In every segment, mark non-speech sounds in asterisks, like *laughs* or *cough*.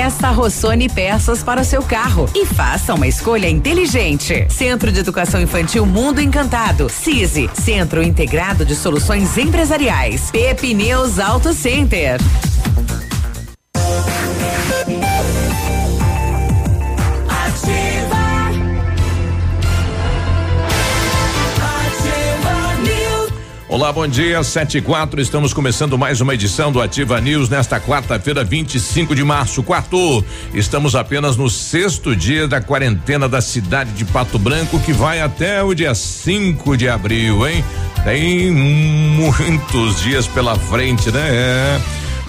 Peça Rossoni peças para o seu carro e faça uma escolha inteligente. Centro de Educação Infantil Mundo Encantado. CISI, Centro Integrado de Soluções Empresariais. Pepineus Auto Center. Olá, bom dia, sete e quatro, estamos começando mais uma edição do Ativa News nesta quarta-feira, 25 de março, quarto. Estamos apenas no sexto dia da quarentena da cidade de Pato Branco, que vai até o dia 5 de abril, hein? Tem muitos dias pela frente, né? É.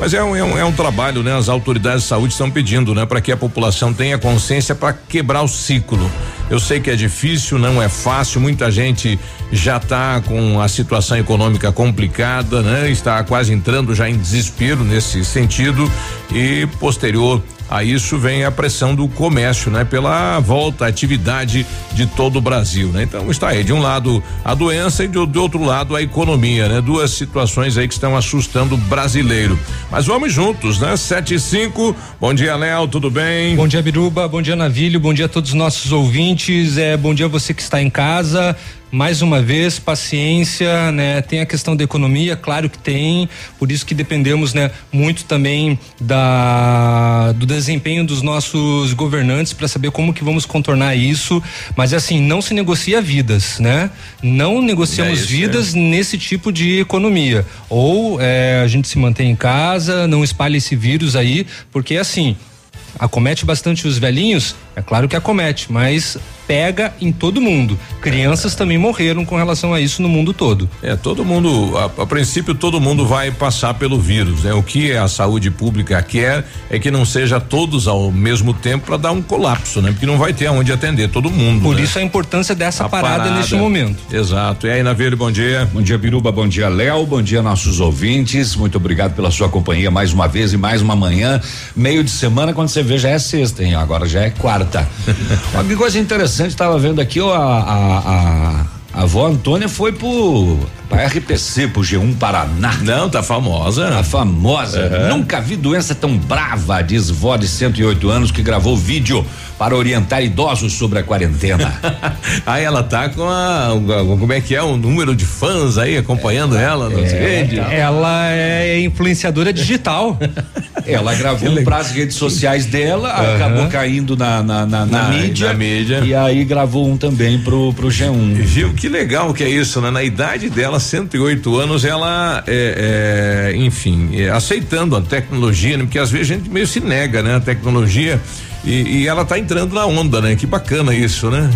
Mas é um, é um, é um, trabalho, né? As autoridades de saúde estão pedindo, né? Para que a população tenha consciência para quebrar o ciclo. Eu sei que é difícil, não é fácil, muita gente já está com a situação econômica complicada, né? Está quase entrando já em desespero nesse sentido e posterior a isso vem a pressão do comércio, né? Pela volta à atividade de todo o Brasil, né? Então está aí de um lado a doença e do, do outro lado a economia, né? Duas situações aí que estão assustando o brasileiro. Mas vamos juntos, né? Sete e cinco. Bom dia, Léo, tudo bem? Bom dia, Biruba. Bom dia, Navilho. Bom dia a todos os nossos ouvintes. É, bom dia você que está em casa mais uma vez, paciência, né? Tem a questão da economia, claro que tem, por isso que dependemos, né, muito também da do desempenho dos nossos governantes para saber como que vamos contornar isso, mas assim, não se negocia vidas, né? Não negociamos é isso, vidas é. nesse tipo de economia. Ou é, a gente se mantém em casa, não espalha esse vírus aí, porque assim, acomete bastante os velhinhos, é claro que acomete, mas pega em todo mundo. Crianças é. também morreram com relação a isso no mundo todo. É, todo mundo, a, a, princípio, todo mundo vai passar pelo vírus, né? O que a saúde pública quer é que não seja todos ao mesmo tempo para dar um colapso, né? Porque não vai ter aonde atender todo mundo. Por né? isso a importância dessa parada, parada, neste momento. Exato. E aí, Naveiro, bom dia. Bom dia, Biruba, bom dia, Léo, bom dia, nossos ouvintes. Muito obrigado pela sua companhia mais uma vez e mais uma manhã. Meio de semana, quando você vê, já é sexta, hein? Agora já é quarta. *laughs* Uma coisa interessante, estava vendo aqui, ó, a, a, a, a avó Antônia foi pro pra RPC, pro G1 Paraná. Não, tá famosa. Tá famosa. Uhum. Nunca vi doença tão brava, diz vó de 108 anos que gravou vídeo para orientar idosos sobre a quarentena. *laughs* aí ela tá com a, como é que é, o um número de fãs aí acompanhando é, ela nas é, redes. Ela é influenciadora digital. *laughs* ela gravou para as redes sociais dela, uhum. acabou caindo na na, na, na, na, mídia, na, mídia, E aí gravou um também pro, pro G1. Viu que legal que é isso, né? Na idade dela, 108 anos, ela é, é enfim, é, aceitando a tecnologia, né? porque às vezes a gente meio se nega, né? A tecnologia e, e ela está entrando na onda, né? Que bacana isso, né?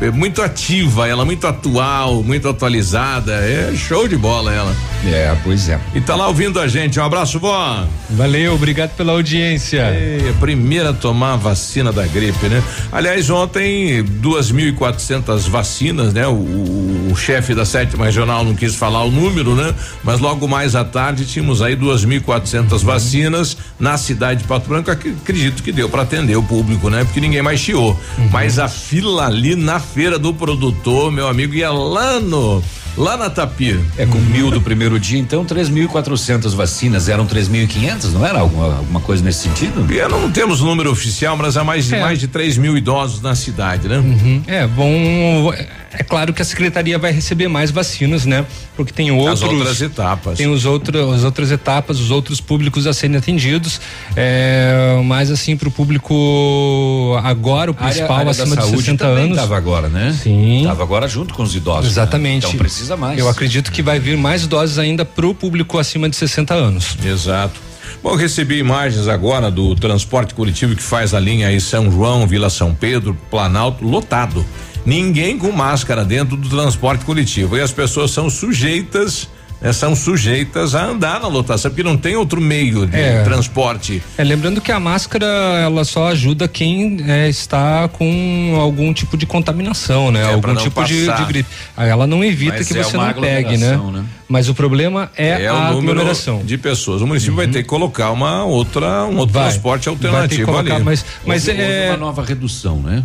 É, é, muito ativa, ela muito atual, muito atualizada. É show de bola ela. É, pois é. E tá lá ouvindo a gente. Um abraço, vó. Valeu, obrigado pela audiência. É, a primeira a tomar a vacina da gripe, né? Aliás, ontem, duas mil e quatrocentas vacinas, né? O, o, o chefe da sétima regional não quis falar o número, né? Mas logo mais à tarde tínhamos aí duas mil e quatrocentas uhum. vacinas na cidade de Pato Branco. Acredito que deu para atender o público, né? Porque ninguém mais chiou. Uhum. Mas a fila ali na feira do produtor, meu amigo, ia lá no lá na Tapir. É com mil do primeiro dia, então três mil e quatrocentas vacinas, eram três mil e quinhentas, não era alguma, alguma coisa nesse sentido? É, não temos número oficial, mas há mais de é. mais de três mil idosos na cidade, né? Uhum. É bom É claro que a secretaria vai receber mais vacinas, né? Porque tem outros. As outras etapas. Tem os outros, as outras etapas, os outros públicos a serem atendidos. É, mas assim, para o público agora, o principal área, área acima de 60 anos. Estava agora, né? Sim. Estava agora junto com os idosos. Né? Exatamente. Né? Então precisa mais. Eu acredito que vai vir mais doses ainda para o público acima de 60 anos. Exato. Bom, recebi imagens agora do transporte coletivo que faz a linha aí São João, Vila São Pedro, Planalto, lotado. Ninguém com máscara dentro do transporte coletivo. E as pessoas são sujeitas né, são sujeitas a andar na lotação, porque não tem outro meio de é. transporte. É, lembrando que a máscara ela só ajuda quem é, está com algum tipo de contaminação, né? É, algum tipo de, de, gripe. Ela não evita Mas que é você não pegue, né? né? Mas o problema é, é a aglomeração de pessoas. O município uhum. vai ter que colocar uma outra, um outro vai, transporte alternativo colocar, ali. Mas, mas houve, é houve uma nova redução, né?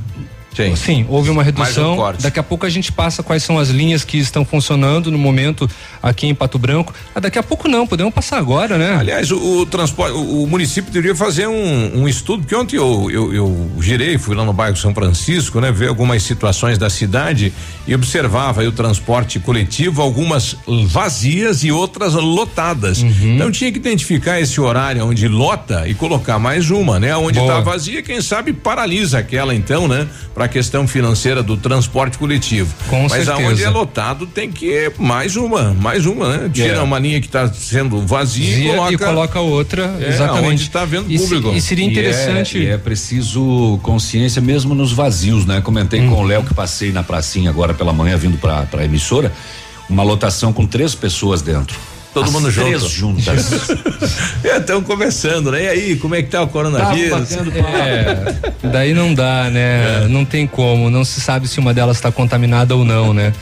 Sim. Sim, houve uma redução. Um daqui a pouco a gente passa quais são as linhas que estão funcionando no momento aqui em Pato Branco. Ah, daqui a pouco não, podemos passar agora, né? Aliás, o, o transporte, o, o, município deveria fazer um, um, estudo, porque ontem eu, eu, eu girei, fui lá no bairro São Francisco, né? Ver algumas situações da cidade e observava o transporte coletivo, algumas vazias e outras lotadas. Uhum. Então tinha que identificar esse horário onde lota e colocar mais uma, né? Onde está vazia, quem sabe paralisa aquela então, né? Pra para a questão financeira do transporte coletivo. Com Mas certeza. aonde é lotado tem que mais uma, mais uma, né? Tira é. uma linha que está sendo vazia e coloca, e coloca outra, é, exatamente. Onde está vendo público. E, e seria interessante. E é, e é, preciso consciência mesmo nos vazios, né? Comentei hum. com o Léo que passei na pracinha agora pela manhã vindo para a emissora, uma lotação com três pessoas dentro Todo As mundo três junto. juntas. Estão *laughs* é, conversando, né? E aí, como é que tá o coronavírus? Tá é, daí não dá, né? É. Não tem como, não se sabe se uma delas está contaminada ou não, né?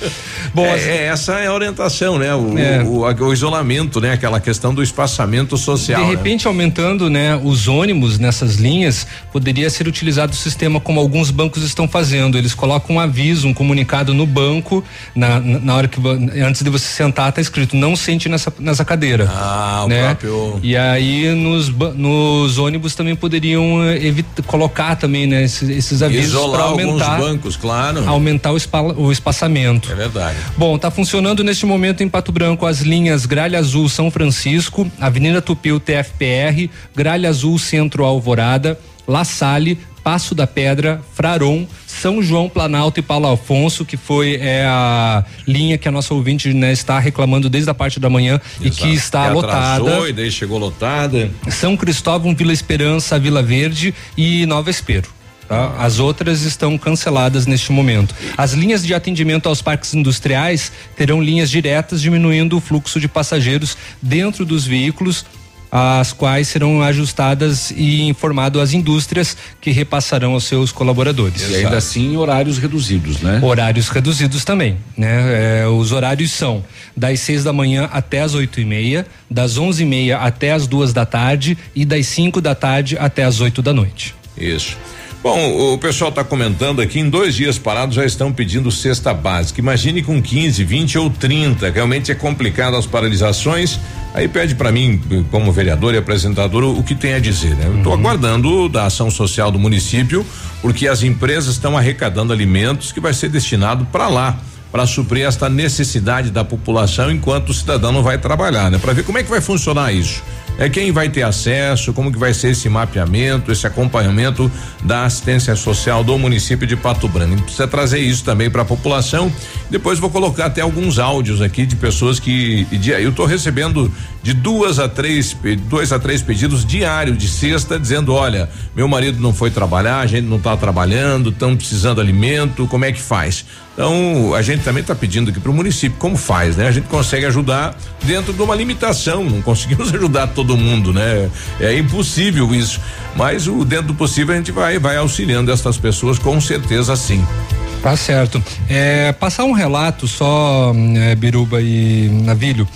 Bom, é, é, essa é a orientação, né? O, é. o, o, o, isolamento, né? Aquela questão do espaçamento social. De né? repente, né? aumentando, né? Os ônibus nessas linhas, poderia ser utilizado o sistema como alguns bancos estão fazendo. Eles colocam um aviso, um comunicado no banco, na, na hora que antes de você sentar, tá escrito não sente nessa nessa cadeira. Ah, né? o próprio. E aí nos, nos ônibus também poderiam eh, evitar, colocar também, né, esses, esses avisos para aumentar alguns bancos, claro. Aumentar o, espa, o espaçamento. É verdade. Bom, tá funcionando neste momento em Pato Branco as linhas Gralha Azul São Francisco, Avenida Tupi TFPR, Gralha Azul Centro Alvorada, La Salle, Passo da Pedra, Fraron, São João Planalto e Paulo Afonso, que foi é, a linha que a nossa ouvinte né, está reclamando desde a parte da manhã Exato. e que está que lotada. E daí chegou lotada. São Cristóvão, Vila Esperança, Vila Verde e Nova Espero. Tá? As outras estão canceladas neste momento. As linhas de atendimento aos parques industriais terão linhas diretas, diminuindo o fluxo de passageiros dentro dos veículos as quais serão ajustadas e informado às indústrias que repassarão aos seus colaboradores. E ainda assim horários reduzidos, né? Horários reduzidos também, né? É, os horários são das seis da manhã até as oito e meia, das onze e meia até as duas da tarde e das cinco da tarde até as oito da noite. Isso. Bom, o pessoal está comentando aqui, em dois dias parados já estão pedindo cesta básica. Imagine com 15, 20 ou 30. Realmente é complicado as paralisações. Aí pede para mim, como vereador e apresentador, o que tem a dizer, né? Estou uhum. aguardando da ação social do município, porque as empresas estão arrecadando alimentos que vai ser destinado para lá para suprir esta necessidade da população enquanto o cidadão não vai trabalhar, né? Para ver como é que vai funcionar isso é quem vai ter acesso, como que vai ser esse mapeamento, esse acompanhamento da assistência social do município de Pato Branco. Precisa trazer isso também para a população. Depois vou colocar até alguns áudios aqui de pessoas que de, eu estou recebendo de duas a três, dois a três pedidos diários de sexta, dizendo, olha, meu marido não foi trabalhar, a gente não está trabalhando, estamos precisando de alimento, como é que faz? Então, a gente também está pedindo aqui para o município como faz, né? A gente consegue ajudar dentro de uma limitação, não conseguimos *laughs* ajudar todo mundo, né? É impossível isso, mas o dentro do possível a gente vai vai auxiliando essas pessoas com certeza sim. Tá certo. É, passar um relato só, é, Biruba e Navilho,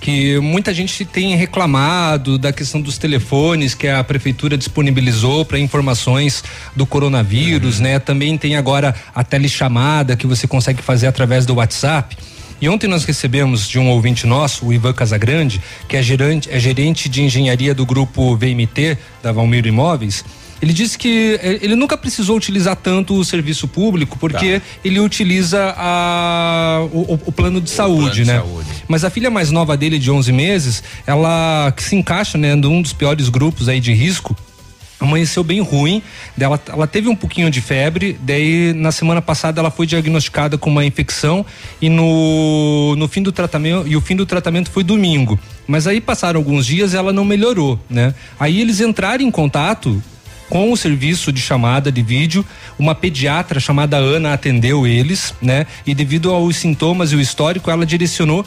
que muita gente tem reclamado da questão dos telefones que a prefeitura disponibilizou para informações do coronavírus, uhum. né? Também tem agora a telechamada que você consegue fazer através do WhatsApp. E ontem nós recebemos de um ouvinte nosso, o Ivan Casagrande, que é gerente, é gerente de engenharia do grupo VMT da Valmir Imóveis Ele disse que eh, ele nunca precisou utilizar tanto o serviço público porque tá. ele utiliza a, o, o plano de o saúde, plano né? De saúde. Mas a filha mais nova dele, de 11 meses, ela que se encaixa, né, num dos piores grupos aí de risco, amanheceu bem ruim. Ela, ela teve um pouquinho de febre, daí na semana passada ela foi diagnosticada com uma infecção e no, no fim do tratamento e o fim do tratamento foi domingo. Mas aí passaram alguns dias e ela não melhorou, né? Aí eles entraram em contato com o serviço de chamada de vídeo, uma pediatra chamada Ana atendeu eles, né? E devido aos sintomas e o histórico, ela direcionou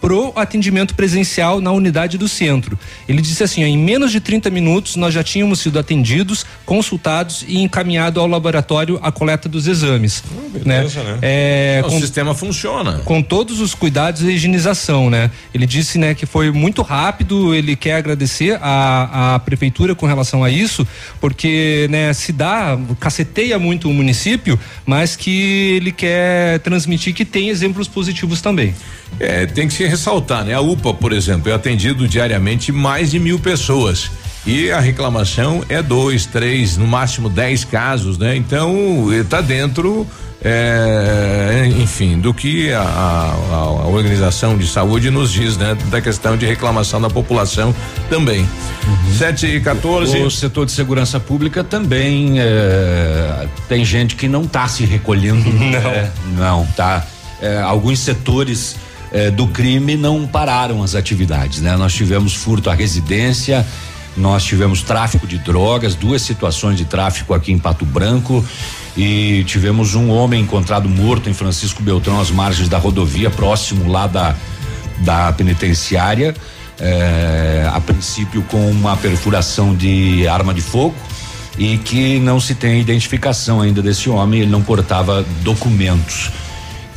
pro atendimento presencial na unidade do centro. Ele disse assim: ó, em menos de 30 minutos nós já tínhamos sido atendidos, consultados e encaminhado ao laboratório a coleta dos exames. Oh, beleza, né? né? É, o com, sistema funciona. Com todos os cuidados e higienização, né? Ele disse, né, que foi muito rápido. Ele quer agradecer a, a prefeitura com relação a isso, porque, né, se dá, caceteia muito o município, mas que ele quer transmitir que tem exemplos positivos também. É, tem que se ressaltar, né? A UPA, por exemplo, é atendido diariamente mais de mil pessoas. E a reclamação é dois, três, no máximo dez casos, né? Então, está dentro. É, enfim, do que a, a, a, organização de saúde nos diz, né? Da questão de reclamação da população também. Uhum. 7 e 14. O setor de segurança pública também é, tem gente que não está se recolhendo. *laughs* Não, é, não tá. Alguns setores eh, do crime não pararam as atividades, né? Nós tivemos furto à residência, nós tivemos tráfico de drogas, duas situações de tráfico aqui em Pato Branco e tivemos um homem encontrado morto em Francisco Beltrão às margens da rodovia, próximo lá da da penitenciária, eh, a princípio com uma perfuração de arma de fogo e que não se tem identificação ainda desse homem, ele não portava documentos.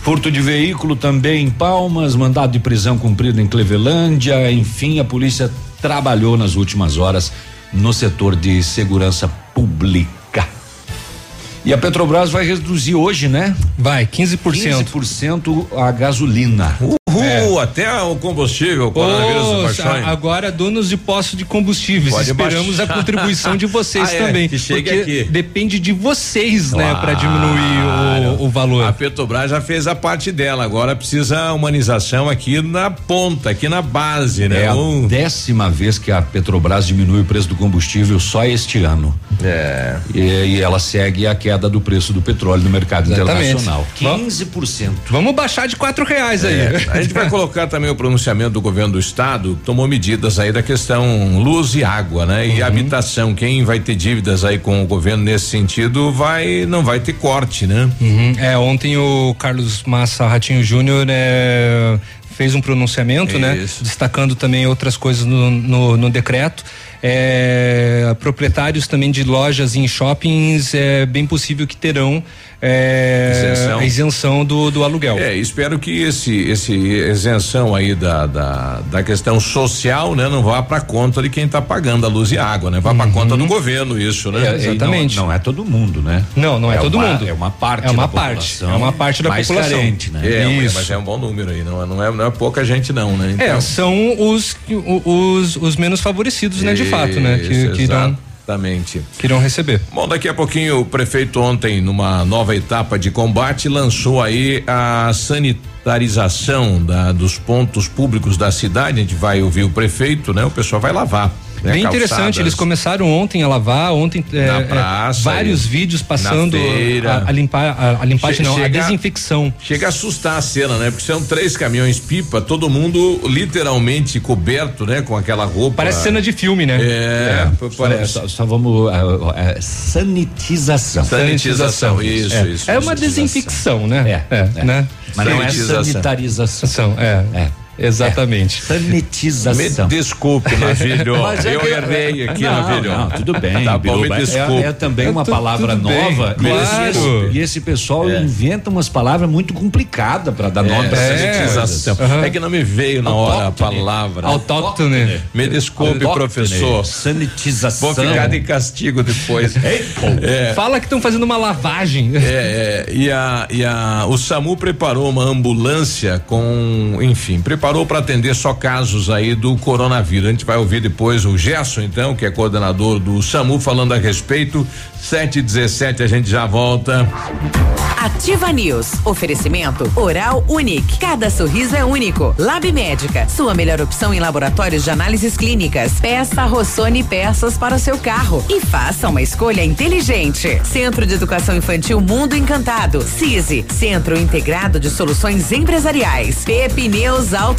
Furto de veículo também em Palmas, mandado de prisão cumprido em Clevelândia, enfim, a polícia trabalhou nas últimas horas no setor de segurança pública. E a Petrobras vai reduzir hoje, né? Vai, 15%. 15% a gasolina. Uh. É. até o combustível, coronavírus Agora, donos de postos de combustíveis, Pode esperamos baixar. a contribuição de vocês *laughs* ah, é, também. Que chegue aqui. Depende de vocês, claro. né, para diminuir o, o, valor. A Petrobras já fez a parte dela, agora precisa humanização aqui na ponta, aqui na base, né? É a décima vez que a Petrobras diminui o preço do combustível só este ano. É. E, e ela segue a queda do preço do petróleo no mercado Exatamente. internacional. 15%. Vamos baixar de quatro reais aí. É. A gente vai colocar também o pronunciamento do governo do estado, tomou medidas aí da questão luz e água, né? E uhum. habitação, quem vai ter dívidas aí com o governo nesse sentido vai, não vai ter corte, né? Uhum. É, ontem o Carlos Massa Ratinho Júnior, é, fez um pronunciamento, né? Isso. né? Destacando também outras coisas no, no, no decreto. É, proprietários também de lojas em shoppings é bem possível que terão é, isenção. a isenção do, do aluguel. É, espero que esse esse isenção aí da, da, da questão social, né, não vá para conta de quem está pagando a luz e a água, né? Vá uhum. para conta do governo isso, né? É, exatamente. Não, não, é todo mundo, né? Não, não é, é todo uma, mundo. É uma parte. É uma parte. É uma parte da mais população. Carente, né? É, isso. mas é um bom número aí, não, é, não é não é pouca gente não, né? Então. É, são os os, os menos favorecidos, né? De fato, né? Que, que irão Exatamente. Que irão receber. Bom, daqui a pouquinho o prefeito ontem, numa nova etapa de combate, lançou aí a sanitarização da, dos pontos públicos da cidade. A gente vai ouvir o prefeito, né? O pessoal vai lavar né, Bem interessante, eles começaram ontem a lavar, ontem é, é praça, vários vídeos passando a, a, limpar, a, a limpagem não, chega, a desinfecção. Chega a assustar a cena, né? Porque são três caminhões pipa, todo mundo literalmente coberto, né? Com aquela roupa. Parece cena de filme, né? É, é parece. Só, só vamos uh, uh, sanitização. Sanitização, isso, é. isso. É uma desinfecção, né? É, é, né? Mas não é sanitarização. É. é. Exatamente. É. Sanitização. Me desculpe, Navilho. *laughs* É eu errei aqui, não, Navilho. Não, tudo bem. Tá bom, me desculpe. É, é também uma palavra nova. Bem, claro. E esse pessoal é. inventa umas palavras muito complicadas para dar nome para sanitização. Uhum. É que não me veio na hora a palavra. Autóctone. Me desculpe, Autóctone. professor. Sanitização. Vou ficar de castigo depois. *laughs* é. Fala que estão fazendo uma lavagem. É, é, e, a, e a, o SAMU preparou uma ambulância com, enfim, preparou preparou para atender só casos aí do coronavírus. A gente vai ouvir depois o Gerson, então, que é coordenador do SAMU, falando a respeito. 7 e 17 a gente já volta. Ativa News. Oferecimento Oral Unique. Cada sorriso é único. Lab Médica. Sua melhor opção em laboratórios de análises clínicas. Peça Rossoni peças para o seu carro e faça uma escolha inteligente. Centro de Educação Infantil Mundo Encantado. CISI. Centro Integrado de Soluções Empresariais. Pepineus Auto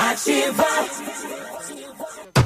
Ativa.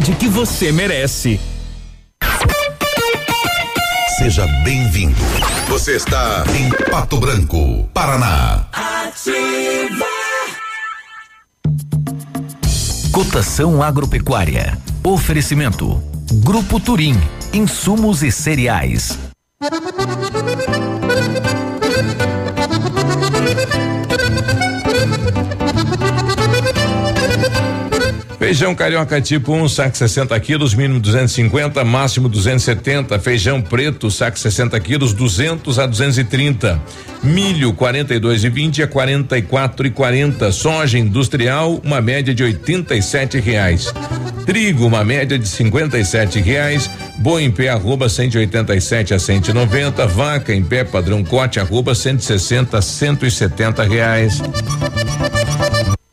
que você merece. Seja bem-vindo. Você está em Pato Branco, Paraná. Ativa. Cotação agropecuária. Oferecimento. Grupo Turim. Insumos e cereais. Feijão carioca tipo 1, um, saco 60 quilos, mínimo 250, máximo 270. Feijão preto, saco 60 quilos, 200 a 230. Milho 42 e 20 a 44 e 40. Soja industrial, uma média de 87 reais. Trigo, uma média de 57 reais. Boi em pé, arroba 187 a 190. Vaca em pé, padrão corte, arroba 160 a 170 reais.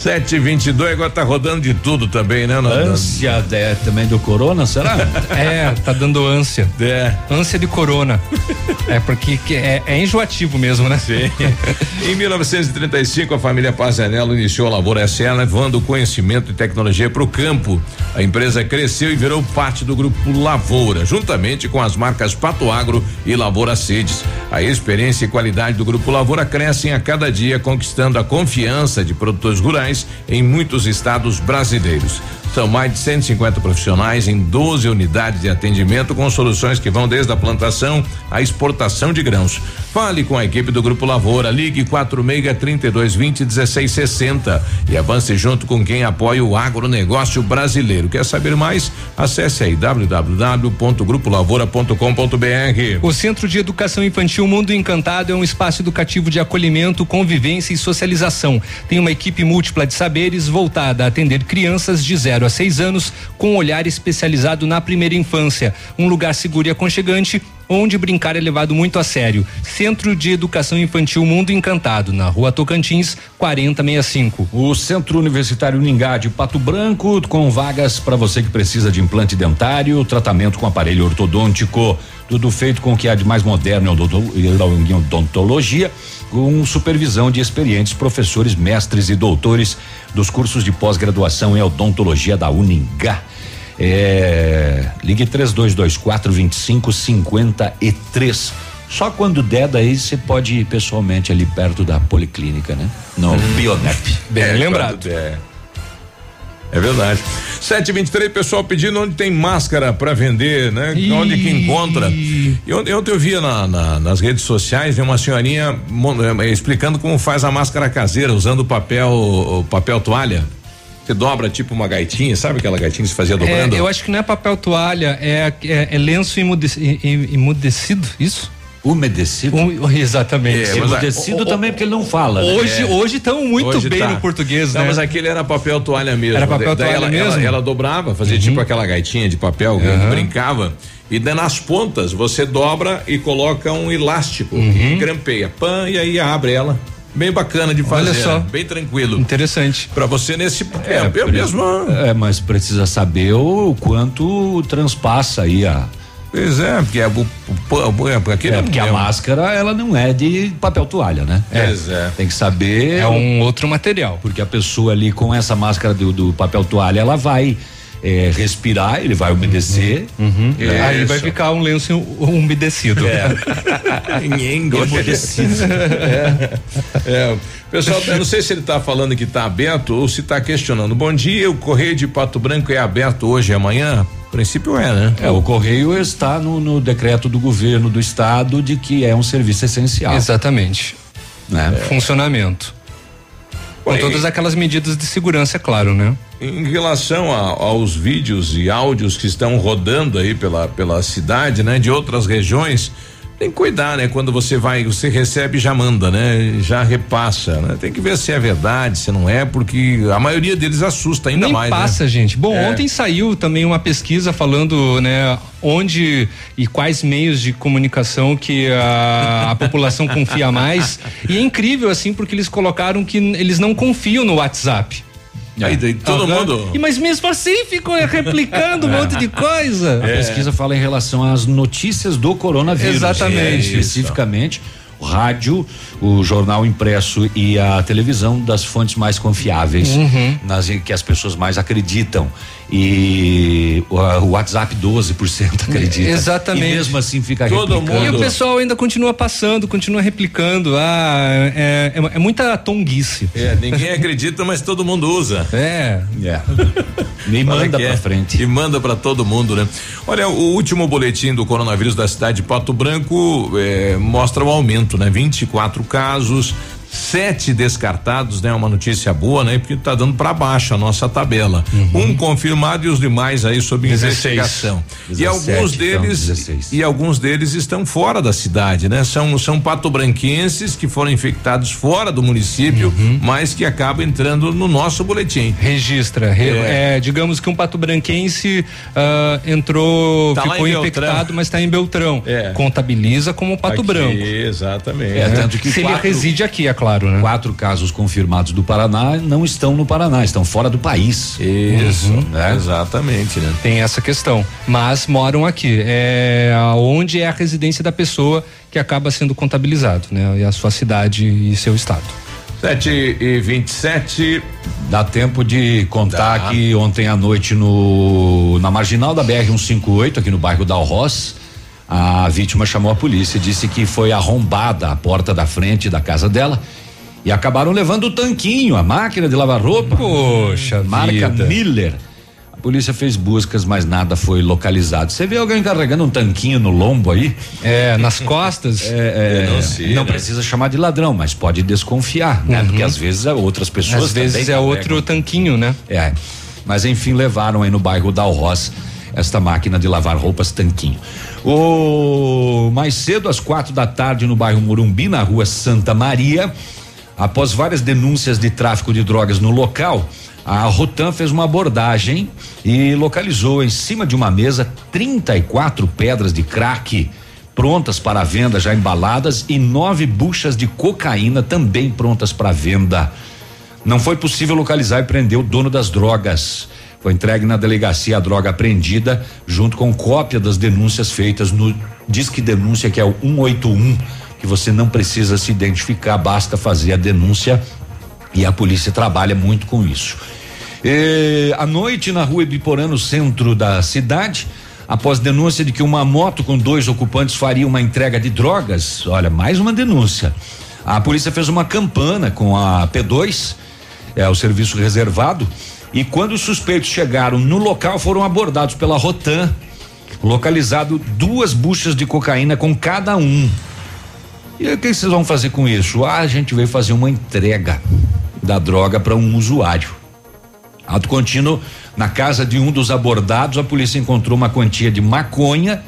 Sete vinte e dois, agora tá rodando de tudo também, né? Ânsia é, também do corona, será? *laughs* é, tá dando ânsia. É. Ânsia de corona. é porque é, é, enjoativo mesmo, né? Sim. *laughs* em 1935, a família Pazanello iniciou a Lavoura SA, levando conhecimento e tecnologia para o campo. A empresa cresceu e virou parte do grupo Lavoura, juntamente com as marcas Pato Agro e Lavoura Sedes. A experiência e qualidade do grupo Lavoura crescem a cada dia, conquistando a confiança de produtores rurais em muitos estados brasileiros. São mais de 150 profissionais em 12 unidades de atendimento com soluções que vão desde a plantação à exportação de grãos. Fale com a equipe do Grupo Lavoura, ligue 46 32 20 16 60 e avance junto com quem apoia o agronegócio brasileiro. Quer saber mais? Acesse aí www.grupolavoura.com.br. O Centro de Educação Infantil Mundo Encantado é um espaço educativo de acolhimento, convivência e socialização. Tem uma equipe múltipla de saberes voltada a atender crianças de 0 a 6 anos com um olhar especializado na primeira infância. Um lugar seguro e aconchegante onde brincar é levado muito a sério. Centro de Educação Infantil Mundo Encantado, na Rua Tocantins, 4065. O Centro Universitário Ningá de Pato Branco, com vagas para você que precisa de implante dentário, tratamento com aparelho ortodôntico, tudo feito com o que há de mais moderno em odontologia, com supervisão de experientes professores, mestres e doutores dos cursos de pós-graduação em odontologia da Uningá. É, ligue 3224 2553. Só quando der, daí você pode ir pessoalmente ali perto da policlínica, né? No hum. Bionep. Bem é, lembrado. É. É verdade. 723, pessoal pedindo onde tem máscara para vender, né? Ih. Onde que encontra. E ontem, ontem eu via na, na, nas redes sociais uma senhorinha eh, explicando como faz a máscara caseira, usando papel, papel toalha. Você dobra tipo uma gaitinha, sabe aquela gaitinha que se fazia dobrando? É, eu acho que não é papel toalha, é, é, é lenço imudecido, isso? Umedecido? Um, *laughs* exatamente. É, Umedecido também porque ele não fala. Né? Hoje, é. hoje estão muito hoje bem tá. no português, não, né? Mas aquele era papel toalha mesmo. Era papel toalha ela, mesmo? Ela, ela, dobrava, fazia uhum. tipo aquela gaitinha de papel, uhum. brincava. E daí nas pontas você dobra e coloca um elástico uhum. grampeia. Pã, e aí abre ela. Bem bacana de fazer. Olha só. Bem tranquilo. Interessante. Para você nesse. É, é mesmo. É, mas precisa saber o quanto transpassa aí a. Pois é, porque, é, o, o, é, aquele é, porque a máscara ela não é de papel toalha, né? É, pois é. Tem que saber. É um outro material. Porque a pessoa ali com essa máscara do, do papel toalha, ela vai é, respirar, ele vai umedecer. Uhum. É, aí vai ficar um lenço umedecido. É. *laughs* umedecido. é. é. Pessoal, eu não sei se ele está falando que está aberto ou se está questionando. Bom dia, o Correio de Pato Branco é aberto hoje e amanhã? Princípio é, né? É, o Correio está no, no decreto do governo do estado de que é um serviço essencial. Exatamente. Né? É. Funcionamento. Com todas aquelas medidas de segurança, é claro, né? Em relação a, aos vídeos e áudios que estão rodando aí pela, pela cidade, né? De outras regiões, tem que cuidar, né? Quando você vai, você recebe já manda, né? Já repassa, né? Tem que ver se é verdade, se não é, porque a maioria deles assusta ainda Nem mais. Né? passa, né? gente. Bom, é. ontem saiu também uma pesquisa falando, né? Onde e quais meios de comunicação que a, a população confia mais. E é incrível, assim, porque eles colocaram que eles não confiam no WhatsApp. Aí, daí, todo uhum. mundo. E, mas mesmo assim ficam replicando um *laughs* monte de coisa. A é. pesquisa fala em relação às notícias do coronavírus. Exatamente. É, especificamente o rádio, o jornal impresso e a televisão das fontes mais confiáveis, uhum. nas que as pessoas mais acreditam e o, o WhatsApp 12% acredita. Exatamente. E mesmo assim fica Todo replicando. Mundo. E o pessoal ainda continua passando, continua replicando. Ah, é, é, é muita tonguice. É, ninguém acredita, mas todo mundo usa. É. é. Nem manda pra é. frente. E manda para todo mundo, né? Olha, o último boletim do coronavírus da cidade de Pato Branco é, mostra o aumento, né? 24 casos, sete descartados, né? Uma notícia boa, né? Porque tá dando para baixo a nossa tabela. Uhum. Um confirmado e os demais aí sob 16. investigação. 17, e alguns então, deles então, e alguns deles estão fora da cidade, né? São são patobranquenses que foram infectados fora do município, uhum. mas que acabam entrando no nosso boletim. Registra, re, é. é. digamos que um patobranquense uh, entrou, tá ficou infectado, mas está em Beltrão. É. Contabiliza como Pato aqui, Branco. Exatamente. É, tanto que se quatro, ele reside aqui, é claro, né? Quatro casos confirmados do Paraná não estão no Paraná, estão fora do país. Isso, uhum, né? Exatamente, né? Tem essa questão, mas moram aqui. É onde é a residência da pessoa que acaba sendo contabilizado, né? E a sua cidade e seu estado. 7 e 27 Dá tempo de contar Dá. que ontem à noite no na marginal da BR 158 aqui no bairro da Alroz, a vítima chamou a polícia e disse que foi arrombada a porta da frente da casa dela E acabaram levando o tanquinho, a máquina de lavar roupa. Poxa, marca vida. Miller. A polícia fez buscas, mas nada foi localizado. Você vê alguém carregando um tanquinho no lombo aí? É, nas costas? É, é, não, precisa chamar de ladrão, mas pode desconfiar, né? Uhum. Porque às vezes é outras pessoas Às vezes é carregam. outro tanquinho, né? É. Mas enfim, levaram aí no bairro Dalroz esta máquina de lavar roupas tanquinho. O mais cedo às quatro da tarde no bairro Morumbi, na rua Santa Maria, após várias denúncias de tráfico de drogas no local, a Rotan fez uma abordagem e localizou em cima de uma mesa 34 pedras de crack prontas para venda, já embaladas, e nove buchas de cocaína também prontas para venda. Não foi possível localizar e prender o dono das drogas. Foi entregue na delegacia a droga apreendida, junto com cópia das denúncias feitas no Disque Denúncia, que é o 181, que você não precisa se identificar, basta fazer a denúncia e a polícia trabalha muito com isso. E, à noite, na rua Ibiporã, no centro da cidade, após denúncia de que uma moto com dois ocupantes faria uma entrega de drogas, olha, mais uma denúncia. A polícia fez uma campana com a P2, é o serviço reservado, e quando os suspeitos chegaram no local, foram abordados pela Rotan, localizado duas buchas de cocaína com cada um. E o que vocês vão fazer com isso? Ah, a gente veio fazer uma entrega da droga para um usuário. Ato contínuo, na casa de um dos abordados, a polícia encontrou uma quantia de maconha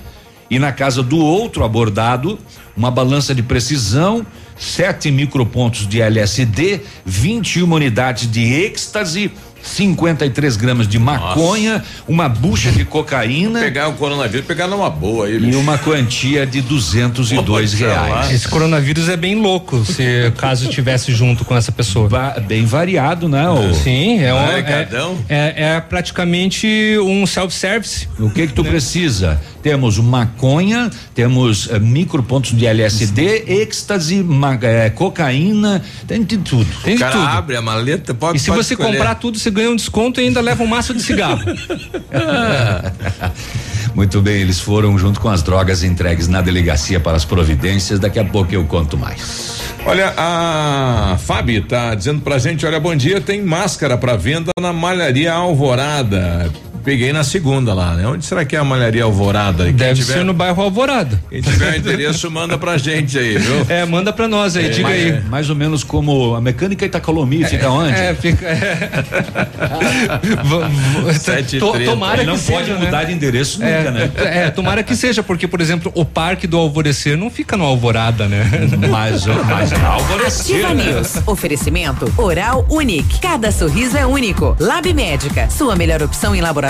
e na casa do outro abordado, uma balança de precisão, sete micropontos de LSD, 21 unidades de êxtase, 53 gramas de maconha, uma bucha de cocaína. *laughs* Pegar o coronavírus, pegar numa boa aí. E uma quantia de 202 reais. Esse coronavírus é bem louco, se *laughs* caso estivesse junto com essa pessoa. bem variado, né? O... Sim, é, um, é é, é, é praticamente um self-service. O que que tu precisa? Temos maconha, temos eh, micropontos de LSD, êxtase, ma- eh, cocaína, tem de tudo. Tem O de cara tudo. abre a maleta, pode E se pode você escolher. comprar tudo, você ganha um desconto e ainda leva um maço de cigarro. *laughs* *laughs* Muito bem, eles foram junto com as drogas entregues na delegacia para as providências. Daqui a pouco eu conto mais. Olha, a Fábio tá dizendo pra gente, olha, bom dia, tem máscara pra venda na Malharia Alvorada. Peguei na segunda lá, né? Onde será que é a Malharia Alvorada? Quem Deve tiver- ser no bairro Alvorada. Quem tiver endereço, manda pra gente aí, viu? É, manda pra nós aí, É, diga mais, aí. Mais ou menos como a mecânica Itacolomi fica onde? É, fica. *laughs* V- Sete to- tomara Não que pode seja, mudar né? de endereço nunca, é, né? É, tomara que seja, porque, por exemplo, o Parque do Alvorecer não fica no Alvorada, né? Mas, mas *laughs* Ativa News. Oferecimento Oral Unique. Cada sorriso é único. Lab Médica. Sua melhor opção em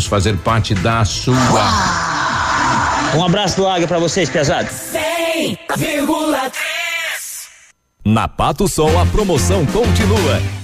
fazer parte da sua. Um abraço do Águia pra vocês, pesados. 100,3 Na Pato Sol a promoção continua.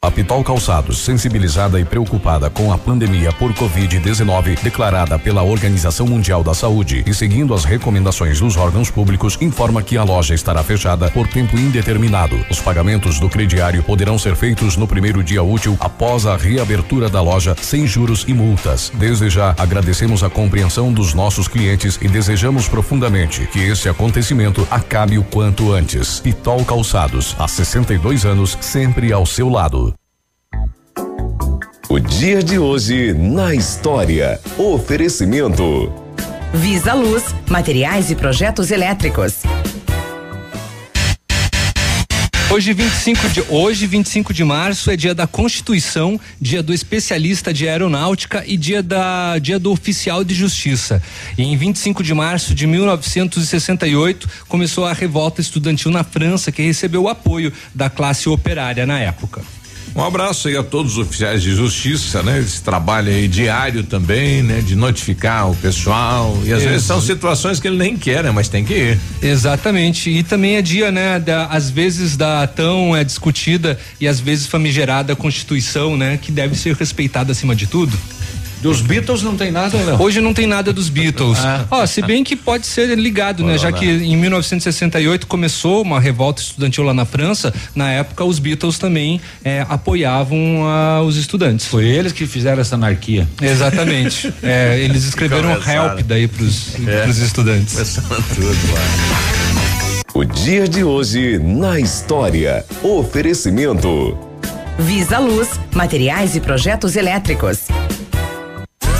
A Pitol Calçados, sensibilizada e preocupada com a pandemia por Covid-19 declarada pela Organização Mundial da Saúde e seguindo as recomendações dos órgãos públicos, informa que a loja estará fechada por tempo indeterminado. Os pagamentos do crediário poderão ser feitos no primeiro dia útil após a reabertura da loja, sem juros e multas. Desde já, agradecemos a compreensão dos nossos clientes e desejamos profundamente que esse acontecimento acabe o quanto antes. Pitol Calçados, há 62 anos, sempre ao seu lado. O dia de hoje na história. Oferecimento. Visa Luz, materiais e projetos elétricos. Hoje 25 de hoje 25 de março é dia da Constituição, dia do especialista de aeronáutica e dia da dia do oficial de justiça. E em 25 de março de 1968 começou a revolta estudantil na França que recebeu o apoio da classe operária na época. Um abraço aí a todos os oficiais de justiça, né? Esse trabalho aí diário também, né? De notificar o pessoal. E às vezes são situações que ele nem quer, né? Mas tem que ir. Exatamente. E também é dia, né? Da, às vezes da tão é, discutida e às vezes famigerada Constituição, né? Que deve ser respeitada acima de tudo. Dos Beatles não tem nada, Léo? Hoje não tem nada dos Beatles. Ah. Ó, se bem que pode ser ligado, né? Já lá. que em 1968 começou uma revolta estudantil lá na França, na época os Beatles também eh, apoiavam ah, os estudantes. Foi eles que fizeram essa anarquia. Exatamente. É, eles *laughs* escreveram help daí pros, É. pros estudantes. Começando tudo lá. O dia de hoje na história. Oferecimento. Visa Luz, materiais e projetos elétricos.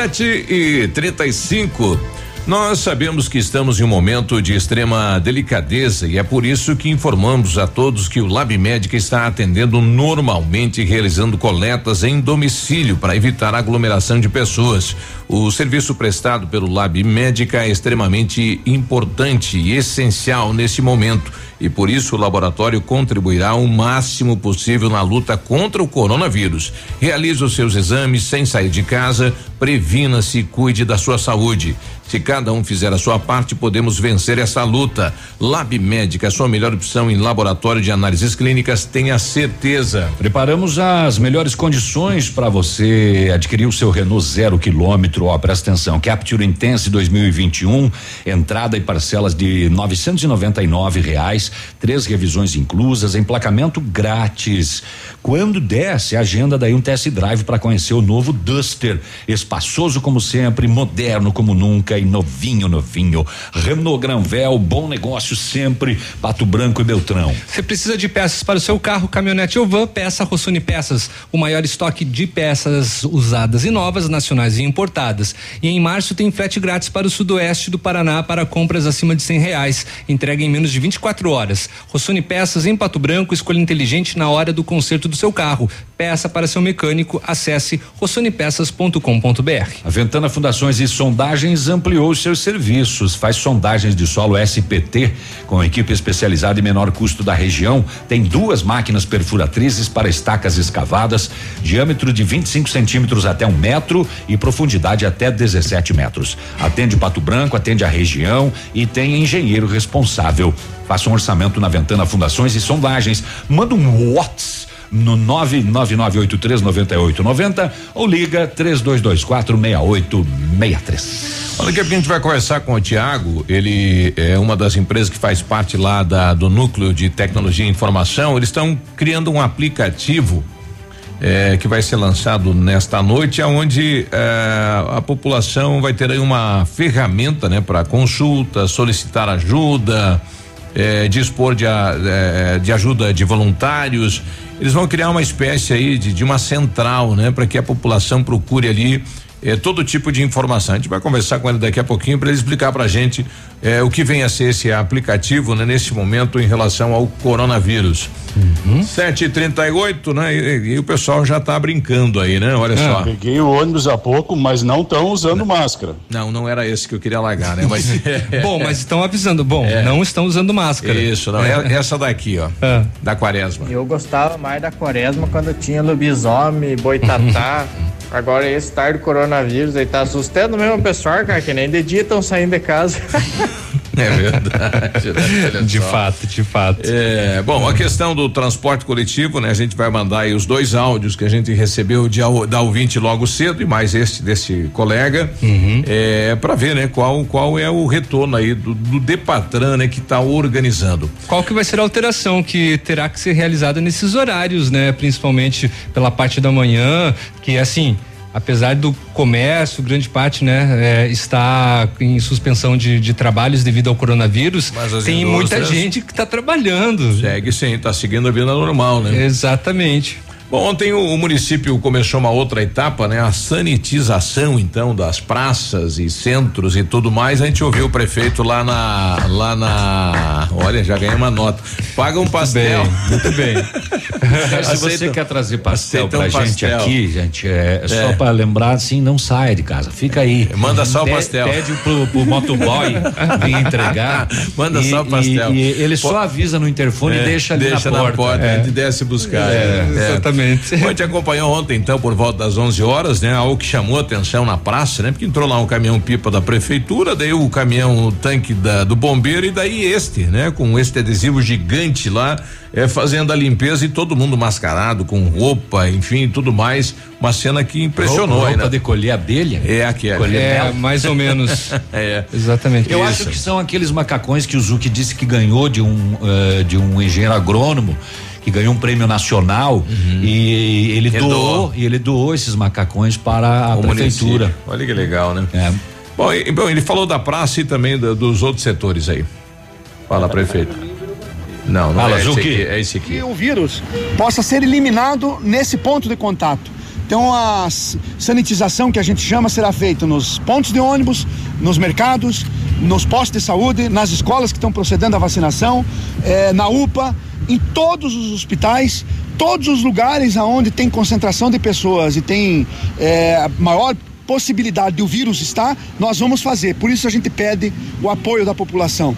Sete e trinta e cinco. Nós sabemos que estamos em um momento de extrema delicadeza e é por isso que informamos a todos que o Lab Médica está atendendo normalmente realizando coletas em domicílio para evitar aglomeração de pessoas. O serviço prestado pelo Lab Médica é extremamente importante e essencial nesse momento e por isso o laboratório contribuirá o máximo possível na luta contra o coronavírus. Realize os seus exames sem sair de casa, previna-se e cuide da sua saúde. Se cada um fizer a sua parte, podemos vencer essa luta. Lab Médica, a sua melhor opção em laboratório de análises clínicas, tenha certeza. Preparamos as melhores condições para você adquirir o seu Renault zero quilômetro. Ó, presta atenção, Capture Intense 2021, entrada e parcelas de 999 reais, três revisões inclusas, emplacamento grátis. Quando desce, agenda daí um test drive para conhecer o novo Duster, espaçoso como sempre, moderno como nunca novinho, novinho. Renault Granvel, bom negócio sempre, Pato Branco e Beltrão. Você precisa de peças para o seu carro, caminhonete ou van, peça Rossoni Peças, o maior estoque de peças usadas e novas, nacionais e importadas. E em março tem frete grátis para o sudoeste do Paraná para compras acima de cem reais. Entrega em menos de 24 horas. Rossoni Peças em Pato Branco, escolha inteligente na hora do conserto do seu carro. Peça para seu mecânico, acesse rossonepeças.com.br. A Ventana Fundações e Sondagens ampliou seus serviços, faz sondagens de solo SPT com equipe especializada e menor custo da região. Tem duas máquinas perfuratrizes para estacas escavadas, diâmetro de 25 centímetros até um metro e profundidade até 17 metros. Atende Pato Branco, atende a região e tem engenheiro responsável. Faça um orçamento na Ventana Fundações e Sondagens. Manda um WhatsApp no 999839890 ou liga 3224 6863. Olha que a gente vai conversar com o Tiago, ele é uma das empresas que faz parte lá da, do núcleo de tecnologia e informação. Eles estão criando um aplicativo eh, que vai ser lançado nesta noite, aonde eh, a população vai ter aí uma ferramenta, né, para consulta, solicitar ajuda, eh, dispor de, eh, de ajuda de voluntários. Eles vão criar uma espécie aí de, de uma central, né, para que a população procure ali é, todo tipo de informação. A gente vai conversar com ele daqui a pouquinho para ele explicar para a gente é, o que vem a ser esse aplicativo né, nesse momento em relação ao coronavírus. Uhum. 7h38, né? E, e, o pessoal já está brincando aí, né? Olha é, só. Peguei o ônibus há pouco, mas não estão usando não, máscara. Não, não era esse que eu queria largar, né? Mas, *laughs* *laughs* Bom, mas estão avisando. Bom, é. não estão usando máscara. Isso, não. É. Essa daqui, ó. É. Da quaresma. Eu gostava mais da quaresma quando tinha lobisomem, boitatá. *laughs* Agora esse tarde do coronavírus aí tá assustando mesmo o pessoal, cara, que nem de dia estão saindo de casa. É verdade. Né? de fato, de fato. É, bom, a questão do transporte coletivo, né? A gente vai mandar aí os dois áudios que a gente recebeu de, da ouvinte logo cedo e mais este desse colega, uhum. é, para ver, né? Qual, qual é o retorno aí do, do Depatran, né? Que tá organizando. Qual que vai ser a alteração que terá que ser realizada nesses horários, né? Principalmente pela parte da manhã, que assim, apesar do comércio, grande parte, né, é, está em suspensão de, de, trabalhos devido ao coronavírus, tem muita gente que está trabalhando. Segue sim, está seguindo a vida normal, né? Exatamente. Bom, ontem o, o, município começou uma outra etapa, né? A sanitização, então, das praças e centros e tudo mais. A gente ouviu o prefeito lá na, lá na, olha, já ganhei uma nota. Paga um pastel. Muito bem. Muito bem. *laughs* Se você quer trazer pastel pra um gente pastel. aqui, gente, é, é. só para lembrar, assim, não saia de casa, fica aí. Manda só o pastel. Pede pro, pro motoboy vir entregar. *laughs* Manda e, só o pastel. E, e ele Pô, só avisa no interfone é, e deixa ali deixa na porta. Na porta é. A gente desce buscar. É, exatamente. Exatamente. A gente acompanhou ontem, então, por volta das 11 horas, né? Algo que chamou atenção na praça, né? Porque entrou lá um caminhão pipa da prefeitura, daí o caminhão o tanque da, do bombeiro e daí este, né? Com este adesivo gigante lá, é, fazendo a limpeza e todo mundo mascarado, com roupa, enfim, tudo mais. Uma cena que impressionou. Roupa, roupa né? de colher abelha? É aquela. É, mais ou menos. *laughs* é. Exatamente. Eu isso. acho que são aqueles macacões que o Zuki disse que ganhou de um, uh, de um engenheiro agrônomo que ganhou um prêmio nacional uhum. e ele doou, doou, e ele doou esses macacões para a o prefeitura. Município. Olha que legal, né? É. Bom, e, bom, ele falou da praça e também do, dos outros setores aí. Fala, prefeito. Não, não Fala, é, esse aqui, é esse aqui. Que o vírus possa ser eliminado nesse ponto de contato. Então a sanitização que a gente chama será feita nos pontos de ônibus, nos mercados, nos postos de saúde, nas escolas que estão procedendo à vacinação, eh, na UPA, em todos os hospitais, todos os lugares aonde tem concentração de pessoas e tem é, maior possibilidade de o vírus estar, nós vamos fazer. Por isso a gente pede o apoio da população.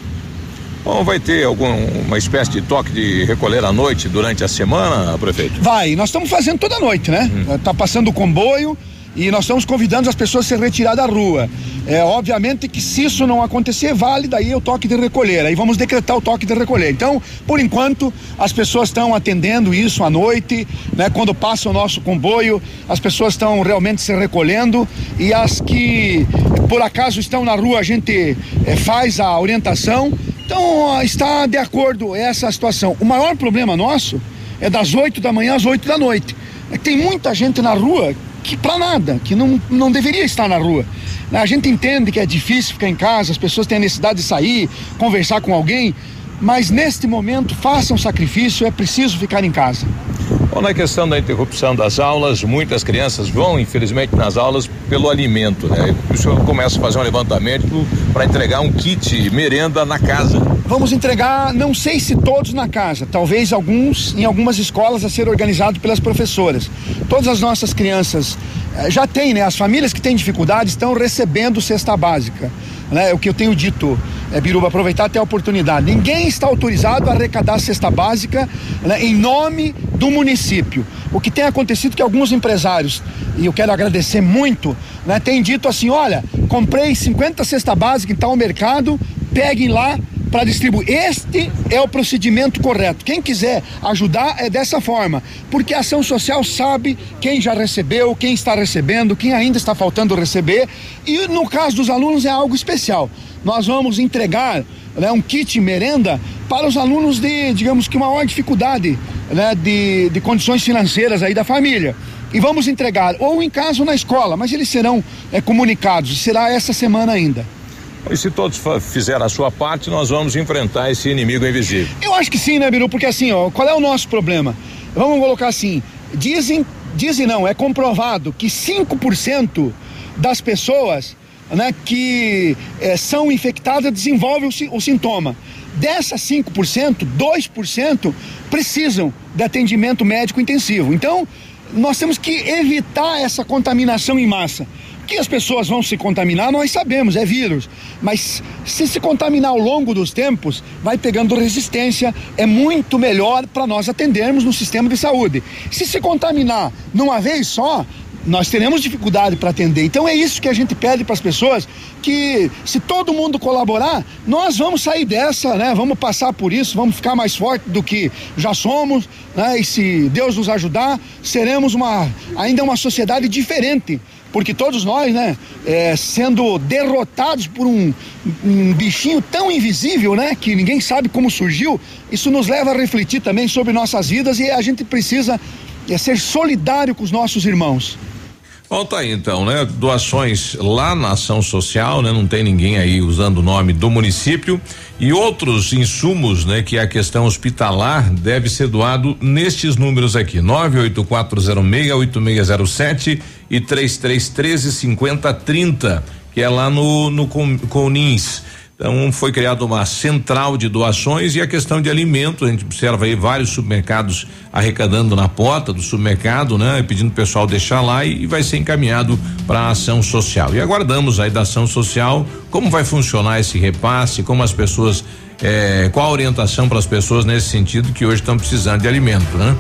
Bom, vai ter alguma espécie de toque de recolher à noite durante a semana, prefeito? Vai, nós estamos fazendo toda noite, né? Hum. Tá passando o comboio, e nós estamos convidando as pessoas a se retirar da rua. É, obviamente que se isso não acontecer, vale daí o toque de recolher. Aí vamos decretar o toque de recolher. Então, por enquanto, as pessoas estão atendendo isso à noite, né? Quando passa o nosso comboio, as pessoas estão realmente se recolhendo e as que por acaso estão na rua, a gente é, faz a orientação. Então, está de acordo essa situação. O maior problema nosso é das 8 da manhã às 8 da noite. É tem muita gente na rua que para nada, que não, não deveria estar na rua. A gente entende que é difícil ficar em casa, as pessoas têm a necessidade de sair, conversar com alguém, mas neste momento façam sacrifício, é preciso ficar em casa. Bom, na questão da interrupção das aulas, muitas crianças vão, infelizmente, nas aulas pelo alimento, né? O senhor começa a fazer um levantamento para entregar um kit merenda na casa. Vamos entregar, não sei se todos na casa, talvez alguns em algumas escolas a ser organizado pelas professoras. Todas as nossas crianças eh, já têm, né? As famílias que têm dificuldade estão recebendo cesta básica. Né? O que eu tenho dito, é, Biruba, aproveitar até a oportunidade. Ninguém está autorizado a arrecadar cesta básica né, em nome do município. O que tem acontecido é que alguns empresários, e eu quero agradecer muito, né, têm dito assim: olha, comprei 50 cesta básica em tal mercado, peguem lá para distribuir. Este é o procedimento correto. Quem quiser ajudar é dessa forma, porque a ação social sabe quem já recebeu, quem está recebendo, quem ainda está faltando receber. E no caso dos alunos é algo especial. Nós vamos entregar né, um kit merenda para os alunos de, digamos que, maior dificuldade né, de, de condições financeiras aí da família. E vamos entregar ou em casa ou na escola, mas eles serão é, comunicados, será essa semana ainda. E se todos fizerem a sua parte, nós vamos enfrentar esse inimigo invisível. Eu acho que sim, né, Biru? Porque assim, ó, qual é o nosso problema? Vamos colocar assim: dizem, dizem não, é comprovado que 5% das pessoas né, que é, são infectadas desenvolvem o, o sintoma. Dessas 5%, 2% precisam de atendimento médico intensivo. Então, nós temos que evitar essa contaminação em massa. Que as pessoas vão se contaminar, nós sabemos, é vírus. Mas se se contaminar ao longo dos tempos, vai pegando resistência, é muito melhor para nós atendermos no sistema de saúde. Se se contaminar numa vez só, nós teremos dificuldade para atender. Então é isso que a gente pede para as pessoas que se todo mundo colaborar, nós vamos sair dessa, né? Vamos passar por isso, vamos ficar mais forte do que já somos, né? E se Deus nos ajudar, seremos uma ainda uma sociedade diferente, porque todos nós, né, é, sendo derrotados por um, um bichinho tão invisível, né, que ninguém sabe como surgiu, isso nos leva a refletir também sobre nossas vidas e a gente precisa é, ser solidário com os nossos irmãos. Bom, tá aí então, né? Doações lá na ação social, né? Não tem ninguém aí usando o nome do município e outros insumos, né? Que a questão hospitalar deve ser doado nestes números aqui: 984068607 e 3313 5030, que é lá no no Conins. Então foi criada uma central de doações e a questão de alimentos, a gente observa aí vários supermercados arrecadando na porta do supermercado, né? Pedindo o pessoal deixar lá e, e vai ser encaminhado para a ação social. E aguardamos aí da ação social como vai funcionar esse repasse, como as pessoas, eh, qual a orientação para as pessoas nesse sentido que hoje estão precisando de alimento, né?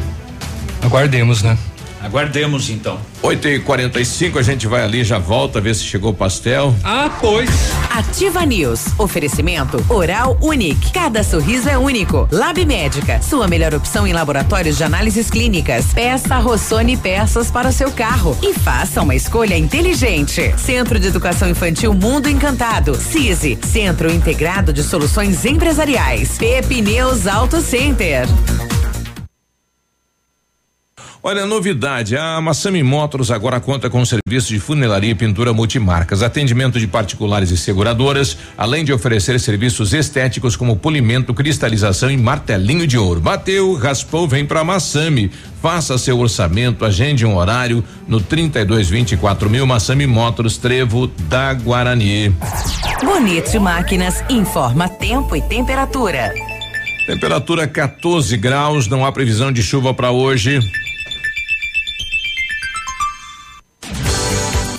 Aguardemos, né? Aguardemos então. 8 e 45 a gente vai ali, já volta, ver se chegou o pastel. Ah, pois. Ativa News. Oferecimento Oral Unique. Cada sorriso é único. Lab Médica. Sua melhor opção em laboratórios de análises clínicas. Peça Rossoni peças para o seu carro. E faça uma escolha inteligente. Centro de Educação Infantil Mundo Encantado. CISI. Centro Integrado de Soluções Empresariais. Pepineus Auto Center. Olha, novidade, a Massami Motors agora conta com serviço de funilaria e pintura multimarcas, atendimento de particulares e seguradoras, além de oferecer serviços estéticos como polimento, cristalização e martelinho de ouro. Bateu, raspou, vem pra Massami. Faça seu orçamento, agende um horário no 3224 mil Massami Motors, Trevo da Guarani. Bonito Máquinas informa tempo e temperatura. Temperatura 14 graus, não há previsão de chuva para hoje.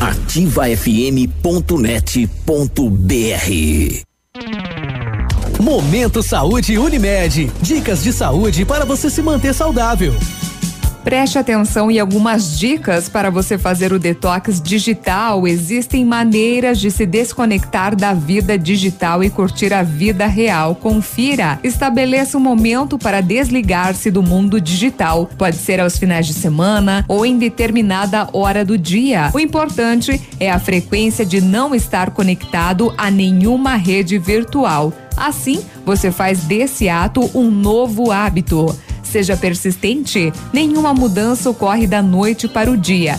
ativafm.net.br Momento Saúde Unimed. Dicas de saúde para você se manter saudável. Preste atenção e algumas dicas para você fazer o detox digital. Existem maneiras de se desconectar da vida digital e curtir a vida real. Confira. Estabeleça um momento para desligar-se do mundo digital. Pode ser aos finais de semana ou em determinada hora do dia. O importante é a frequência de não estar conectado a nenhuma rede virtual. Assim, você faz desse ato um novo hábito. Seja persistente, nenhuma mudança ocorre da noite para o dia.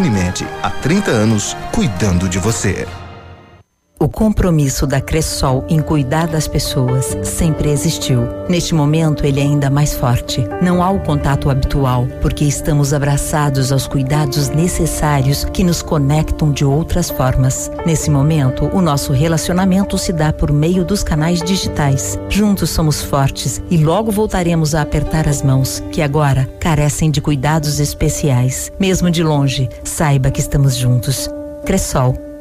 Unimed, há 30 anos, cuidando de você. O compromisso da Cressol em cuidar das pessoas sempre existiu. Neste momento, ele é ainda mais forte. Não há o contato habitual, porque estamos abraçados aos cuidados necessários que nos conectam de outras formas. Nesse momento, o nosso relacionamento se dá por meio dos canais digitais. Juntos somos fortes e logo voltaremos a apertar as mãos, que agora carecem de cuidados especiais. Mesmo de longe, saiba que estamos juntos. Cressol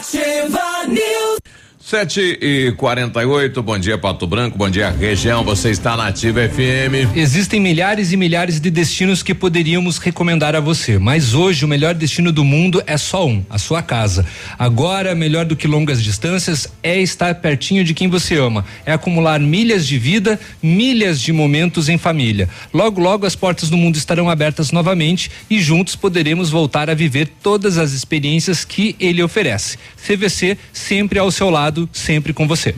Ativa News. Sete e quarenta e oito, bom dia Pato Branco, bom dia região, você está na Ativa FM. Existem milhares e milhares de destinos que poderíamos recomendar a você, mas hoje o melhor destino do mundo é só um, a sua casa. Agora, melhor do que longas distâncias é estar pertinho de quem você ama, é acumular milhas de vida, milhas de momentos em família. Logo, logo as portas do mundo estarão abertas novamente e juntos poderemos voltar a viver todas as experiências que ele oferece. CVC sempre ao seu lado sempre com você.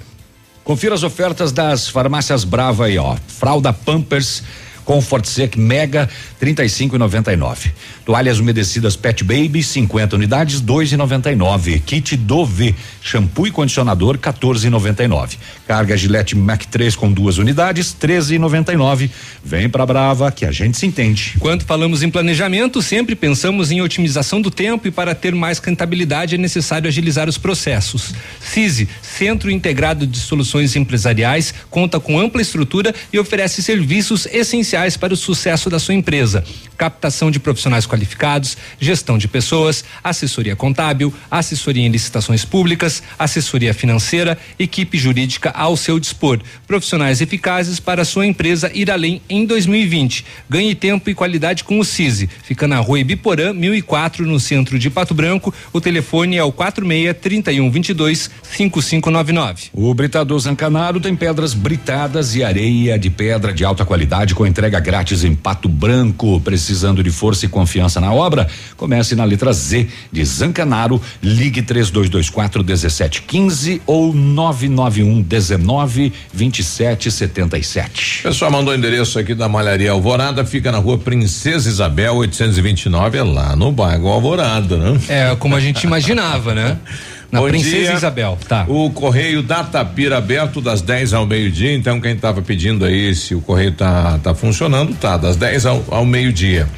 Confira as ofertas das farmácias Brava aí, ó. Fralda Pampers Comfort Sec Mega 35,99. Toalhas umedecidas Pet Baby 50 unidades 2,99. Kit Dove shampoo e condicionador 14,99. Carga Gillette Mac 3 com duas unidades 13,99. Vem pra Brava que a gente se entende. Quando falamos em planejamento, sempre pensamos em otimização do tempo e para ter mais rentabilidade é necessário agilizar os processos. CISI, Centro Integrado de Soluções Empresariais, conta com ampla estrutura e oferece serviços essenciais para o sucesso da sua empresa: captação de profissionais qualificados, gestão de pessoas, assessoria contábil, assessoria em licitações públicas, assessoria financeira, equipe jurídica ao seu dispor. Profissionais eficazes para a sua empresa ir além em 2020. Ganhe tempo e qualidade com o CISI. Fica na rua Ibiporã, 1004, no centro de Pato Branco. O telefone é o 46 31 22 5599. O Britador Zancanaro tem pedras britadas e areia de pedra de alta qualidade com entrega grátis em Pato Branco. Precisando de força e confiança na obra? Comece na letra Z de Zancanaro. Ligue 3224 1715 ou 991 19 27 77. O pessoal mandou o endereço aqui da Malharia Alvorada, fica na rua Princesa Isabel 829, é lá no bairro Alvorada, né? É, como a gente imaginava, né? *laughs* Na Bom Princesa dia. Isabel, tá. O correio da Tapira aberto das 10 ao meio-dia. Então, quem estava pedindo aí se o correio tá, tá funcionando, tá, das 10 ao, ao meio-dia.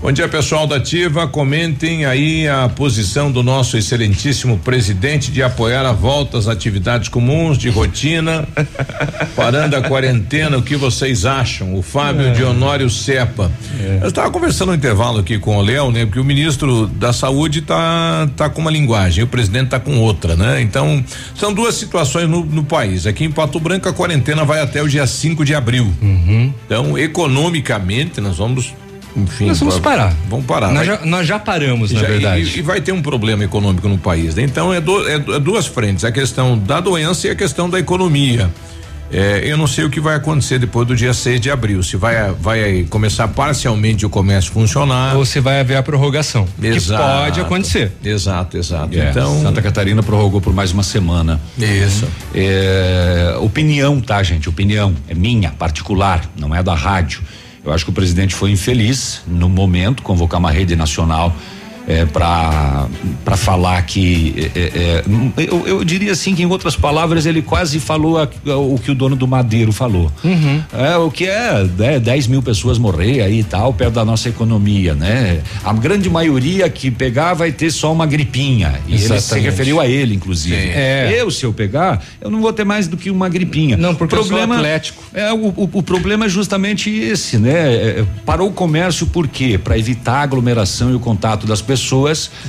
Bom dia, pessoal da Ativa. Comentem aí a posição do nosso excelentíssimo presidente de apoiar a volta às atividades comuns de rotina, *laughs* parando a quarentena. O que vocês acham? O Fábio É. Dionório Cepa. Eu estava conversando no intervalo aqui com o Léo, né? Porque o ministro da Saúde tá tá com uma linguagem, o presidente tá com outra, né? Então, são duas situações no, no país. Aqui em Pato Branco a quarentena vai até o dia 5 de abril. Então, economicamente, nós vamos enfim, Nós vamos vai- parar. Vamos parar. Nós Vai- já, nós já paramos, na já- verdade. E, e vai ter um problema econômico no país. né? Então é, do- é é duas frentes: a questão da doença e a questão da economia. É, eu não sei o que vai acontecer depois do dia 6 de abril. Se vai, vai começar parcialmente o comércio funcionar. Ou se vai haver a prorrogação. Exato. Que pode acontecer. Exato, exato. É, Então. Santa Catarina prorrogou por mais uma semana. Isso. É, opinião, tá, gente? Opinião é minha, particular, não é da rádio. Eu acho que o presidente foi infeliz no momento convocar uma rede nacional é, para para falar que é, é, eu, eu, diria assim que em outras palavras ele quase falou a, a, o que o dono do Madeiro falou. Uhum. é o que é né, 10 mil pessoas morrer aí e tal perto da nossa economia né? A grande maioria que pegar vai ter só uma gripinha. E Exatamente. ele se referiu a ele inclusive. É. eu se eu pegar eu não vou ter mais do que uma gripinha. Não porque problema, eu sou atlético. é o, o, o problema é justamente esse né? É, parou o comércio por quê? Para evitar a aglomeração e o contato das pessoas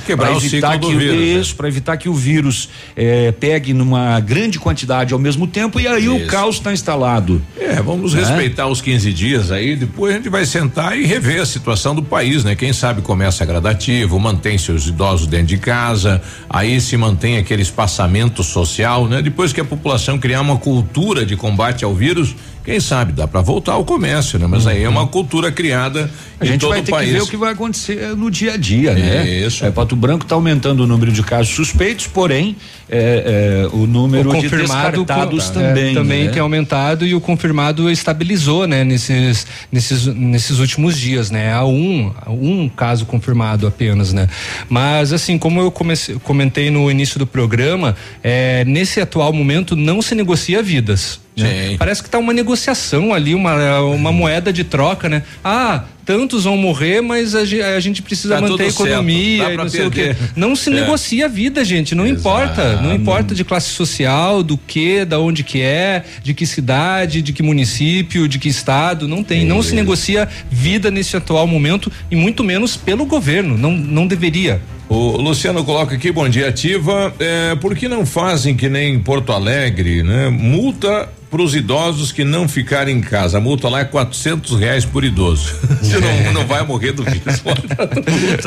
quebrar o ciclo do vírus. Né? Isso, para evitar que o vírus eh, pegue numa grande quantidade ao mesmo tempo e aí isso. o caos está instalado. É, vamos né? respeitar os 15 dias aí, depois a gente vai sentar e rever a situação do país, né? Quem sabe começa gradativo, mantém seus idosos dentro de casa, aí se mantém aquele espaçamento social, né? Depois que a população criar uma cultura de combate ao vírus, quem sabe dá para voltar ao comércio, né? Mas uhum. aí é uma cultura criada a gente vai ter país. que ver o que vai acontecer no dia a dia, né? Isso. É, Pato Branco está aumentando o número de casos suspeitos, porém é, é, o número o de descartados com, também. É, também né? tem aumentado e o confirmado estabilizou, né? Nesses, nesses, nesses últimos dias, né? Há um, um caso confirmado apenas, né? Mas assim, como eu comecei, comentei no início do programa, é, nesse atual momento não se negocia vidas. Né? Parece que está uma negociação ali, uma, uma moeda de troca, né? Ah, tantos vão morrer, mas a, a gente precisa tá manter a economia e não sei perder. o quê. Não se é. negocia a vida, gente, não Exato. importa. Não importa de classe social, do que, da onde que é, de que cidade, de que município, de que estado, não tem. É. Não se negocia vida nesse atual momento e muito menos pelo governo. Não, não deveria. O Luciano coloca aqui, bom dia, ativa. É, por que não fazem que nem Porto Alegre, né? Multa para os idosos que não ficarem em casa. A multa lá é quatrocentos reais por idoso. *laughs* Não, não vai morrer do vírus. *laughs*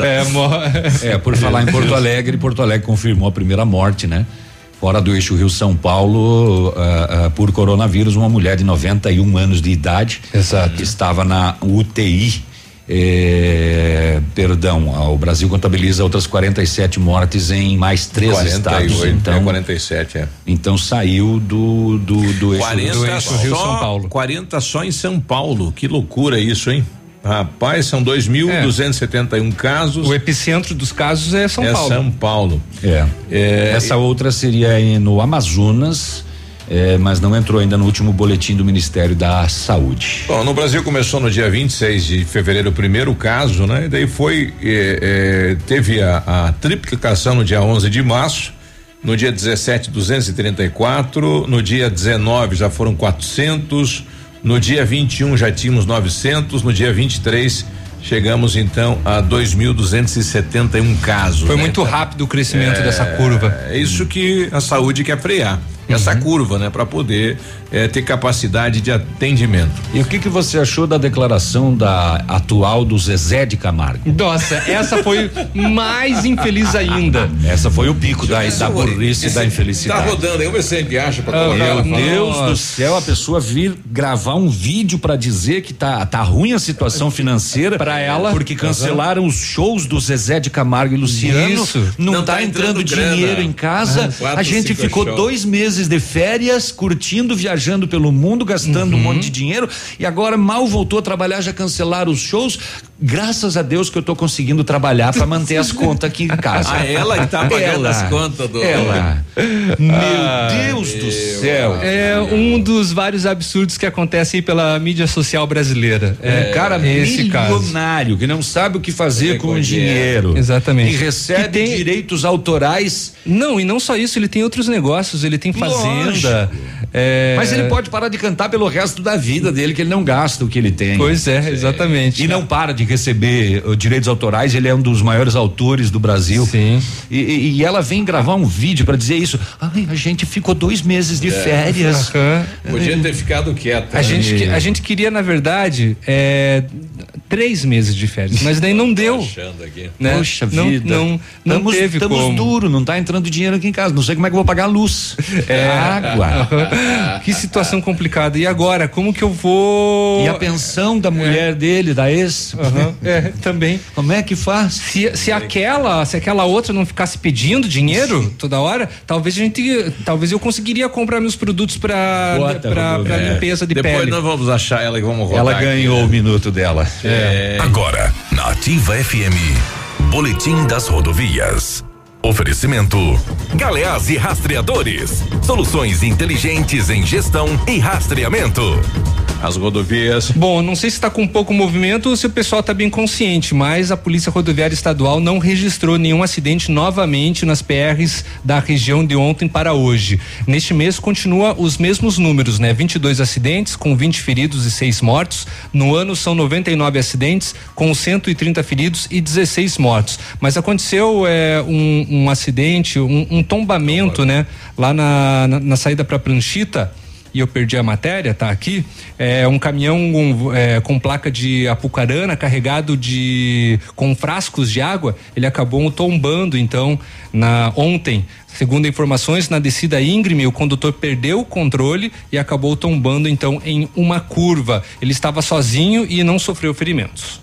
é, é, por falar em Porto Alegre, Porto Alegre confirmou a primeira morte, né? Fora do eixo Rio São Paulo, uh, uh, por coronavírus, uma mulher de 91 anos de idade. Exato. Estava na UTI é, perdão, o Brasil contabiliza outras 47 mortes em mais três 48, estados. É, então, é 47, é. Então saiu do do, do, eixo, 40 do eixo Rio São Paulo. 40 só em São Paulo. Que loucura isso, hein? Rapaz, são 2.271 é. casos. O epicentro dos casos é São é Paulo. São Paulo. É. é Essa outra seria no Amazonas é, mas não entrou ainda no último boletim do Ministério da Saúde. Bom, no Brasil começou no dia 26 de fevereiro o primeiro caso, né? E daí foi é, é, teve a, a, triplicação no dia 11 de março, no dia 17 234, no dia 19 já foram 400, no dia 21 já tínhamos 900, no dia 23 chegamos então a 2.271 casos. Foi né? muito rápido o crescimento dessa curva. É isso que a saúde quer frear essa uhum. curva, né, para poder é, ter capacidade de atendimento. E o que que você achou da declaração da atual do Zezé de Camargo? Nossa, essa foi mais infeliz ainda. *laughs* Essa foi o pico da, da burrice e da infelicidade. Tá rodando, eu sempre acha para oh, Meu Deus do céu, a pessoa vir gravar um vídeo para dizer que tá tá ruim a situação financeira para ela, porque cancelaram uhum. os shows do Zezé de Camargo e Luciano. Isso. Não, não tá, tá entrando, entrando dinheiro em casa. Ah, quatro, a gente ficou show. dois meses de férias, curtindo, viajando viajando pelo mundo, gastando uhum. um monte de dinheiro e agora mal voltou a trabalhar, já cancelaram os shows. Graças a Deus que eu tô conseguindo trabalhar para manter as contas aqui em casa. Ah, ela que tá pagando ela, as contas do. Ela. Meu ah, Deus meu do céu. É um dos vários absurdos que acontecem pela mídia social brasileira. É, um cara esse milionário caso. que não sabe o que fazer com o dinheiro. Exatamente. E recebe tem... direitos autorais. Não, e não só isso, ele tem outros negócios, ele tem fazenda. É... Mas ele pode parar de cantar pelo resto da vida dele, que ele não gasta o que ele tem. Pois é, exatamente. E não para de receber uh, direitos autorais, ele é um dos maiores autores do Brasil. Sim. E, e, e ela vem gravar um vídeo para dizer isso. Ai, a gente ficou dois meses de é. férias. Uhum. Podia ter ficado quieto. A, né? gente, a gente queria, na verdade, é, três meses de férias, mas daí não deu. Aqui. Né? Poxa não, vida. Não, não teve Estamos como. duro, não tá entrando dinheiro aqui em casa. Não sei como é que eu vou pagar a luz. *laughs* É. Água. *laughs* que situação complicada. E agora, como que eu vou. E a pensão da mulher é. dele, da ex? Uhum. *laughs* É, também. Como é que faz? Se, se aquela, se aquela outra não ficasse pedindo dinheiro toda hora, talvez a gente, talvez eu conseguiria comprar meus produtos para para é. limpeza de Depois pele. Depois nós vamos achar ela e vamos rodar. Ela ganhou aqui. o minuto dela. É. Agora, na Ativa FM. Boletim das Rodovias. Oferecimento: Galeás e Rastreadores. Soluções inteligentes em gestão e rastreamento. As rodovias. Bom, não sei se está com pouco movimento ou se o pessoal está bem consciente, mas a Polícia Rodoviária Estadual não registrou nenhum acidente novamente nas PRs da região de ontem para hoje. Neste mês continua os mesmos números, né? 22 acidentes com 20 feridos e 6 mortos. No ano são 99 acidentes com 130 feridos e 16 mortos. Mas aconteceu é, um, um acidente, um, um tombamento, né? Lá na, na, na saída para Pranchita e eu perdi a matéria, tá aqui. É um caminhão um, é, com placa de apucarana carregado de com frascos de água, ele acabou tombando então na ontem. Segundo informações, na descida íngreme, o condutor perdeu o controle e acabou tombando então em uma curva. Ele estava sozinho e não sofreu ferimentos.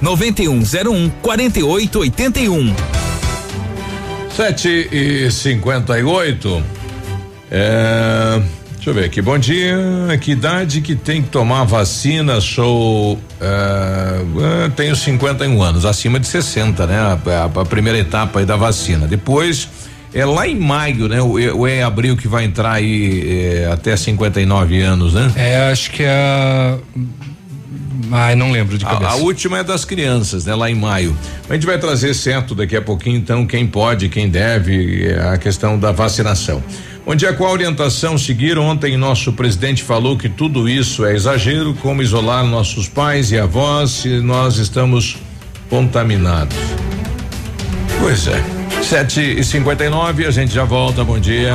9101 4881. 7 e 58 é, Deixa eu ver aqui. Bom dia. Que idade que tem que tomar vacina? Sou. É, tenho 51 anos, acima de 60, né? A, a, a, primeira etapa aí da vacina. Depois. É lá em maio, né? Ou é abril que vai entrar aí é, até 59 anos, né? É, acho que é Ai, não lembro de cabeça. A, a, última é das crianças, né? Lá em maio. A gente vai trazer certo daqui a pouquinho, então, quem pode, quem deve, é a questão da vacinação. Onde é qual orientação seguir? Ontem nosso presidente falou que tudo isso é exagero, como isolar nossos pais e avós se nós estamos contaminados. Pois é. Sete e cinquenta e nove, a gente já volta, bom dia.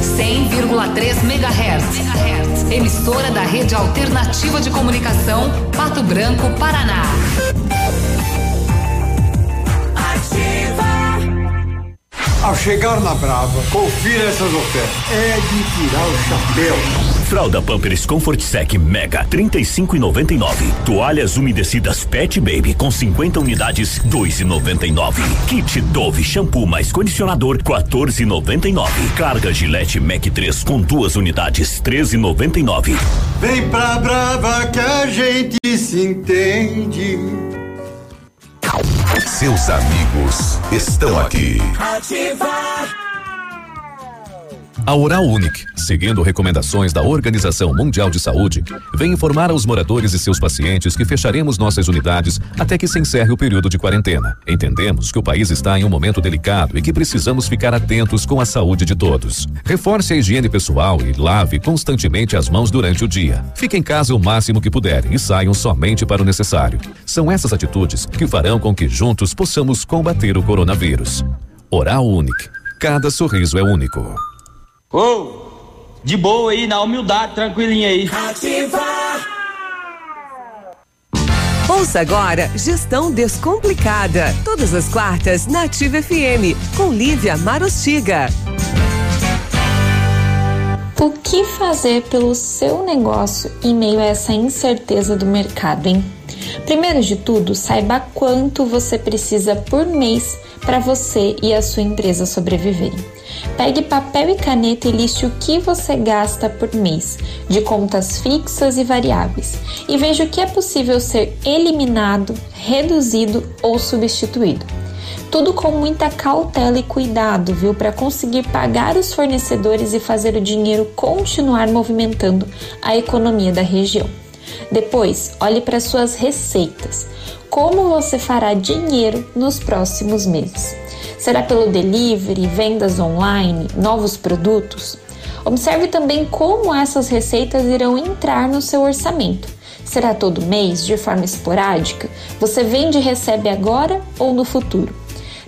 100,3 MHz. Emissora da Rede Alternativa de Comunicação, Pato Branco, Paraná. Ao chegar na Brava, confira essas ofertas. É de tirar o chapéu. Fralda Pampers Comfort Sec Mega 35,99. Toalhas umedecidas Pet Baby com 50 unidades 2,99. Kit Dove shampoo mais condicionador 14,99. Carga Gillette Mac 3 com duas unidades 13,99. Vem pra Brava que a gente se entende. Seus amigos estão aqui. Ativar. A Oral Unique, seguindo recomendações da Organização Mundial de Saúde, vem informar aos moradores e seus pacientes que fecharemos nossas unidades até que se encerre o período de quarentena. Entendemos que o país está em um momento delicado e que precisamos ficar atentos com a saúde de todos. Reforce a higiene pessoal e lave constantemente as mãos durante o dia. Fique em casa o máximo que puder e saiam somente para o necessário. São essas atitudes que farão com que juntos possamos combater o coronavírus. Oral Unique. Cada sorriso é único. Ô, oh, de boa aí, na humildade, tranquilinha aí. Ativar. Ouça agora Gestão Descomplicada. Todas as quartas na Ativa FM, com Lívia Marostiga. O que fazer pelo seu negócio em meio a essa incerteza do mercado, hein? Primeiro de tudo, saiba quanto você precisa por mês para você e a sua empresa sobreviverem. Pegue papel e caneta e liste o que você gasta por mês, de contas fixas e variáveis, e veja o que é possível ser eliminado, reduzido ou substituído. Tudo com muita cautela e cuidado, viu, para conseguir pagar os fornecedores e fazer o dinheiro continuar movimentando a economia da região. Depois, olhe para suas receitas. Como você fará dinheiro nos próximos meses? Será pelo delivery, vendas online, novos produtos? Observe também como essas receitas irão entrar no seu orçamento. Será todo mês, de forma esporádica? Você vende e recebe agora ou no futuro?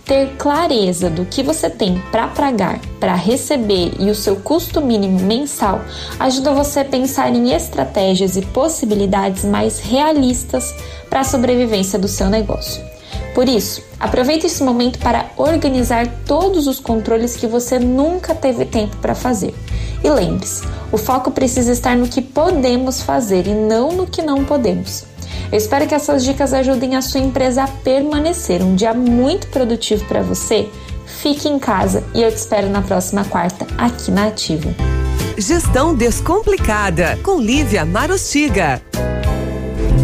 Ter clareza do que você tem para pagar, para receber e o seu custo mínimo mensal ajuda você a pensar em estratégias e possibilidades mais realistas para a sobrevivência do seu negócio. Por isso, aproveite esse momento para organizar todos os controles que você nunca teve tempo para fazer. E lembre-se, o foco precisa estar no que podemos fazer e não no que não podemos. Eu espero que essas dicas ajudem a sua empresa a permanecer um dia muito produtivo para você. Fique em casa e eu te espero na próxima quarta aqui na Ativa. Gestão Descomplicada, com Lívia Marostiga.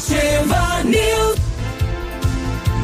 Ativa News.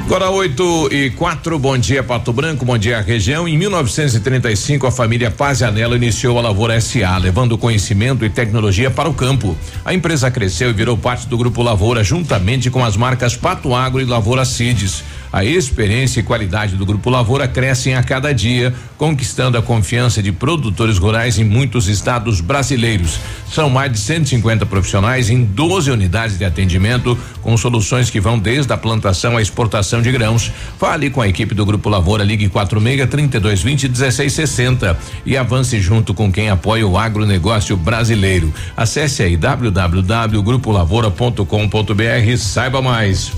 Agora 8 e 4, bom dia Pato Branco, bom dia região. Em 1935, a família Paz Anelo iniciou a Lavoura SA, levando conhecimento e tecnologia para o campo. A empresa cresceu e virou parte do Grupo Lavoura, juntamente com as marcas Pato Agro e Lavoura Cides. A experiência e qualidade do Grupo Lavoura crescem a cada dia, conquistando a confiança de produtores rurais em muitos estados brasileiros. São mais de 150 profissionais em 12 unidades de atendimento, com soluções que vão desde a plantação à exportação de grãos. Fale com a equipe do Grupo Lavoura, ligue 46 3220 1660 e avance junto com quem apoia o agronegócio brasileiro. Acesse aí www.grupolavoura.com.br, saiba mais.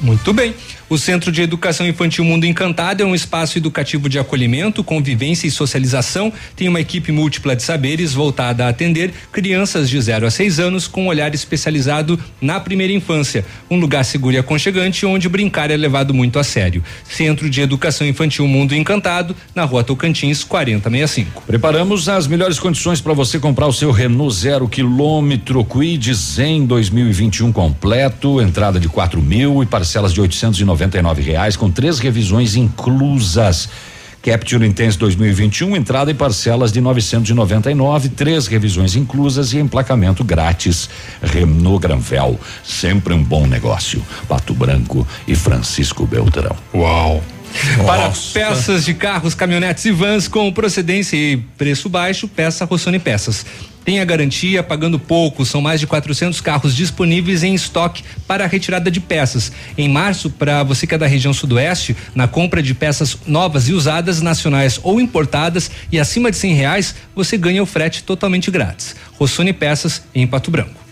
Muito bem. O Centro de Educação Infantil Mundo Encantado é um espaço educativo de acolhimento, convivência e socialização. Tem uma equipe múltipla de saberes voltada a atender crianças de 0 a 6 anos com um olhar especializado na primeira infância. Um lugar seguro e aconchegante onde brincar é levado muito a sério. Centro de Educação Infantil Mundo Encantado, na rua Tocantins, 4065. Preparamos as melhores condições para você comprar o seu Renault zero quilômetro Quid Zen 2021 completo, entrada de quatro mil e parcelas de 890 99 reais com três revisões inclusas. Capture Intense 2021, entrada e parcelas de 999, três revisões inclusas e emplacamento grátis. Renault Granvel, sempre um bom negócio. Pato Branco e Francisco Beltrão. Uau! Para Nossa. peças de carros, caminhonetes e vans com procedência e preço baixo, peça Rossoni Peças. Tem a garantia pagando pouco, são mais de 400 carros disponíveis em estoque para a retirada de peças. Em março, para você que é da região sudoeste, na compra de peças novas e usadas, nacionais ou importadas e acima de cem reais, você ganha o frete totalmente grátis. Rossoni Peças em Pato Branco.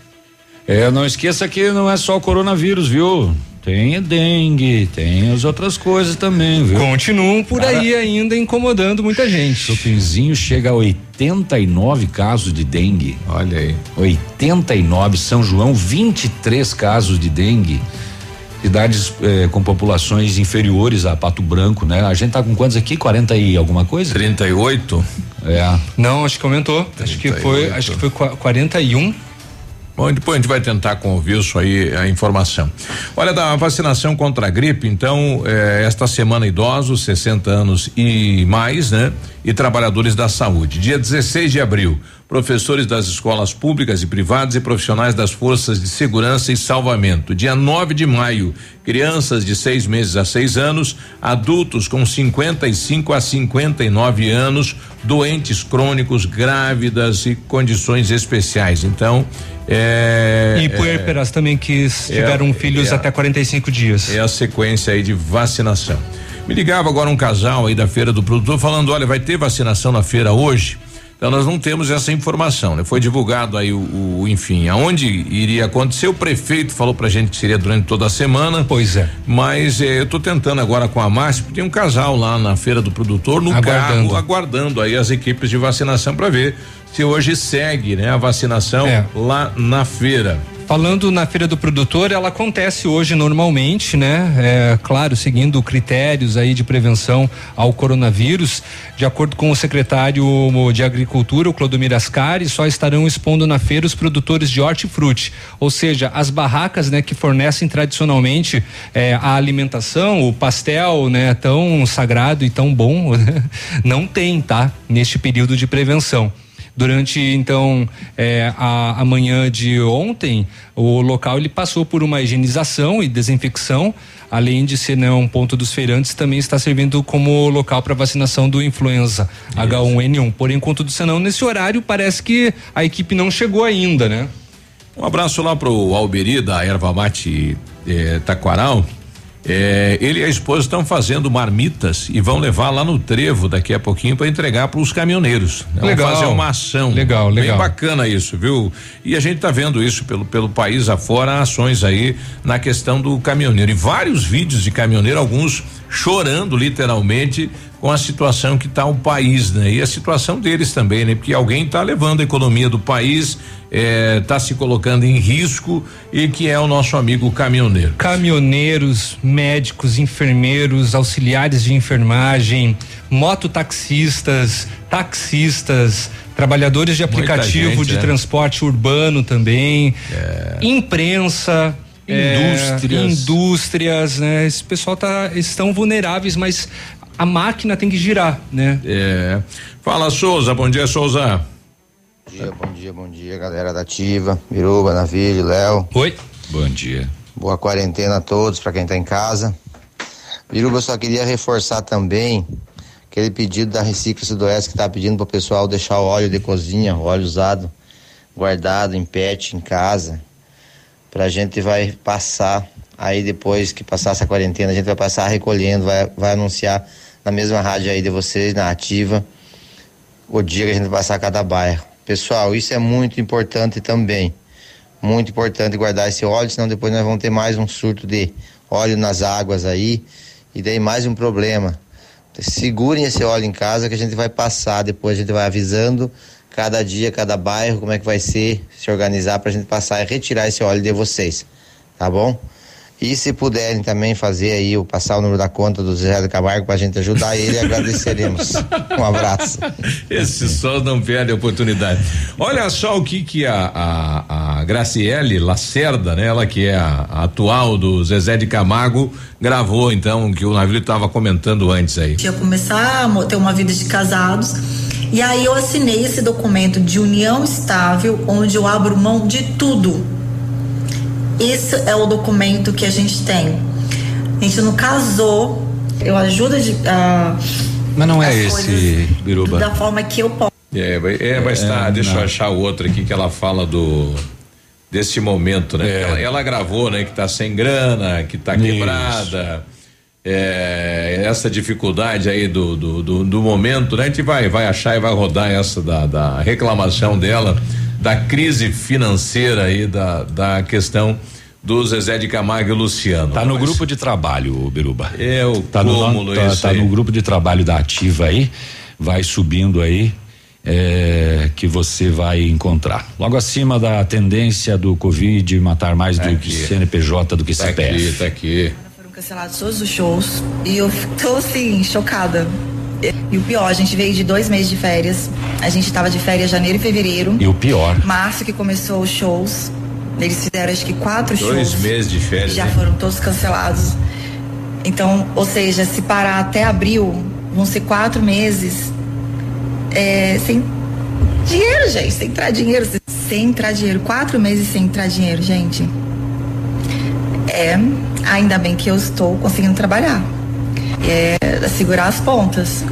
É, não esqueça que não é só o coronavírus, viu? Tem dengue, tem as outras coisas também, viu? Continuam por aí ainda incomodando muita gente. Chopinzinho chega a 89 casos de dengue. Olha aí. 89, São João, 23 casos de dengue. Cidades eh, com populações inferiores a Pato Branco, né? A gente tá com quantos aqui? 40 e alguma coisa? 38? É. Não, acho que aumentou. Acho que foi, acho que foi qua- 41. Bom, depois a gente vai tentar convir isso aí, a informação. Olha, da vacinação contra a gripe, então, eh, esta semana idosos, 60 anos e mais, né? E trabalhadores da saúde. Dia 16 de abril, professores das escolas públicas e privadas e profissionais das forças de segurança e salvamento. Dia 9 de maio, crianças de seis meses a seis anos, adultos com 55 a 59 anos, doentes crônicos, grávidas e condições especiais. Então, é, E puérperas também que tiveram filhos é- até 45 dias. é a sequência aí de vacinação. Me ligava agora um casal aí da feira do produtor falando, olha, vai ter vacinação na feira hoje? Então nós não temos essa informação, né? Foi divulgado aí o, o- enfim, aonde iria acontecer, o prefeito falou pra gente que seria durante toda a semana. Pois é. Mas eh, eu tô tentando agora com a Márcia, porque tem um casal lá na feira do produtor no Aguardando. carro, aguardando aí as equipes de vacinação para ver se hoje segue, né, a vacinação É. lá na feira. Falando na feira do produtor, ela acontece hoje normalmente, né? É, claro, seguindo critérios aí de prevenção ao coronavírus. De acordo com o secretário de Agricultura, o Clodomir Ascari, só estarão expondo na feira os produtores de hortifruti, ou seja, as barracas, né, que fornecem tradicionalmente é, a alimentação, o pastel, né, tão sagrado e tão bom, *laughs* não tem, tá? Neste período de prevenção. Durante então eh, a, a manhã de ontem, o local ele passou por uma higienização e desinfecção, além de ser né, um ponto dos feirantes, também está servindo como local para vacinação do influenza H1N1. Porém, contudo, senão nesse horário parece que a equipe não chegou ainda, né? Um abraço lá pro Alberi da Erva Mate eh, Taquaral. Eh, ele e a esposa estão fazendo marmitas e vão levar lá no trevo daqui a pouquinho para entregar para os caminhoneiros. né? Legal. Vão fazer uma ação. Legal, Bem legal. bacana isso, viu? E a gente está vendo isso pelo, pelo país afora, ações aí na questão do caminhoneiro. E vários vídeos de caminhoneiro, alguns chorando literalmente com a situação que está o país, né? E a situação deles também, né? Porque alguém está levando a economia do país, está se colocando em risco e que é o nosso amigo caminhoneiro. Caminhoneiros, médicos, enfermeiros, auxiliares de enfermagem, mototaxistas, taxistas, trabalhadores de aplicativo gente, de né? transporte urbano também, imprensa. É, Indústrias. indústrias, né? Esse pessoal tá estão vulneráveis, mas a máquina tem que girar, né? É. Fala, Souza. Bom dia, Souza. Bom dia, bom dia, bom dia, galera da Ativa, Miruba, Navilho, Léo. Oi. Bom dia. Boa quarentena a todos, para quem tá em casa. Miruba, eu só queria reforçar também aquele pedido da Recicla Sudoeste que tá pedindo pro pessoal deixar o óleo de cozinha, o óleo usado, guardado em pet em casa. Pra gente vai passar, aí depois que passar essa quarentena, a gente vai passar recolhendo, vai, vai anunciar na mesma rádio aí de vocês, na Ativa, o dia que a gente vai passar a cada bairro. Pessoal, isso é muito importante também. Muito importante guardar esse óleo, senão depois nós vamos ter mais um surto de óleo nas águas aí. E daí mais um problema. Segurem esse óleo em casa que a gente vai passar, depois a gente vai avisando cada dia, cada bairro, como é que vai ser, se organizar pra gente passar e retirar esse óleo de vocês. Tá bom? E se puderem também fazer aí, o passar o número da conta do Zé do Camargo pra gente ajudar ele, *laughs* agradeceremos. Um abraço. Esse só não perde a oportunidade. Olha só o que que a, a, a Graciele Lacerda, né? Ela que é a, a atual do Zezé de Camargo, gravou então, que o navio estava comentando antes aí. ia começar a ter uma vida de casados. E aí eu assinei esse documento de união estável, onde eu abro mão de tudo. Esse é o documento que a gente tem. A gente não casou, eu ajudo de, ah, Mas não é esse, Biruba. da forma que eu posso. É, vai, é, vai É, estar, deixa eu não. achar o outro aqui que ela fala do desse momento, né? É. Ela, ela gravou, né? Que tá sem grana, que tá Isso. quebrada. É, essa dificuldade aí do, do, do, do momento, né? A gente vai, vai achar e vai rodar essa da, da reclamação dela, da crise financeira aí, da, da questão do Zezé de Camargo e Luciano. Tá no grupo de trabalho, Biruba. É o tá no, tá, tá no grupo de trabalho da Ativa aí, vai subindo aí, é, que você vai encontrar. Logo acima da tendência do Covid matar mais do que CNPJ do que Tá CPF. aqui, tá aqui. Cancelados todos os shows e eu tô assim, chocada. E o pior, a gente veio de dois meses de férias. A gente tava de férias janeiro e fevereiro. E o pior, Março que começou os shows. Eles fizeram acho que quatro Dois shows. meses de férias. Já hein? foram todos cancelados. Então, ou seja, se parar até abril, vão ser quatro meses é, sem dinheiro, gente. Sem entrar dinheiro. Sem entrar dinheiro. Quatro meses sem entrar dinheiro, gente. É, ainda bem que eu estou conseguindo trabalhar. É segurar as pontas.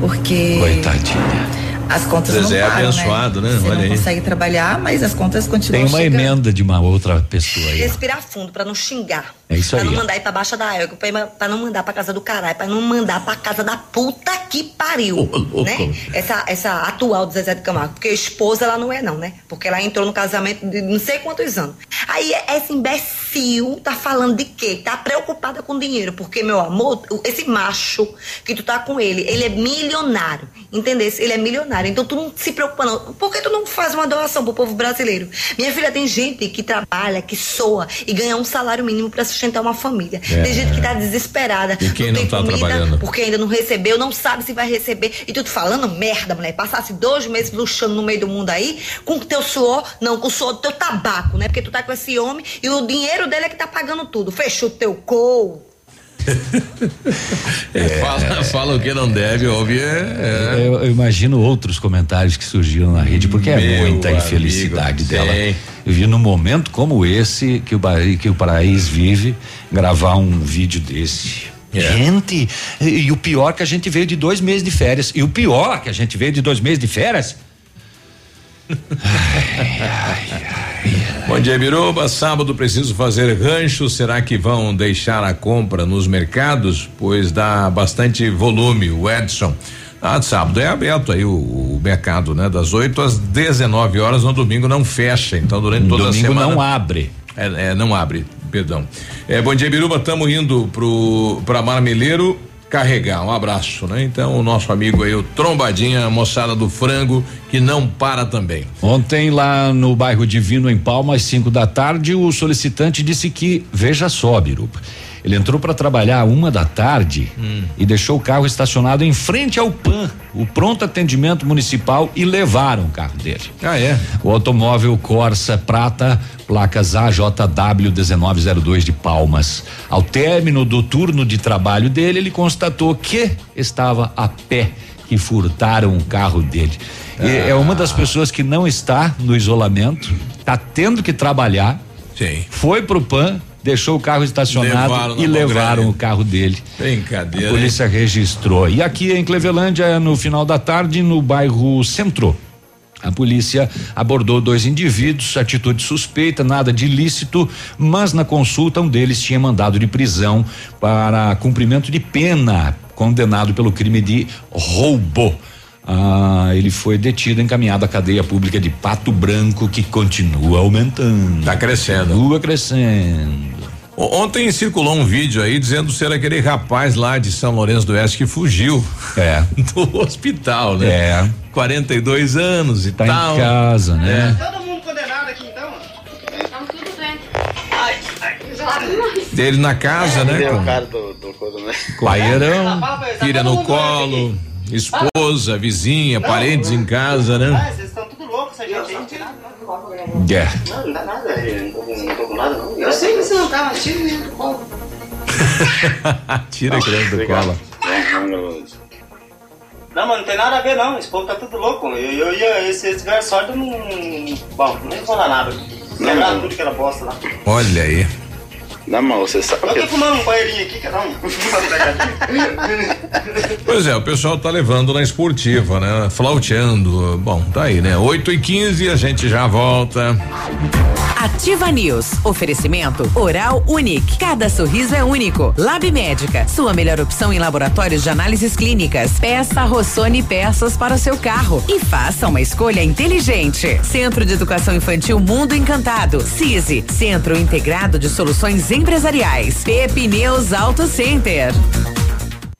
Porque. Coitadinha. As contas Zezé não é param, abençoado, né? Você Olha não aí. consegue trabalhar, mas as contas continuam Tem uma chegando. emenda de uma outra pessoa aí. Respirar fundo pra não xingar. É isso pra aí, não ó. mandar ir pra baixa da égua, pra, pra não mandar pra casa do caralho, pra não mandar pra casa da puta que pariu. louco. né? Essa, essa atual do Zezé de Camargo. Porque esposa ela não é, não, né? Porque ela entrou no casamento de não sei quantos anos. Aí essa imbecil tá falando de quê? Tá preocupada com dinheiro. Porque, meu amor, esse macho que tu tá com ele, ele é milionário. Entendeu? Ele é milionário. Então tu não se preocupa, não. Por que tu não faz uma doação pro povo brasileiro? Minha filha, tem gente que trabalha, que soa e ganha um salário mínimo pra sustentar uma família. É. Tem gente que tá desesperada. E quem não tem tá comida, trabalhando? Porque ainda não recebeu, não sabe se vai receber. E tu falando merda, mulher. Passasse dois meses luxando no meio do mundo aí, com o teu suor, não, com o suor do teu tabaco, né? Porque tu tá com esse homem e o dinheiro dele é que tá pagando tudo. Fechou teu cou. *laughs* É, Fala, fala o que não deve, ouve. É, é. Eu, eu imagino outros comentários que surgiram na rede, porque é Meu muita amigo, infelicidade dela. Eu vi num momento como esse que o, que o Paraís vive gravar um vídeo desse. É. Gente, e, e o pior que a gente veio de dois meses de férias. E o pior que a gente veio de dois meses de férias. *laughs* Bom dia, Biruba. Sábado preciso fazer rancho. Será que vão deixar a compra nos mercados? Pois dá bastante volume. O Edson. Ah, sábado é aberto aí o, o mercado, né? Das 8 às 19 horas. No domingo não fecha. Então, durante toda Domingo a semana. não abre. É, é, não abre, perdão. É, bom dia, Biruba. Estamos indo para Marmeleiro carregar. Um abraço, né? Então, o nosso amigo aí, o Trombadinha, a moçada do frango, que não para também. Ontem, lá no bairro Divino, em Palmas, 5 da tarde, o solicitante disse que, veja só, Biruba. Ele entrou para trabalhar uma da tarde e deixou o carro estacionado em frente ao PAN, o pronto atendimento municipal, e levaram o carro dele. Ah, é? O automóvel Corsa Prata, placas AJW 1902 de Palmas. Ao término do turno de trabalho dele, ele constatou que estava a pé que furtaram o carro dele. E é uma das pessoas que não está no isolamento, está tendo que trabalhar. Sim. Foi pro PAN, deixou o carro estacionado Levaram e levaram grande. o carro dele. Brincadeira. A polícia registrou. E aqui em Clevelândia, no final da tarde, no bairro Centro. A polícia abordou dois indivíduos, atitude suspeita, nada de ilícito, mas na consulta um deles tinha mandado de prisão para cumprimento de pena, condenado pelo crime de roubo. Ah, ele foi detido e encaminhado à cadeia pública de Pato Branco, que continua aumentando. Tá crescendo. Continua crescendo. O- Ontem circulou um vídeo aí dizendo ser aquele rapaz lá de São Lourenço do Oeste que fugiu. É. *laughs* Do hospital, né? É. 42 anos e Tá tal. em casa, né? Todo mundo condenado aqui então? Então tudo bem. Ai, ai, Dele na casa, né? Deu com- cara do, do coisa, né? No colo, esposa, vizinha, parentes em casa, né? Vocês estão tudo loucos, essa gente. Não nada. É. Não, não dá nada. eu Não tô, com- não nada, não. Eu sei que você não tá, tira mesmo. Bom. *laughs* Tira a criança do colo. Não, mas não tem nada a ver, não. Esse povo tá tudo louco. Eu, eu ia, se eles tiverem sorte, eu não. Bom, não ia falar nada. Lembrar tudo que era bosta lá. Olha aí. Não, mas você sabe. Eu tô fumando um banheirinho aqui, quer dar um. Pois é, o pessoal tá levando na esportiva, né? Flauteando. Bom, tá aí, né? 8 e 15 a gente já volta. Ativa News. Oferecimento Oral Unique. Cada sorriso é único. Lab Médica. Sua melhor opção em laboratórios de análises clínicas. Peça Rossoni peças para o seu carro. E faça uma escolha inteligente. Centro de Educação Infantil Mundo Encantado. CISI. Centro Integrado de Soluções Empresariais. Pepineus Auto Center.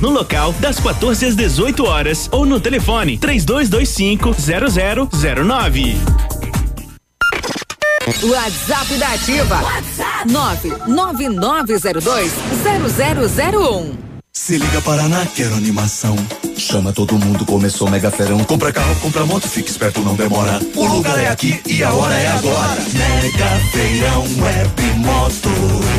no local das 14 às 18 horas ou no telefone 3225 0009. WhatsApp da Ativa. WhatsApp 999020001. Se liga Paraná, quero animação. Chama todo mundo, começou mega ferão. Compra carro, compra moto, fica esperto, não demora. O lugar é aqui e a hora é agora. Mega feirão web moto.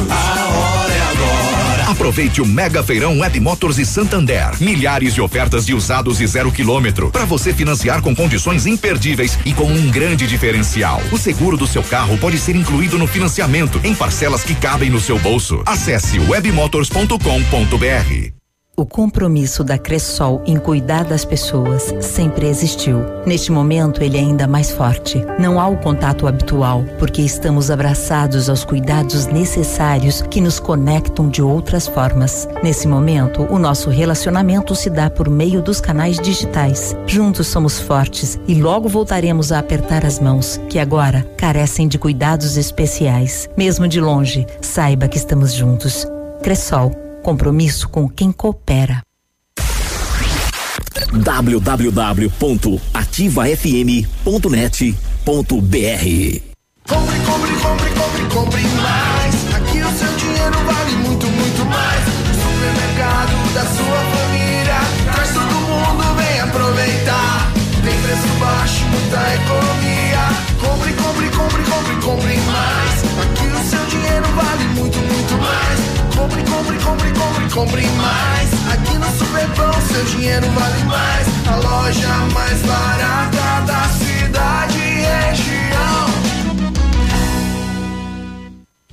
A hora é agora. Aproveite o Mega Feirão Web Motors e Santander. Milhares de ofertas de usados e zero quilômetro. Para você financiar com condições imperdíveis e com um grande diferencial. O seguro do seu carro pode ser incluído no financiamento em parcelas que cabem no seu bolso. Acesse webmotors.com.br. O compromisso da Cressol em cuidar das pessoas sempre existiu. Neste momento, ele é ainda mais forte. Não há o contato habitual, porque estamos abraçados aos cuidados necessários que nos conectam de outras formas. Nesse momento, o nosso relacionamento se dá por meio dos canais digitais. Juntos somos fortes e logo voltaremos a apertar as mãos, que agora carecem de cuidados especiais. Mesmo de longe, saiba que estamos juntos. Cressol Compromisso com quem coopera. www.ativafm.net.br Compre, compre, compre, compre, compre mais. Aqui o seu dinheiro vale muito, muito mais. Supermercado da sua família. Traz todo mundo, vem aproveitar. Tem preço baixo, muita economia. Compre, mais. Aqui no Superpão seu dinheiro vale mais. A loja mais barata da cidade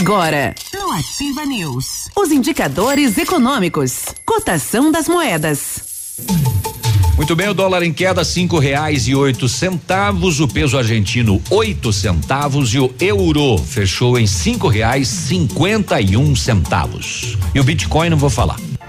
Agora, no Ativa News, os indicadores econômicos, cotação das moedas. Muito bem, o dólar em queda cinco reais e oito centavos, o peso argentino oito centavos e o euro fechou em cinco reais cinquenta e um centavos. E o Bitcoin não vou falar.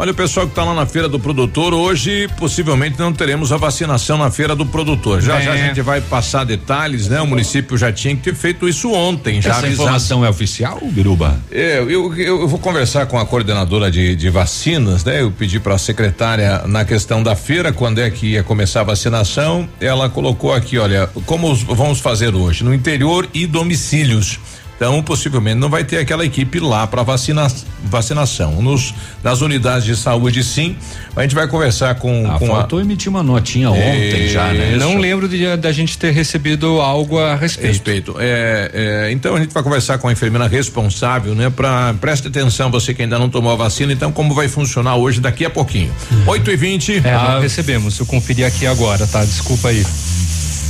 Olha o pessoal que está lá na feira do produtor, hoje possivelmente não teremos a vacinação na feira do produtor. Já É. já a gente vai passar detalhes, né? O município já tinha que ter feito isso ontem, já Essa avisado. informação é oficial, Biruba? É, eu, eu, eu vou conversar com a coordenadora de, de vacinas, né? Eu pedi para a secretária na questão da feira, quando é que ia começar a vacinação. Ela colocou aqui, olha, como os- vamos fazer hoje? No interior e domicílios. Então, possivelmente não vai ter aquela equipe lá para vacina, vacinação. Nos, nas unidades de saúde, sim. A gente vai conversar com, Ah, com faltou a. emitir uma notinha ontem já, né? Não lembro de- da gente ter recebido algo a respeito. Respeito. É, é, então a gente vai conversar com a enfermeira responsável, né? Para preste atenção, você que ainda não tomou a vacina, então como vai funcionar hoje daqui a pouquinho. 8 e 20 É, não recebemos. Eu conferi aqui agora, tá? Desculpa aí.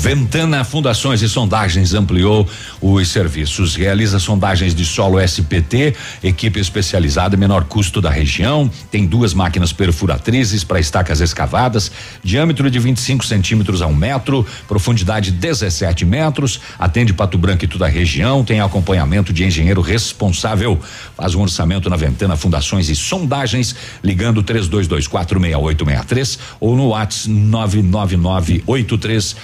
Ventana Fundações e Sondagens ampliou os serviços. Realiza sondagens de solo SPT, equipe especializada, menor custo da região. Tem duas máquinas perfuratrizes para estacas escavadas, diâmetro de 25 centímetros a um metro, profundidade 17 metros. Atende Pato Branco e toda a região. Tem acompanhamento de engenheiro responsável. Faz um orçamento na Ventana Fundações e Sondagens, ligando 32246863 ou no WhatsApp 99983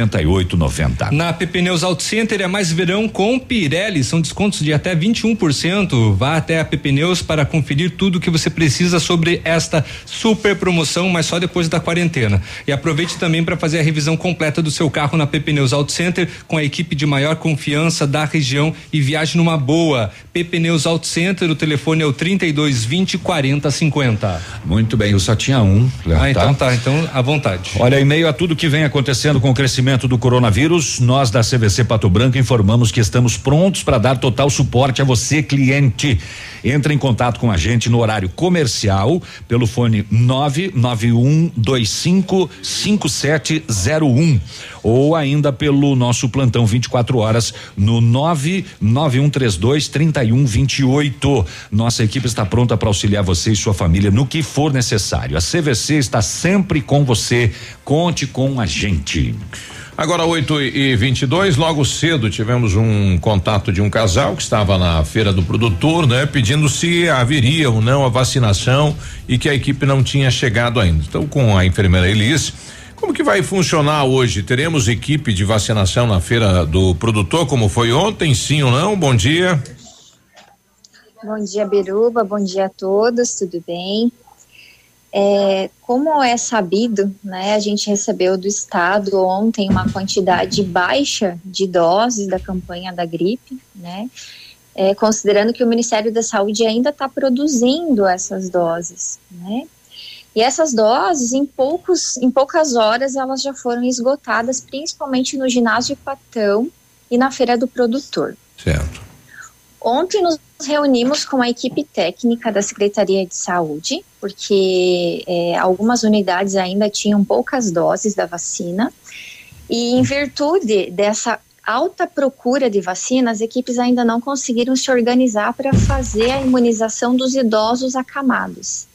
9890. Na PP Neus Auto Center é mais verão com Pirelli, são descontos de até 21%. Vá até a PP Neus para conferir tudo o que você precisa sobre esta super promoção, mas só depois da quarentena. E aproveite também para fazer a revisão completa do seu carro na PP Neus Auto Center com a equipe de maior confiança da região e viaje numa boa. PP Neus Auto Center, o telefone é o 32 20 40 50. Muito bem, eu só tinha um. Ah, então tá, então à vontade. Olha, em meio a tudo que vem acontecendo com o crescimento do coronavírus, nós da CVC Pato Branco informamos que estamos prontos para dar total suporte a você, cliente. Entre em contato com a gente no horário comercial pelo fone 991255701 ou ainda pelo nosso plantão 24 horas no 99132 3128. Nossa equipe está pronta para auxiliar você e sua família no que for necessário. A CVC está sempre com você. Conte com a gente. Agora 8 e 22 logo cedo tivemos um contato de um casal que estava na feira do produtor, né? Pedindo se haveria ou não a vacinação e que a equipe não tinha chegado ainda. Então, com a enfermeira Elis, como que vai funcionar hoje? Teremos equipe de vacinação na feira do produtor, como foi ontem, sim ou não? Bom dia. Bom dia, Biruba. Bom dia a todos. Tudo bem? É, como é sabido, né, a gente recebeu do Estado ontem uma quantidade baixa de doses da campanha da gripe, né, é, considerando que o Ministério da Saúde ainda está produzindo essas doses, né, e essas doses, em, poucos, em poucas horas, elas já foram esgotadas, principalmente no ginásio Patão e na Feira do Produtor. Certo. Ontem nos reunimos com a equipe técnica da Secretaria de Saúde, porque é, algumas unidades ainda tinham poucas doses da vacina, e em virtude dessa alta procura de vacina, as equipes ainda não conseguiram se organizar para fazer a imunização dos idosos acamados.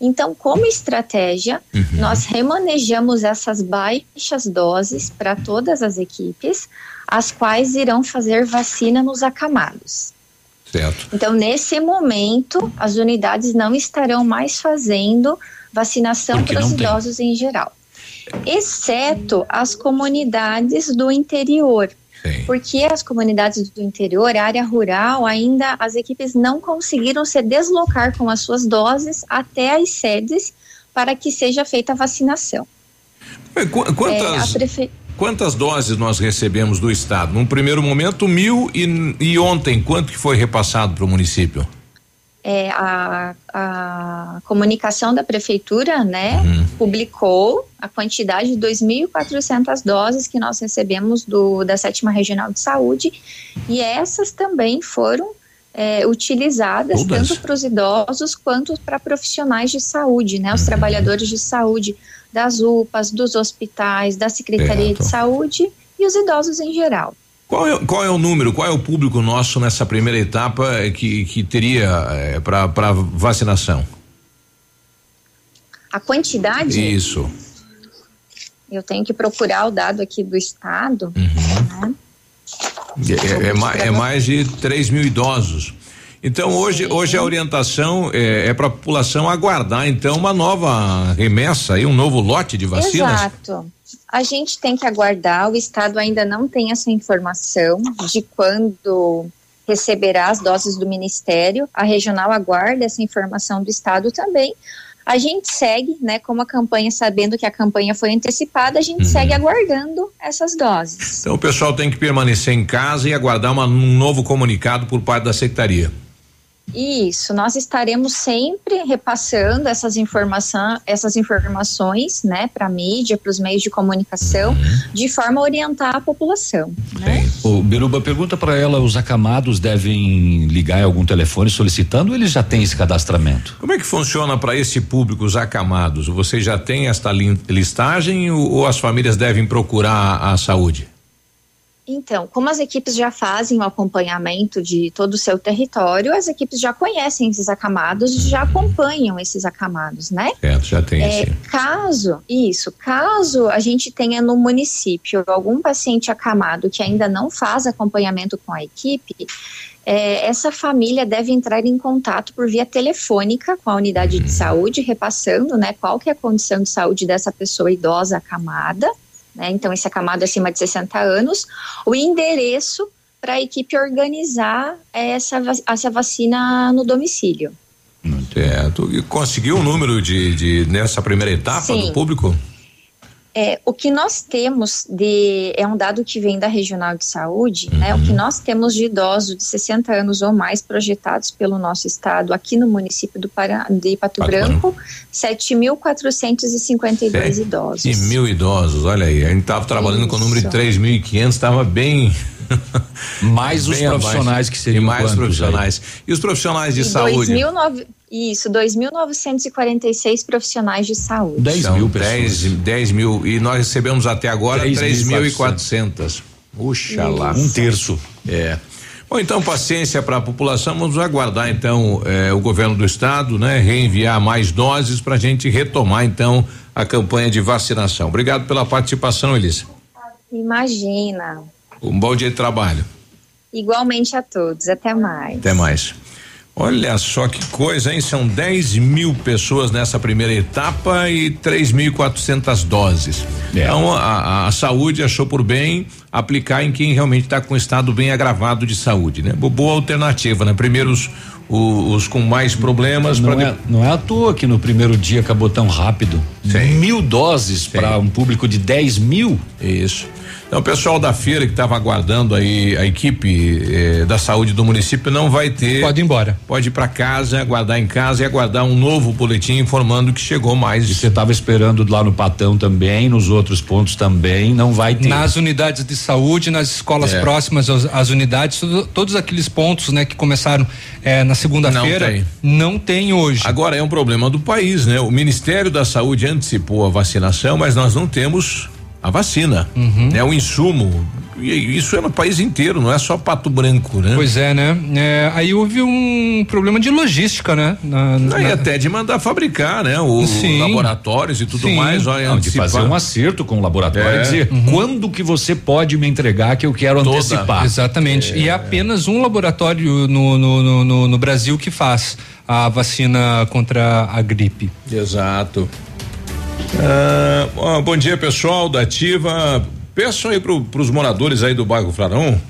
Então, como estratégia, uhum. nós remanejamos essas baixas doses para todas as equipes, as quais irão fazer vacina nos acamados. Certo. Então, nesse momento, as unidades não estarão mais fazendo vacinação para os idosos tem. em geral, exceto as comunidades do interior. Sim. Porque as comunidades do interior, a área rural, ainda as equipes não conseguiram se deslocar com as suas doses até as sedes para que seja feita a vacinação. Quantas, é, prefe... quantas doses nós recebemos do Estado? Num primeiro momento, mil e, e ontem, quanto que foi repassado para o município? é, a, a comunicação da prefeitura, né, uhum. publicou a quantidade de 2.400 doses que nós recebemos do, da sétima regional de saúde e essas também foram é, utilizadas Todas. tanto para os idosos quanto para profissionais de saúde, né, os uhum. trabalhadores de saúde das UPAs, dos hospitais, da Secretaria de Saúde e os idosos em geral. Qual é, qual é o número, qual é o público nosso nessa primeira etapa que, que teria é, para vacinação? A quantidade? Isso. Eu tenho que procurar o dado aqui do estado. Uhum. Né? É, é, é, mais, é mais de 3 mil idosos. Então hoje, hoje a orientação é, é para a população aguardar então uma nova remessa e um novo lote de vacinas. Exato. A gente tem que aguardar. O estado ainda não tem essa informação de quando receberá as doses do ministério. A regional aguarda essa informação do estado também. A gente segue, né, como a campanha, sabendo que a campanha foi antecipada, a gente uhum. segue aguardando essas doses. Então o pessoal tem que permanecer em casa e aguardar uma, um novo comunicado por parte da secretaria. Isso, nós estaremos sempre repassando essas, informação, essas informações né, para a mídia, para os meios de comunicação, de forma a orientar a população. Né? O Biruba pergunta para ela: os acamados devem ligar em algum telefone solicitando ou eles já têm esse cadastramento? Como é que funciona para esse público, os acamados? Você já tem esta listagem ou, ou as famílias devem procurar a saúde? Então, como as equipes já fazem o acompanhamento de todo o seu território, as equipes já conhecem esses acamados e já acompanham esses acamados, né? Certo, já tem. É, sim. caso, isso, caso a gente tenha no município algum paciente acamado que ainda não faz acompanhamento com a equipe, é, essa família deve entrar em contato por via telefônica com a unidade de saúde, repassando, né, qual que é a condição de saúde dessa pessoa idosa acamada, né? Então, esse acamado acima de 60 anos, o endereço para a equipe organizar essa, essa vacina no domicílio. Certo. E conseguiu o número de, de nessa primeira etapa Sim. do público? É, o que nós temos de é um dado que vem da regional de saúde, né? O que nós temos de idosos de 60 anos ou mais projetados pelo nosso estado aqui no município do Pará, de Pato, Branco, 7.452 idosos. E mil idosos, olha aí. A gente estava trabalhando com o número de 3.500, estava bem. mais *laughs* os bem profissionais abaixo. que seriam E mais quantos profissionais. E os profissionais de E saúde? 2.009 isso, 2.946 profissionais de saúde. 10 São mil 10, 10 mil. E nós recebemos até agora 3.400. 3.400. Puxa lá. Um terço. É. Bom, então paciência para a população. Vamos aguardar então eh, o governo do estado, né, reenviar mais doses para a gente retomar então a campanha de vacinação. Obrigado pela participação, Elisa. Imagina. Um bom dia de trabalho. Igualmente a todos. Até mais. Até mais. Olha só que coisa, hein? São 10 mil pessoas nessa primeira etapa e 3.400 doses. Então a, a, a saúde achou por bem aplicar em quem realmente está com estado bem agravado de saúde, né? Bo- Boa alternativa, né? Primeiro os, o- os com mais problemas Não para é, não é à toa que no primeiro dia acabou tão rápido. Mil doses para um público de 10 mil. Isso. Então, o pessoal da feira que estava aguardando aí a equipe eh, da saúde do município não vai ter. Pode ir embora. Pode ir para casa, aguardar em casa e aguardar um novo boletim informando que chegou mais. Você estava esperando lá no Patão também, nos outros pontos também, não vai ter. Nas unidades de saúde, nas escolas É. próximas às, às unidades, tudo- todos aqueles pontos, né, que começaram eh, na segunda-feira, Não tem. não tem hoje. Agora é um problema do país, né? O Ministério da Saúde antecipou a vacinação, mas nós não temos a vacina, Uhum. né? O insumo. E isso é no país inteiro, não é só Pato Branco, né? Pois é, né? É, aí houve um problema de logística, né? Na, Não, e na- até de mandar fabricar, né? Os Sim. laboratórios e tudo Sim. mais, olha, Não, de fazer um acerto com o laboratório É. e dizer quando que você pode me entregar que eu quero Toda. antecipar. Exatamente. E é apenas um laboratório no, no, no, no- no Brasil que faz a vacina contra a gripe. Exato. Ah, bom dia, pessoal da Ativa. Peço aí pro, pros moradores aí do bairro Frarão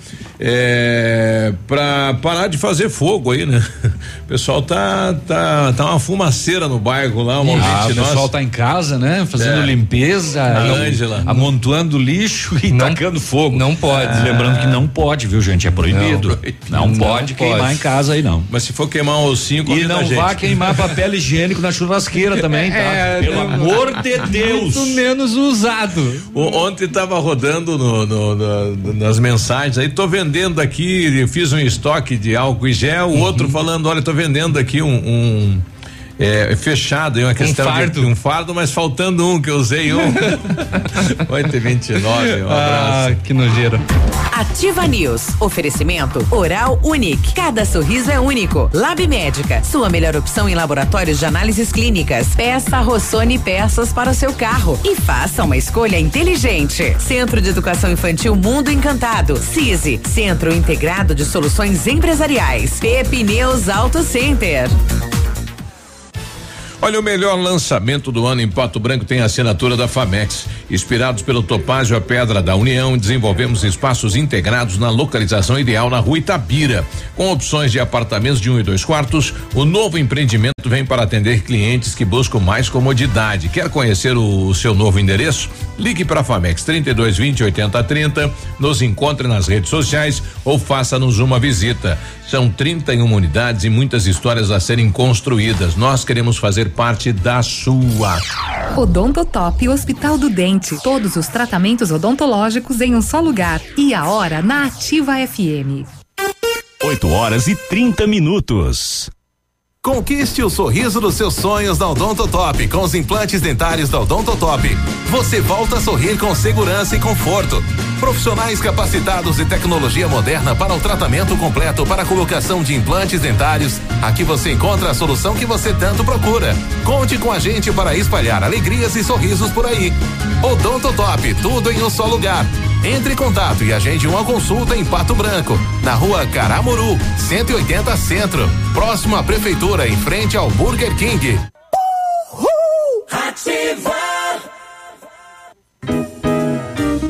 é, para parar de fazer fogo aí, né? *laughs* O pessoal tá tá tá uma fumaceira no bairro lá, uma Ah, o pessoal nossa. tá em casa, né? Fazendo É. limpeza, A Ângela. amontoando lixo e tacando fogo. Não pode. Ah. Lembrando que não pode, viu, gente? É proibido. Não, Não pode queimar pode. em casa aí, não. Mas se for queimar um ossinho, E não gente. vá queimar papel *laughs* higiênico na churrasqueira também, tá? É, Pelo não- amor de Deus. Muito menos usado. O- Ontem tava rodando no- no- no- nas mensagens aí, tô vendendo aqui, fiz um estoque de álcool e gel, o outro falando, olha, tô vendendo aqui um, um, é, fechado, aí uma questão de- fardo. de um fardo, mas faltando um que eu usei um. *laughs* 829, um Ah, abraço. que nojeira. Ativa News. Oferecimento Oral Unique. Cada sorriso é único. Lab Médica. Sua melhor opção em laboratórios de análises clínicas. Peça Rossoni peças para o seu carro. E faça uma escolha inteligente. Centro de Educação Infantil Mundo Encantado. CISI. Centro Integrado de Soluções Empresariais. Pepineus Auto Center. Olha, o melhor lançamento do ano em Pato Branco tem a assinatura da Famex. Inspirados pelo Topázio a Pedra da União, desenvolvemos espaços integrados na localização ideal na rua Itabira. Com opções de apartamentos de um e dois quartos, o novo empreendimento vem para atender clientes que buscam mais comodidade. Quer conhecer o, o seu novo endereço? Ligue para a Famex 3220 8030, nos encontre nas redes sociais ou faça-nos uma visita. São 31 unidades e muitas histórias a serem construídas. Nós queremos fazer parte da sua. Odontotop Hospital do Dente. Todos os tratamentos odontológicos em um só lugar. E a hora na Ativa FM. 8 horas e 30 minutos. Conquiste o sorriso dos seus sonhos da Odontotop. Com os implantes dentários da Odontotop, você volta a sorrir com segurança e conforto. Profissionais capacitados e tecnologia moderna para o tratamento completo para a colocação de implantes dentários. Aqui você encontra a solução que você tanto procura. Conte com a gente para espalhar alegrias e sorrisos por aí. Odontotop, tudo em um só lugar. Entre em contato e agende uma consulta em Pato Branco, na rua Caramuru, 180 Centro, próximo à Prefeitura, em frente ao Burger King.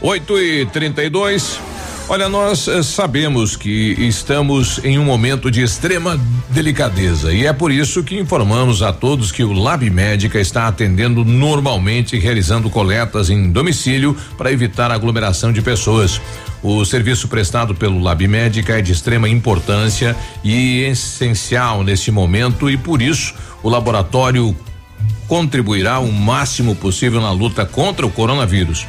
8 e 32 Olha, nós eh, sabemos que estamos em um momento de extrema delicadeza e é por isso que informamos a todos que o Lab Médica está atendendo normalmente, realizando coletas em domicílio para evitar aglomeração de pessoas. O serviço prestado pelo Lab Médica é de extrema importância e essencial nesse momento e por isso o laboratório contribuirá o máximo possível na luta contra o coronavírus.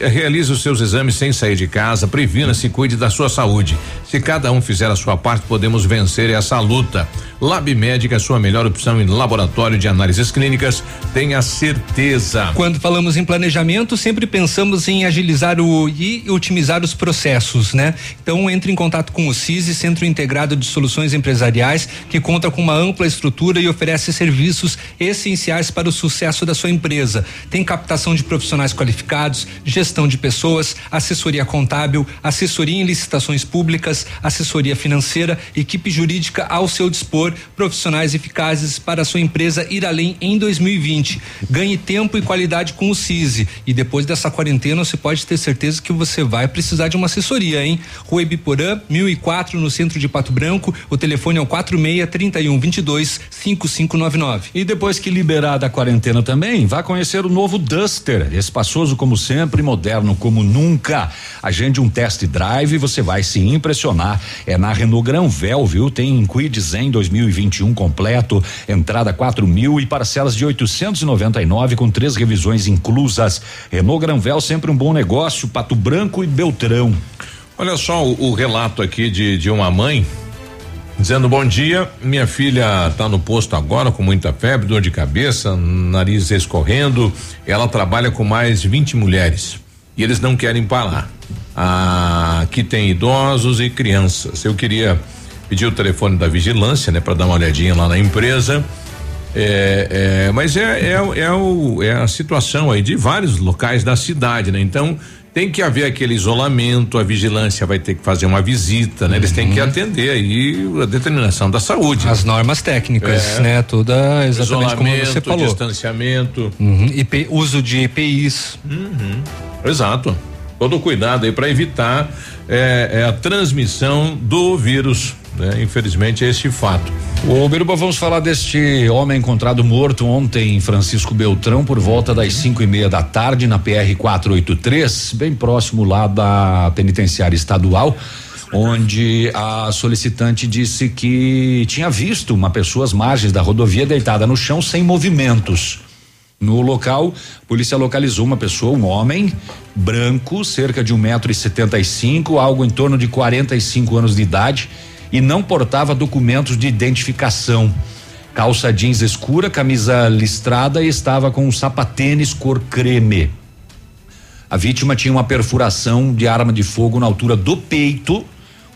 Realize os seus exames sem sair de casa, previna-se e cuide da sua saúde. Se cada um fizer a sua parte, podemos vencer essa luta. Lab Médica, sua melhor opção em laboratório de análises clínicas, tenha certeza. Quando falamos em planejamento, sempre pensamos em agilizar o e otimizar os processos, né? Então entre em contato com o CISI, Centro Integrado de Soluções Empresariais, que conta com uma ampla estrutura e oferece serviços essenciais para o sucesso da sua empresa. Tem captação de profissionais qualificados, gestão de pessoas, assessoria contábil, assessoria em licitações públicas, assessoria financeira, equipe jurídica ao seu dispor, profissionais eficazes para a sua empresa ir além em 2020. Ganhe tempo e qualidade com o CISI. E depois dessa quarentena, você pode ter certeza que você vai precisar de uma assessoria, hein? Rua Ibiporã, 1004, no centro de Pato Branco. O telefone é o 46 31 22 5599. E depois que liberar da quarentena também, vá conhecer o novo Duster, espaçoso como sempre, moderno como nunca. Agende um test drive você vai se impressionar. É na Renault Granvel, viu? Tem Quid Zen 2021 completo, entrada quatro mil e parcelas de 899 com três revisões inclusas. Renault Granvel sempre um bom negócio, Pato Branco e Beltrão. Olha só o, o relato aqui de, de uma mãe dizendo bom dia, minha filha está no posto agora com muita febre, dor de cabeça, nariz escorrendo. Ela trabalha com mais 20 mulheres e eles não querem parar. Ah, aqui tem idosos e crianças. Eu queria pediu o telefone da vigilância, né, para dar uma olhadinha lá na empresa. É, é, mas é, é, é, o, é a situação aí de vários locais da cidade, né? Então tem que haver aquele isolamento, a vigilância vai ter que fazer uma visita, né? Eles têm que atender aí a determinação da saúde. As normas técnicas, É. né? Toda exatamente como você Isolamento, falou. distanciamento. Uhum. IP, uso de EPIs. Uhum. Exato. Todo cuidado aí para evitar é, é, a transmissão do vírus. Né? Infelizmente é esse fato. Ô, Biruba, vamos falar deste homem encontrado morto ontem em Francisco Beltrão por volta das cinco e meia da tarde na PR 483, bem próximo lá da penitenciária estadual, onde a solicitante disse que tinha visto uma pessoa às margens da rodovia deitada no chão sem movimentos. No local, a polícia localizou uma pessoa, um homem branco, cerca de um metro e setenta e cinco, algo em torno de 45 anos de idade, e não portava documentos de identificação. Calça jeans escura, camisa listrada e estava com um sapatênis cor creme. A vítima tinha uma perfuração de arma de fogo na altura do peito,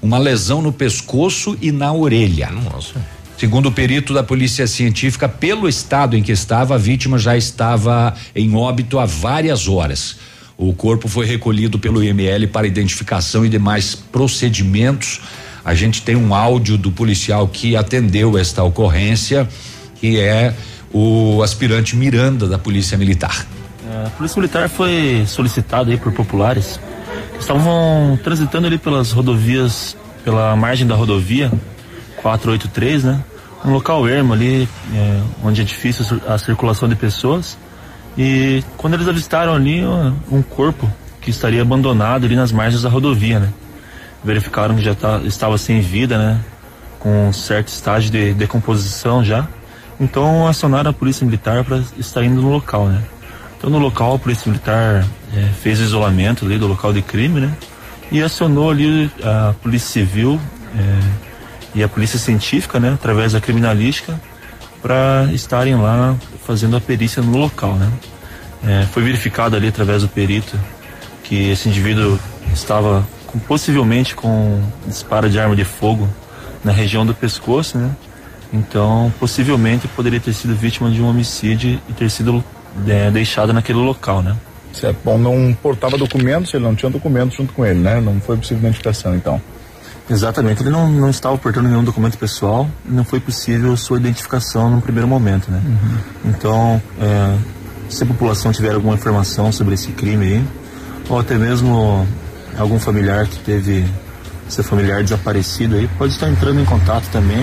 uma lesão no pescoço e na orelha. Nossa. Segundo o perito da Polícia Científica, pelo estado em que estava, a vítima já estava em óbito há várias horas. O corpo foi recolhido pelo IML para identificação e demais procedimentos. A gente tem um áudio do policial que atendeu esta ocorrência, que é o aspirante Miranda da Polícia Militar. É, A Polícia Militar foi solicitada aí por populares que estavam transitando ali pelas rodovias, pela margem da rodovia 483, né? Um local ermo ali, é, onde é difícil a cir- a circulação de pessoas. E quando eles avistaram ali um corpo que estaria abandonado ali nas margens da rodovia, né? Verificaram que já tá, estava sem vida, né? Com um certo estágio de decomposição já. Então acionaram a polícia militar para estar indo no local, né? Então no local a polícia militar eh, fez o isolamento ali do local de crime, né? E acionou ali a polícia civil eh, e a polícia científica, né? Através da criminalística para estarem lá fazendo a perícia no local, né? Eh, foi verificado ali através do perito que esse indivíduo estava com- possivelmente com disparo de arma de fogo na região do pescoço, né? Então, possivelmente poderia ter sido vítima de um homicídio e ter sido é, deixado naquele local, né? Certo. Bom, não portava documentos, ele não tinha documentos junto com ele, né? Não foi possível identificação, então. Exatamente, ele não, não estava portando nenhum documento pessoal não foi possível sua identificação no primeiro momento, né? Então, é, se a população tiver alguma informação sobre esse crime aí, ou até mesmo algum familiar que teve seu familiar desaparecido aí, pode estar entrando em contato também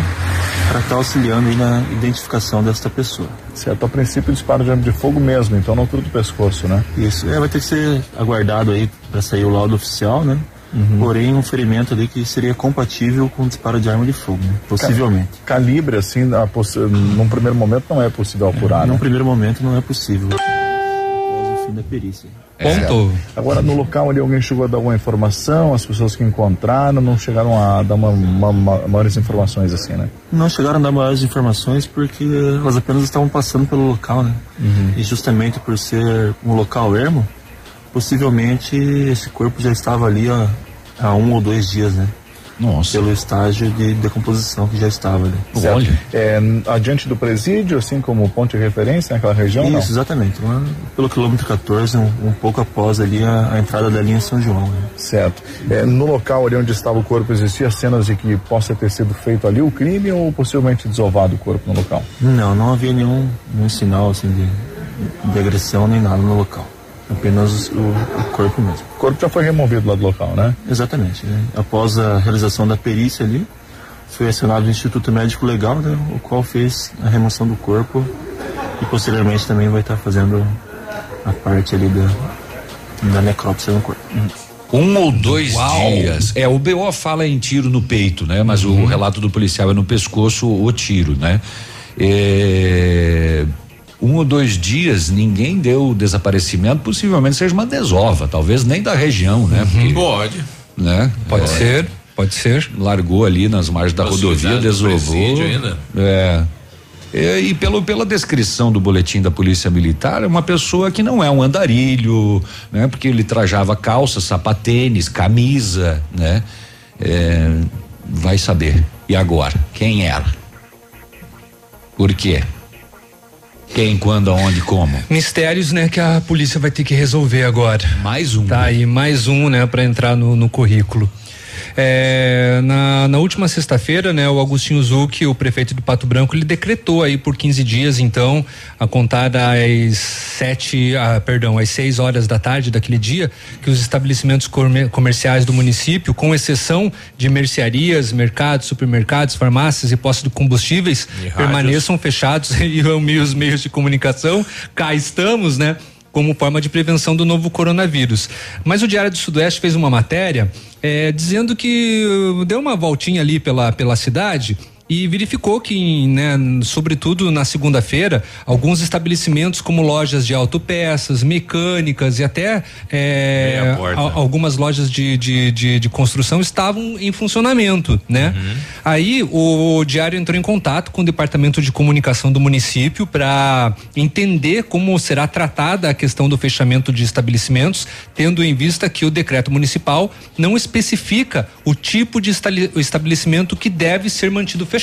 para estar auxiliando aí na identificação desta pessoa. Certo, a princípio disparo de arma de fogo mesmo, então na altura do pescoço, né? Isso, é, vai ter que ser aguardado aí para sair o laudo oficial, né? Porém, um ferimento ali que seria compatível com disparo de arma de fogo, né? possivelmente. Calibre, assim, a possi- num primeiro momento não é possível apurar, Num né? primeiro momento não é possível. Após o fim da perícia. Certo. Agora, no local ali, alguém chegou a dar alguma informação? As pessoas que encontraram não chegaram a dar uma, uma- uma- maiores informações, assim, né? Não chegaram a dar maiores informações porque elas apenas estavam passando pelo local, né? E justamente por ser um local ermo, possivelmente esse corpo já estava ali há, há um ou dois dias, né? Nossa. Pelo estágio de decomposição que já estava ali. Certo. É, adiante do presídio, assim como ponto de referência naquela região, não? Isso, exatamente. Lá pelo quilômetro 14, um, um pouco após ali a, a entrada da linha São João. Né? Certo. É, no local ali onde estava o corpo, existia cenas de que possa ter sido feito ali o crime ou possivelmente desovado o corpo no local? Não, não havia nenhum, nenhum sinal assim de, de agressão nem nada no local. Apenas o, o corpo mesmo. O corpo já foi removido lá do local, né? Exatamente. né? Após a realização da perícia ali, foi acionado o Instituto Médico Legal, né, o qual fez a remoção do corpo e posteriormente também vai estar fazendo a parte ali da, da necrópsia no corpo. Um ou dois Uau. dias. É, o BO fala em tiro no peito, né? Mas o relato do policial é no pescoço o tiro, né? É, um ou dois dias ninguém deu desaparecimento, possivelmente seja uma desova, talvez nem da região, né? Porque, Pode. né? Pode É, ser, pode ser. Largou ali nas margens da rodovia, desovou. ainda. É. É, e pelo, pela descrição do boletim da Polícia Militar, é uma pessoa que não é um andarilho, né? Porque ele trajava calça, sapatênis, camisa, né? É, vai saber. E agora? Quem era? Por quê? Quem, quando, aonde, como? Mistérios, né, que a polícia vai ter que resolver agora. Mais um. Tá aí, mais um, né, para entrar no, no currículo. É, na, na última sexta-feira, né, o Agostinho Zucchi, o prefeito do Pato Branco, ele decretou aí por 15 dias, então, a contar às sete, ah, perdão, às seis horas da tarde daquele dia, que os estabelecimentos comer- comerciais do município, com exceção de mercearias, mercados, supermercados, farmácias e postos de combustíveis, E rádios. permaneçam fechados *laughs* e os meios de comunicação. Cá estamos, né? Como forma de prevenção do novo coronavírus. Mas o Diário do Sudoeste fez uma matéria eh, dizendo que uh, deu uma voltinha ali pela, pela cidade e verificou que, né, sobretudo na segunda-feira, alguns estabelecimentos como lojas de autopeças, mecânicas e até porta. al- algumas lojas de, de, de, de construção estavam em funcionamento, né? Aí o, Diário entrou em contato com o departamento de comunicação do município para entender como será tratada a questão do fechamento de estabelecimentos, tendo em vista que o decreto municipal não especifica o tipo de estabelecimento que deve ser mantido fechado.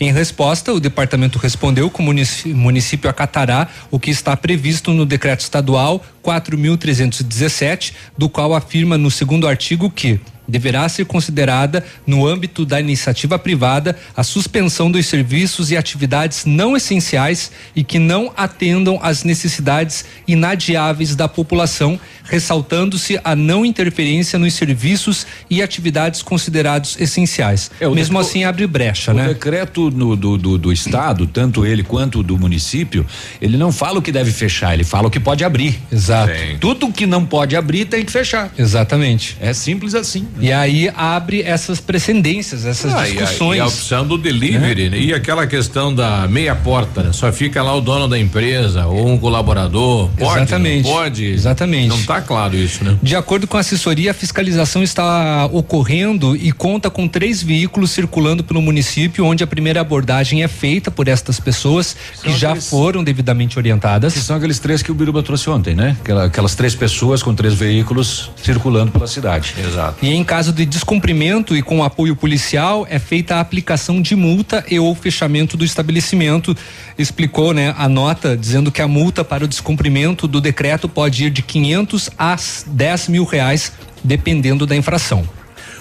Em resposta, o departamento respondeu que o munici- município acatará o que está previsto no decreto estadual 4.317, do qual afirma no segundo artigo que deverá ser considerada, no âmbito da iniciativa privada, a suspensão dos serviços e atividades não essenciais e que não atendam às necessidades inadiáveis da população, ressaltando-se a não interferência nos serviços e atividades considerados essenciais. É, o Mesmo decreto- assim, abre brecha, o né? decreto no- do, do, do estado, tanto ele quanto o do município, ele não fala o que deve fechar, ele fala o que pode abrir. Exato. Tudo que não pode abrir tem que fechar. Exatamente. É simples assim. E aí abre essas precedências, essas Ah, e a- discussões. E a, opção do delivery, né? E aquela questão da meia porta, né? Só fica lá o dono da empresa ou um colaborador. Pode, Exatamente. Pode. Exatamente. Não tá claro isso, né? De acordo com a assessoria, a fiscalização está ocorrendo e conta com três veículos circulando pelo município, onde a primeira abordagem é feita por estas pessoas que já aqueles- foram devidamente orientadas. Que são aqueles três que o Biruba trouxe ontem, né? Aquela- aquelas três pessoas com três veículos circulando pela cidade. Exato. E em caso de descumprimento e com apoio policial, é feita a aplicação de multa e ou fechamento do estabelecimento. Explicou, né, a nota dizendo que a multa para o descumprimento do decreto pode ir de 500 a 10 mil reais, dependendo da infração.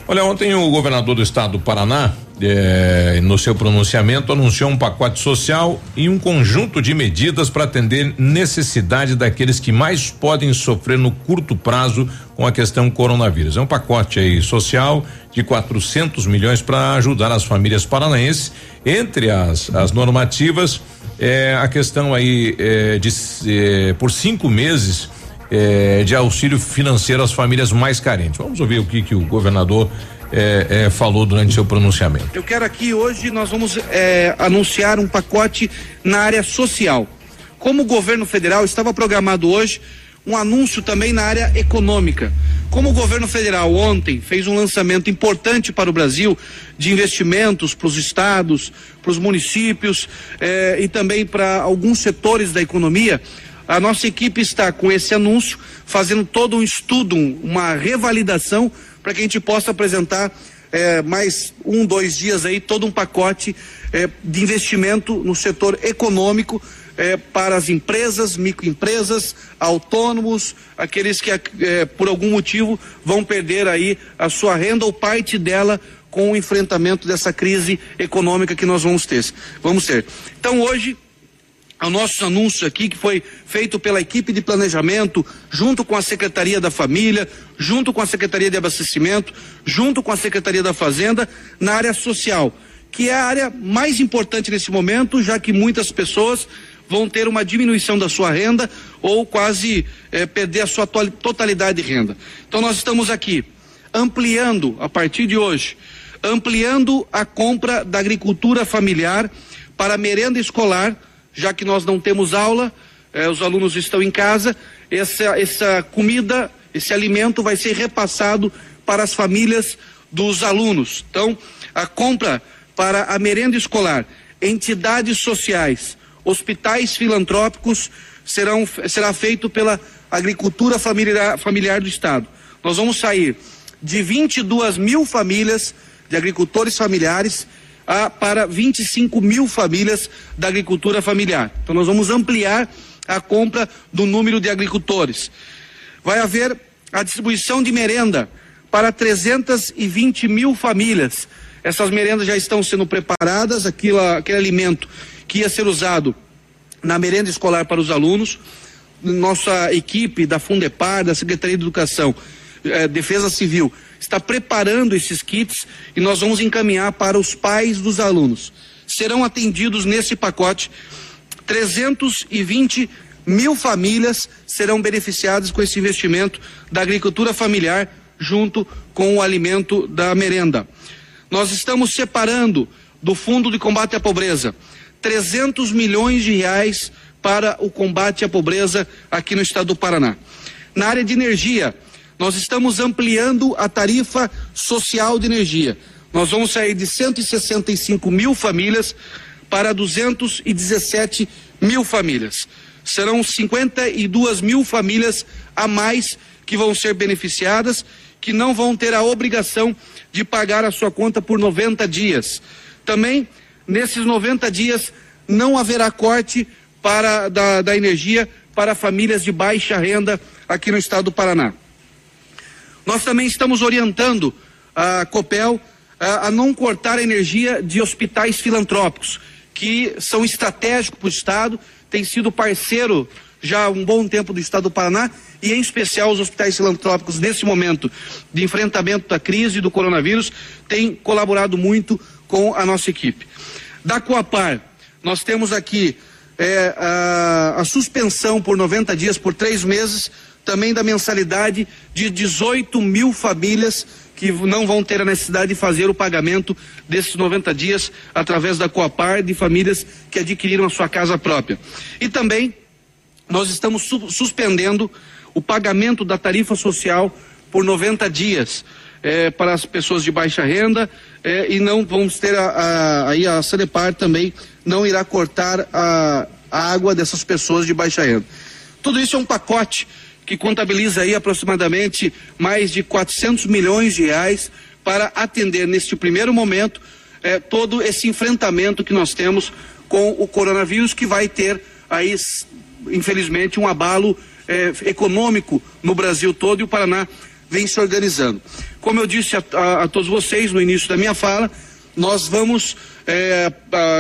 Olha, ontem o governador do estado do Paraná, eh, no seu pronunciamento, anunciou um pacote social e um conjunto de medidas para atender necessidade daqueles que mais podem sofrer no curto prazo com a questão coronavírus. É um pacote aí social de 400 milhões para ajudar as famílias paranaenses. Entre as, as normativas, é a questão aí eh, de eh, por cinco meses de auxílio financeiro às famílias mais carentes. Vamos ouvir o que, que o governador eh, eh, falou durante seu pronunciamento. Eu quero aqui hoje nós vamos eh, anunciar um pacote na área social. Como o governo federal estava programado hoje um anúncio também na área econômica. Como o governo federal ontem fez um lançamento importante para o Brasil de investimentos para os estados, para os municípios eh, e também para alguns setores da economia, a nossa equipe está com esse anúncio fazendo todo um estudo, um- uma revalidação para que a gente possa apresentar eh, mais um, dois dias aí todo um pacote eh, de investimento no setor econômico eh, para as empresas, microempresas, autônomos, aqueles que eh, por algum motivo vão perder aí a sua renda ou parte dela com o enfrentamento dessa crise econômica que nós vamos ter. Vamos ter. Então hoje ao nosso anúncio aqui, que foi feito pela equipe de planejamento, junto com a Secretaria da Família, junto com a Secretaria de Abastecimento, junto com a Secretaria da Fazenda, na área social, que é a área mais importante nesse momento, já que muitas pessoas vão ter uma diminuição da sua renda ou quase eh, perder a sua to- totalidade de renda. Então nós estamos aqui ampliando, a partir de hoje, ampliando a compra da agricultura familiar para merenda escolar, já que nós não temos aula, eh, os alunos estão em casa, essa, essa comida, esse alimento vai ser repassado para as famílias dos alunos. Então, a compra para a merenda escolar, entidades sociais, hospitais filantrópicos serão, será feito pela agricultura familiar, familiar do Estado. Nós vamos sair de 22 mil famílias de agricultores familiares a, para 25 mil famílias da agricultura familiar. Então, nós vamos ampliar a compra do número de agricultores. Vai haver a distribuição de merenda para 320 mil famílias. Essas merendas já estão sendo preparadas, aquilo, aquele alimento que ia ser usado na merenda escolar para os alunos. Nossa equipe da Fundepar, da Secretaria de Educação, eh, Defesa Civil, está preparando esses kits e nós vamos encaminhar para os pais dos alunos. Serão atendidos nesse pacote 320 mil famílias serão beneficiadas com esse investimento da agricultura familiar junto com o alimento da merenda. Nós estamos separando do Fundo de Combate à Pobreza 300 milhões de reais para o combate à pobreza aqui no estado do Paraná. Na área de energia, nós estamos ampliando a tarifa social de energia. Nós vamos sair de 165 mil famílias para 217 mil famílias. Serão 52 mil famílias a mais que vão ser beneficiadas, que não vão ter a obrigação de pagar a sua conta por 90 dias. Também, nesses 90 dias, não haverá corte para, da, da energia para famílias de baixa renda aqui no estado do Paraná. Nós também estamos orientando a Copel a, a não cortar a energia de hospitais filantrópicos, que são estratégicos para o Estado, tem sido parceiro já há um bom tempo do Estado do Paraná e, em especial, os hospitais filantrópicos, nesse momento de enfrentamento da crise do coronavírus, têm colaborado muito com a nossa equipe. Da Coapar, nós temos aqui é, a, a suspensão por 90 dias, por três meses, também da mensalidade de 18 mil famílias que não vão ter a necessidade de fazer o pagamento desses 90 dias através da Coapar de famílias que adquiriram a sua casa própria. E também nós estamos su suspendendo o pagamento da tarifa social por 90 dias eh, para as pessoas de baixa renda eh, e não vamos ter a, a, a Sanepar também não irá cortar a, a água dessas pessoas de baixa renda. Tudo isso é um pacote que contabiliza aí aproximadamente mais de 400 milhões de reais para atender neste primeiro momento eh, todo esse enfrentamento que nós temos com o coronavírus que vai ter aí infelizmente um abalo eh, econômico no Brasil todo e o Paraná vem se organizando. Como eu disse a, a, a todos vocês no início da minha fala, nós vamos é,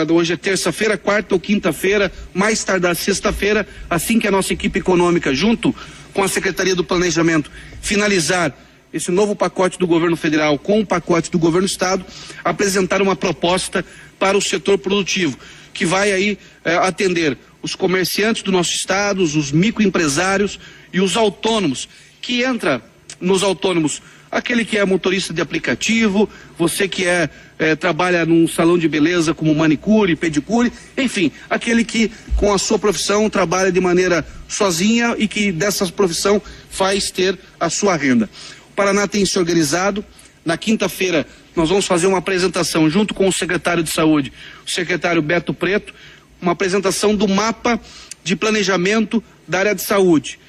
hoje é terça-feira, quarta ou quinta-feira, mais tardar sexta-feira, assim que a nossa equipe econômica, junto com a Secretaria do Planejamento, finalizar esse novo pacote do governo federal com o pacote do governo estado, apresentar uma proposta para o setor produtivo, que vai aí eh, atender os comerciantes do nosso estado, os microempresários e os autônomos, que entra nos autônomos aquele que é motorista de aplicativo, você que é, é, trabalha num salão de beleza como manicure, pedicure, enfim, aquele que com a sua profissão trabalha de maneira sozinha e que dessa profissão faz ter a sua renda. O Paraná tem se organizado. Na quinta-feira nós vamos fazer uma apresentação junto com o secretário de saúde, o secretário Beto Preto, uma apresentação do mapa de planejamento da área de saúde.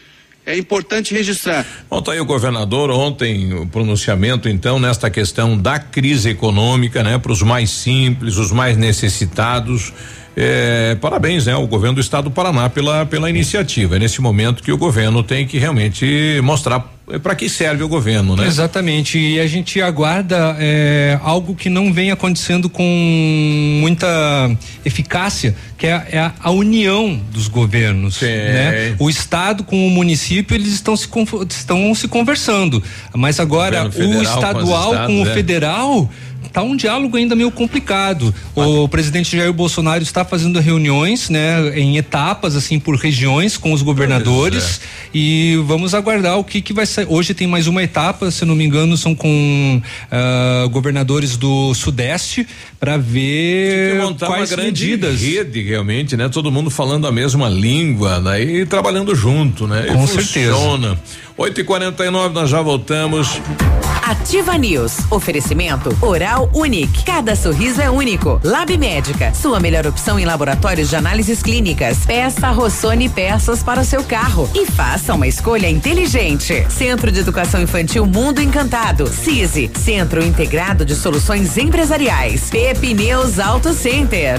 É importante registrar. Bom, tá aí o governador ontem, o pronunciamento então nesta questão da crise econômica, né, para os mais simples, os mais necessitados. É, parabéns, né, ao governo do estado do Paraná pela, pela iniciativa. É nesse momento que o governo tem que realmente mostrar para que serve o governo, né? Exatamente. E a gente aguarda é, algo que não vem acontecendo com muita eficácia, que é, é a, a, união dos governos. Né? O estado com o município eles estão se estão se conversando, mas agora o, o estadual com, com o é. federal tá um diálogo ainda meio complicado. O presidente Jair Bolsonaro está fazendo reuniões, né, em etapas assim por regiões com os governadores é. e vamos aguardar o que que vai sair. Hoje tem mais uma etapa, se não me engano, são com uh, governadores do Sudeste para ver quais uma grande medidas. rede realmente, né? Todo mundo falando a mesma língua, né? E trabalhando junto, né? Com certeza. Funciona. 8 e 49 nós já voltamos. Ativa News. Oferecimento Oral Unique. Cada sorriso é único. Lab Médica. Sua melhor opção em laboratórios de análises clínicas. Peça Rossoni peças para o seu carro e faça uma escolha inteligente. Centro de Educação Infantil Mundo Encantado. CISI. Centro Integrado de Soluções Empresariais. Pepineus Auto Center.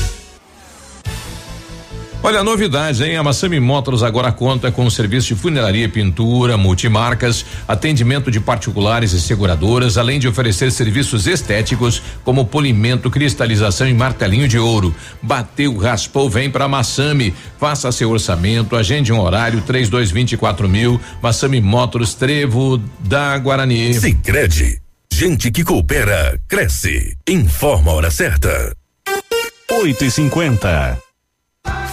Olha a novidade, hein? A Massami Motors agora conta com o serviço de funilaria e pintura, multimarcas, atendimento de particulares e seguradoras, além de oferecer serviços estéticos como polimento, cristalização e martelinho de ouro. Bateu, raspou, vem pra Massami. Faça seu orçamento, agende um horário, três dois vinte e quatro mil, Massami Motors, Trevo da Guarani. Sicredi, gente que coopera, cresce. Informa a hora certa. 8 e 50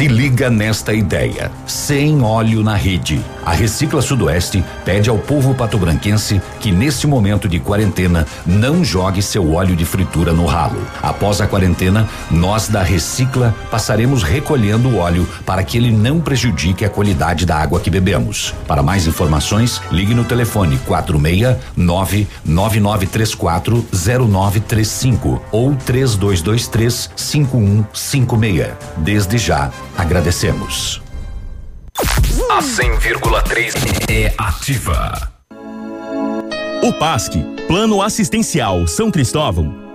Se liga nesta ideia. Sem óleo na rede. A Recicla Sudoeste pede ao povo patobranquense que neste momento de quarentena não jogue seu óleo de fritura no ralo. Após a quarentena, nós da Recicla passaremos recolhendo o óleo para que ele não prejudique a qualidade da água que bebemos. Para mais informações, ligue no telefone 469 9934 0935 ou 3223 5156. Desde já, agradecemos. A 100,3 é ativa. O PASC, Plano Assistencial São Cristóvão,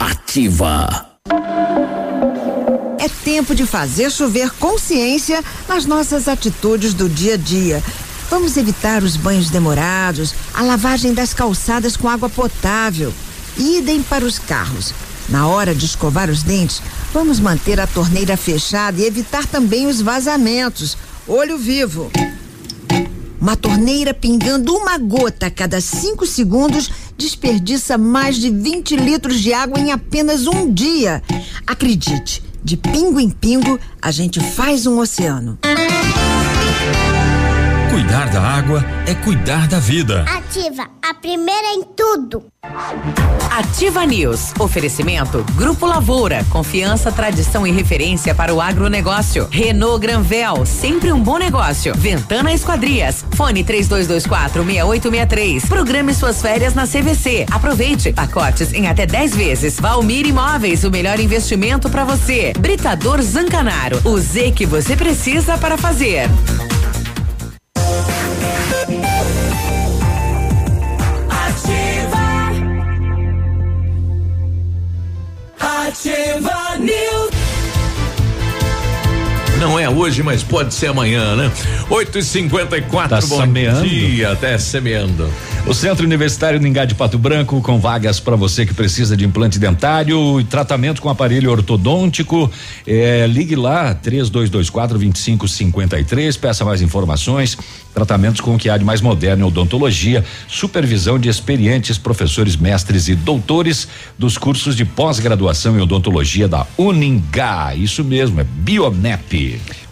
Ativa. É tempo de fazer chover consciência nas nossas atitudes do dia a dia. Vamos evitar os banhos demorados, a lavagem das calçadas com água potável. Idem para os carros. Na hora de escovar os dentes, vamos manter a torneira fechada e evitar também os vazamentos. Olho vivo. Uma torneira pingando uma gota a cada cinco segundos desperdiça mais de 20 litros de água em apenas um dia. Acredite, de pingo em pingo, a gente faz um oceano. Cuidar da água é cuidar da vida. Ativa, a primeira em tudo. Ativa News. Oferecimento Grupo Lavoura. Confiança, tradição e referência para o agronegócio. Renault Granvel. Sempre um bom negócio. Ventana Esquadrias. Fone 3224 6863. Programe suas férias na CVC. Aproveite. Pacotes em até 10 vezes. Valmir Imóveis. O melhor investimento para você. Britador Zancanaro. O Z que você precisa para fazer. Não é hoje, mas pode ser amanhã, né? 8 e 54 Tá bom semeando. dia, até semeando. O Centro Universitário Ningá de Pato Branco, com vagas para você que precisa de implante dentário e tratamento com aparelho ortodôntico. Eh, ligue lá, 3224 2553, peça mais informações. Tratamentos com o que há de mais moderno em odontologia, supervisão de experientes professores, mestres e doutores dos cursos de pós-graduação em odontologia da Uningá. Isso mesmo, é Bionep.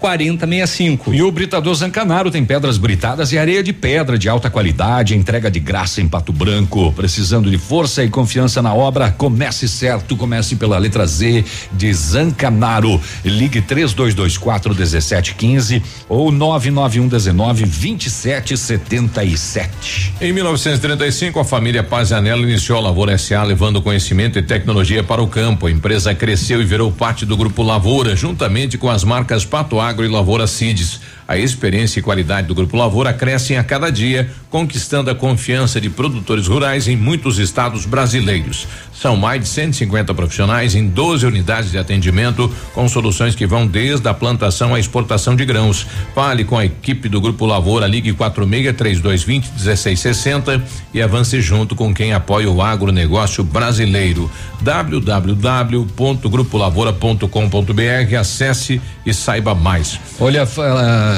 4065. E o Britador Zancanaro tem pedras britadas e areia de pedra de alta qualidade, entrega de graça em Pato Branco. Precisando de força e confiança na obra? Comece certo, comece pela letra Z de Zancanaro. Ligue 3224 1715 ou 991 19 2777. Em 1935, a família Pazianello iniciou a Lavoura SA, levando conhecimento e tecnologia para o campo. A empresa cresceu e virou parte do Grupo Lavoura, juntamente com as marcas Pato Agro e Lavoura Cides. A experiência e qualidade do Grupo Lavoura crescem a cada dia, conquistando a confiança de produtores rurais em muitos estados brasileiros. São mais de 150 profissionais em 12 unidades de atendimento, com soluções que vão desde a plantação à exportação de grãos. Fale com a equipe do Grupo Lavoura, ligue 46 3220 1660 e avance junto com quem apoia o agronegócio brasileiro. www.grupolavoura.com.br acesse e saiba mais. Olha,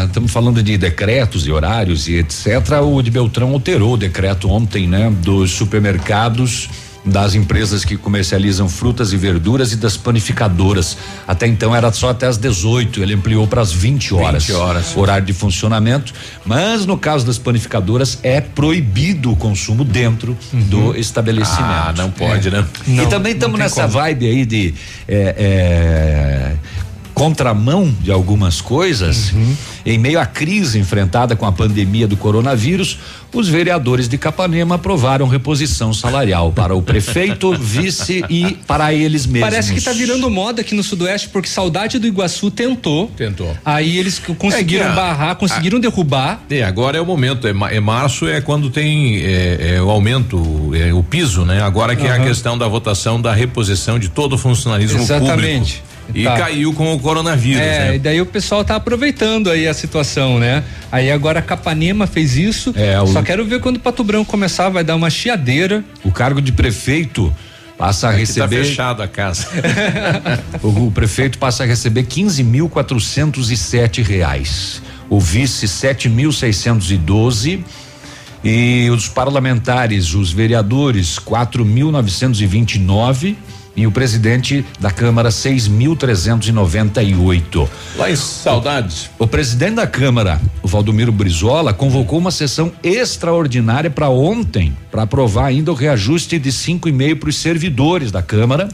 estamos falando de decretos e horários e etc. O de Beltrão alterou o decreto ontem, né? Dos supermercados das empresas que comercializam frutas e verduras e das panificadoras. Até então era só até às 18, ele ampliou para as 20 horas. 20 horas. Horário de funcionamento, mas no caso das panificadoras é proibido o consumo dentro do estabelecimento. Ah, não pode, né? e também estamos nessa como. vibe aí de é, é, contramão de algumas coisas, em meio à crise enfrentada com a pandemia do coronavírus, os vereadores de Capanema aprovaram reposição salarial para o prefeito, *laughs* vice e para eles mesmos. Parece que tá virando moda aqui no Sudoeste, porque Saudade do Iguaçu tentou. Tentou. Aí eles conseguiram É a- barrar, conseguiram derrubar. É, agora é o momento. É, é março é quando tem é, é, o aumento, é, o piso, né? Agora que é a questão da votação da reposição de todo o funcionalismo Exatamente. público. E Tá. caiu com o coronavírus, É, né? e daí o pessoal tá aproveitando aí a situação, né? Aí agora a Capanema fez isso. É, o- Só quero ver quando o Pato Branco começar, vai dar uma chiadeira. O cargo de prefeito passa a Aqui receber. tá fechado a casa. *laughs* o, o prefeito passa a receber 15.407 reais. O vice 7.612 e os parlamentares, os vereadores 4.929 e o presidente da Câmara 6.398. Lá em Saudades. O presidente da Câmara, o Valdomiro Brizola, convocou uma sessão extraordinária para ontem para aprovar ainda o reajuste de 5,5 para os servidores da Câmara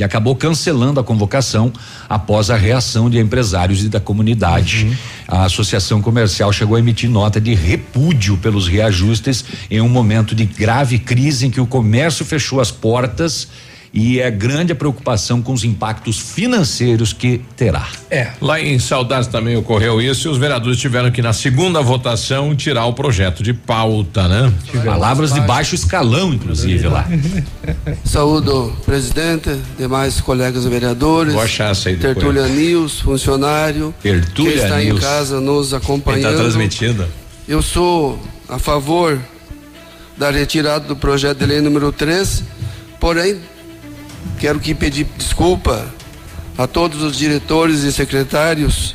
e acabou cancelando a convocação após a reação de empresários e da comunidade. A associação comercial chegou a emitir nota de repúdio pelos reajustes em um momento de grave crise em que o comércio fechou as portas e é grande a preocupação com os impactos financeiros que terá. É. Lá em Saudades também ocorreu isso e os vereadores tiveram que, na segunda votação, tirar o projeto de pauta, né? Palavras de baixo escalão, inclusive, lá. *laughs* Saúdo presidente, demais colegas vereadores, Vou achar essa aí. Tertúlia News, funcionário, Tertúlia que está News. em casa nos Quem acompanhando. tá transmitindo? Eu sou a favor da retirada do projeto de lei número 3, porém, quero que pedir desculpa a todos os diretores e secretários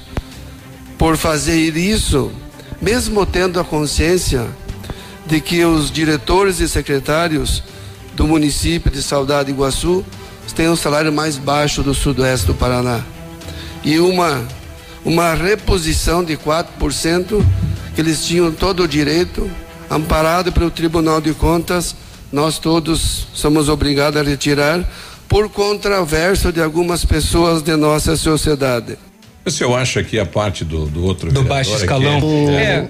por fazer isso, mesmo tendo a consciência de que os diretores e secretários do município de Saudade Iguaçu têm o salário mais baixo do sudoeste do Paraná. E uma, uma reposição de 4% que eles tinham todo o direito, amparado pelo Tribunal de Contas, nós todos somos obrigados a retirar por contraverso de algumas pessoas de nossa sociedade. O senhor acha que a parte do, do outro Do baixo aqui escalão. é- É.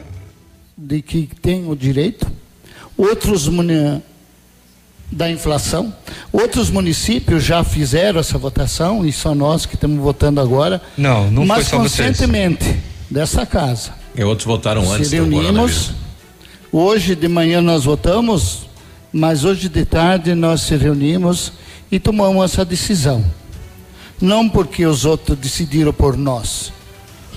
de que tem o direito, outros muni- da inflação, outros municípios já fizeram essa votação e só nós que estamos votando agora. Não, não mas foi só vocês. conscientemente dessa casa. E outros votaram antes se reunimos. Hoje de manhã nós votamos, mas hoje de tarde nós se reunimos e tomamos essa decisão. Não porque os outros decidiram por nós,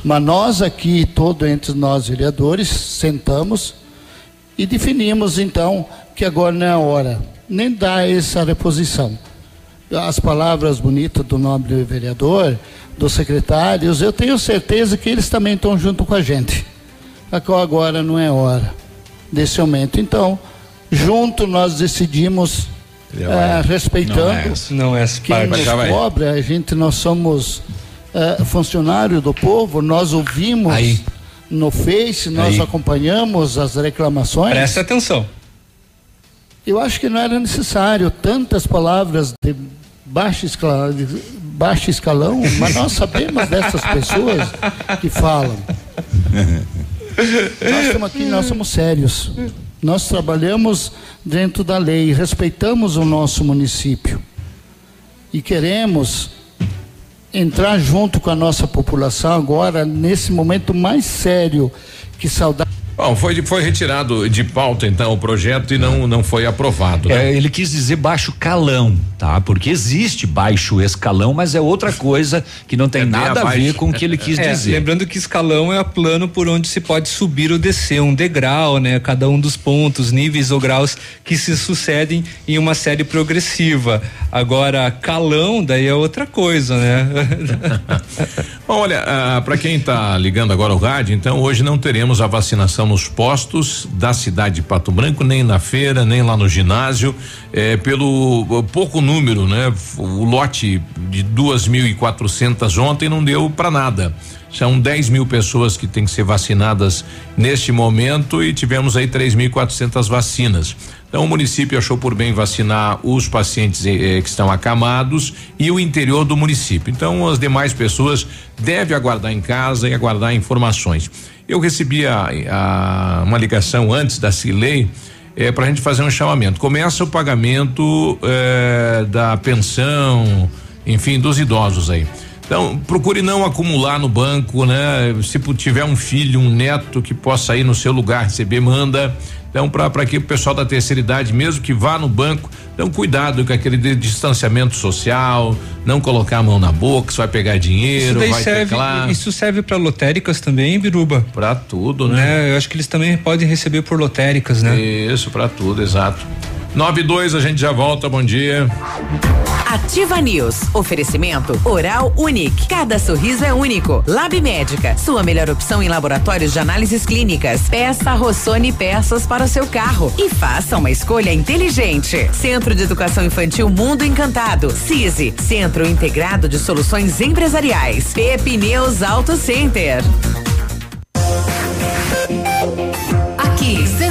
mas nós aqui, todos entre nós vereadores, sentamos e definimos então que agora não é a hora nem dar essa reposição. As palavras bonitas do nobre vereador, dos secretários, eu tenho certeza que eles também estão junto com a gente. Agora não é hora desse aumento. Então, junto nós decidimos, eh, respeitando Não é essa. Não é essa quem nos a gente, nós somos eh, funcionário do povo, nós ouvimos no Face, nós Aí. acompanhamos as reclamações. Presta atenção. Eu acho que não era necessário tantas palavras de baixo, baixo escalão, mas nós sabemos *laughs* dessas pessoas que falam. Nós estamos aqui, nós somos sérios. Nós trabalhamos dentro da lei, respeitamos o nosso município e queremos entrar junto com a nossa população agora nesse momento mais sério que saudade. Bom, foi, foi retirado de pauta então o projeto e não, não foi aprovado. né? É, ele quis dizer baixo calão, tá? Porque existe baixo escalão, mas é outra coisa que não tem bem nada a ver com o que ele quis É, dizer. Lembrando que escalão é o plano por onde se pode subir ou descer, um degrau, né? Cada um dos pontos, níveis ou graus que se sucedem em uma série progressiva. Agora, calão, daí é outra coisa, né? *laughs* Bom, olha, para quem está ligando agora o rádio, então hoje não teremos a vacinação nos postos da cidade de Pato Branco, nem na feira, nem lá no ginásio, eh, pelo pouco número, né? O lote de 2.400 ontem não deu para nada. São 10 mil pessoas que têm que ser vacinadas neste momento e tivemos aí 3.400 vacinas. Então o município achou por bem vacinar os pacientes eh, que estão acamados e o interior do município. Então as demais pessoas devem aguardar em casa e aguardar informações. Eu recebi a, a- uma ligação antes da Cilei é, para a gente fazer um chamamento. Começa o pagamento eh, da pensão, enfim, dos idosos aí. Então, procure não acumular no banco, né? Se tiver um filho, um neto que possa ir no seu lugar receber, manda. Então, para que o pessoal da terceira idade, mesmo que vá no banco, então cuidado com aquele de- distanciamento social, não colocar a mão na boca, você vai pegar dinheiro, daí vai serve, teclar. isso serve para lotéricas também, Biruba? Para tudo, né? Eu acho que eles também podem receber por lotéricas, né? Isso, para tudo, exato. 92, a gente já volta, bom dia. Ativa News. Oferecimento Oral Unique. Cada sorriso é único. Lab Médica. Sua melhor opção em laboratórios de análises clínicas. Peça Rossoni peças para o seu carro e faça uma escolha inteligente. Centro de Educação Infantil Mundo Encantado. CISI. Centro Integrado de Soluções Empresariais. Pepineus Auto Center.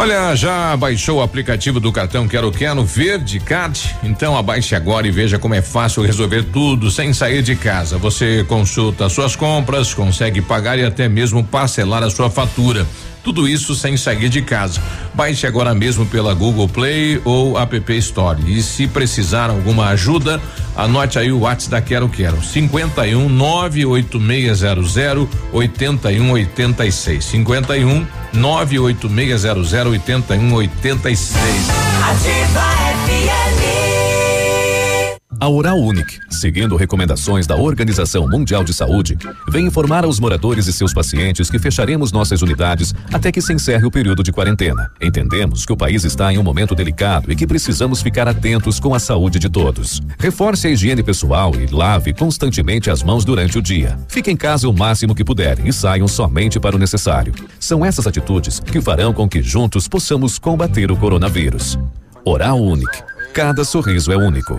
Olha, já baixou o aplicativo do cartão Quero Quero Verde Card? Então abaixe agora e veja como é fácil resolver tudo sem sair de casa. Você consulta suas compras, consegue pagar e até mesmo parcelar a sua fatura. Tudo isso sem sair de casa. Baixe agora mesmo pela Google Play ou App Store. E se precisar alguma ajuda, anote aí o WhatsApp da Quero Quero. 51 98600 8186. 51 98600 8186. Ativa FM. A Oral Unique, seguindo recomendações da Organização Mundial de Saúde, vem informar aos moradores e seus pacientes que fecharemos nossas unidades até que se encerre o período de quarentena. Entendemos que o país está em um momento delicado e que precisamos ficar atentos com a saúde de todos. Reforce a higiene pessoal e lave constantemente as mãos durante o dia. Fique em casa o máximo que puderem e saiam somente para o necessário. São essas atitudes que farão com que juntos possamos combater o coronavírus. Oral Unique. Cada sorriso é único.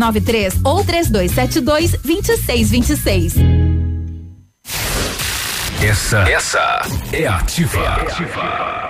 6993 ou 3272 2626. Essa, essa é ativa.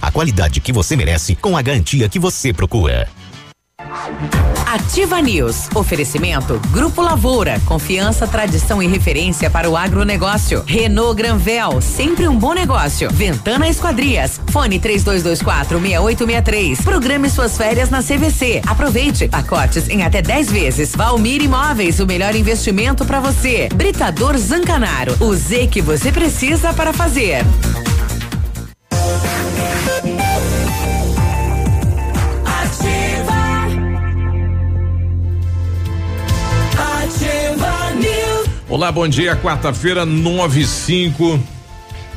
a qualidade que você merece com a garantia que você procura. Ativa News. Oferecimento Grupo Lavoura. Confiança, tradição e referência para o agronegócio. Renault Granvel. Sempre um bom negócio. Ventana Esquadrias. Fone 3224 6863. Programe suas férias na CVC. Aproveite. Pacotes em até 10 vezes. Valmir Imóveis. O melhor investimento para você. Britador Zancanaro. O Z que você precisa para fazer. Olá, bom dia. Quarta-feira, 9 e 5.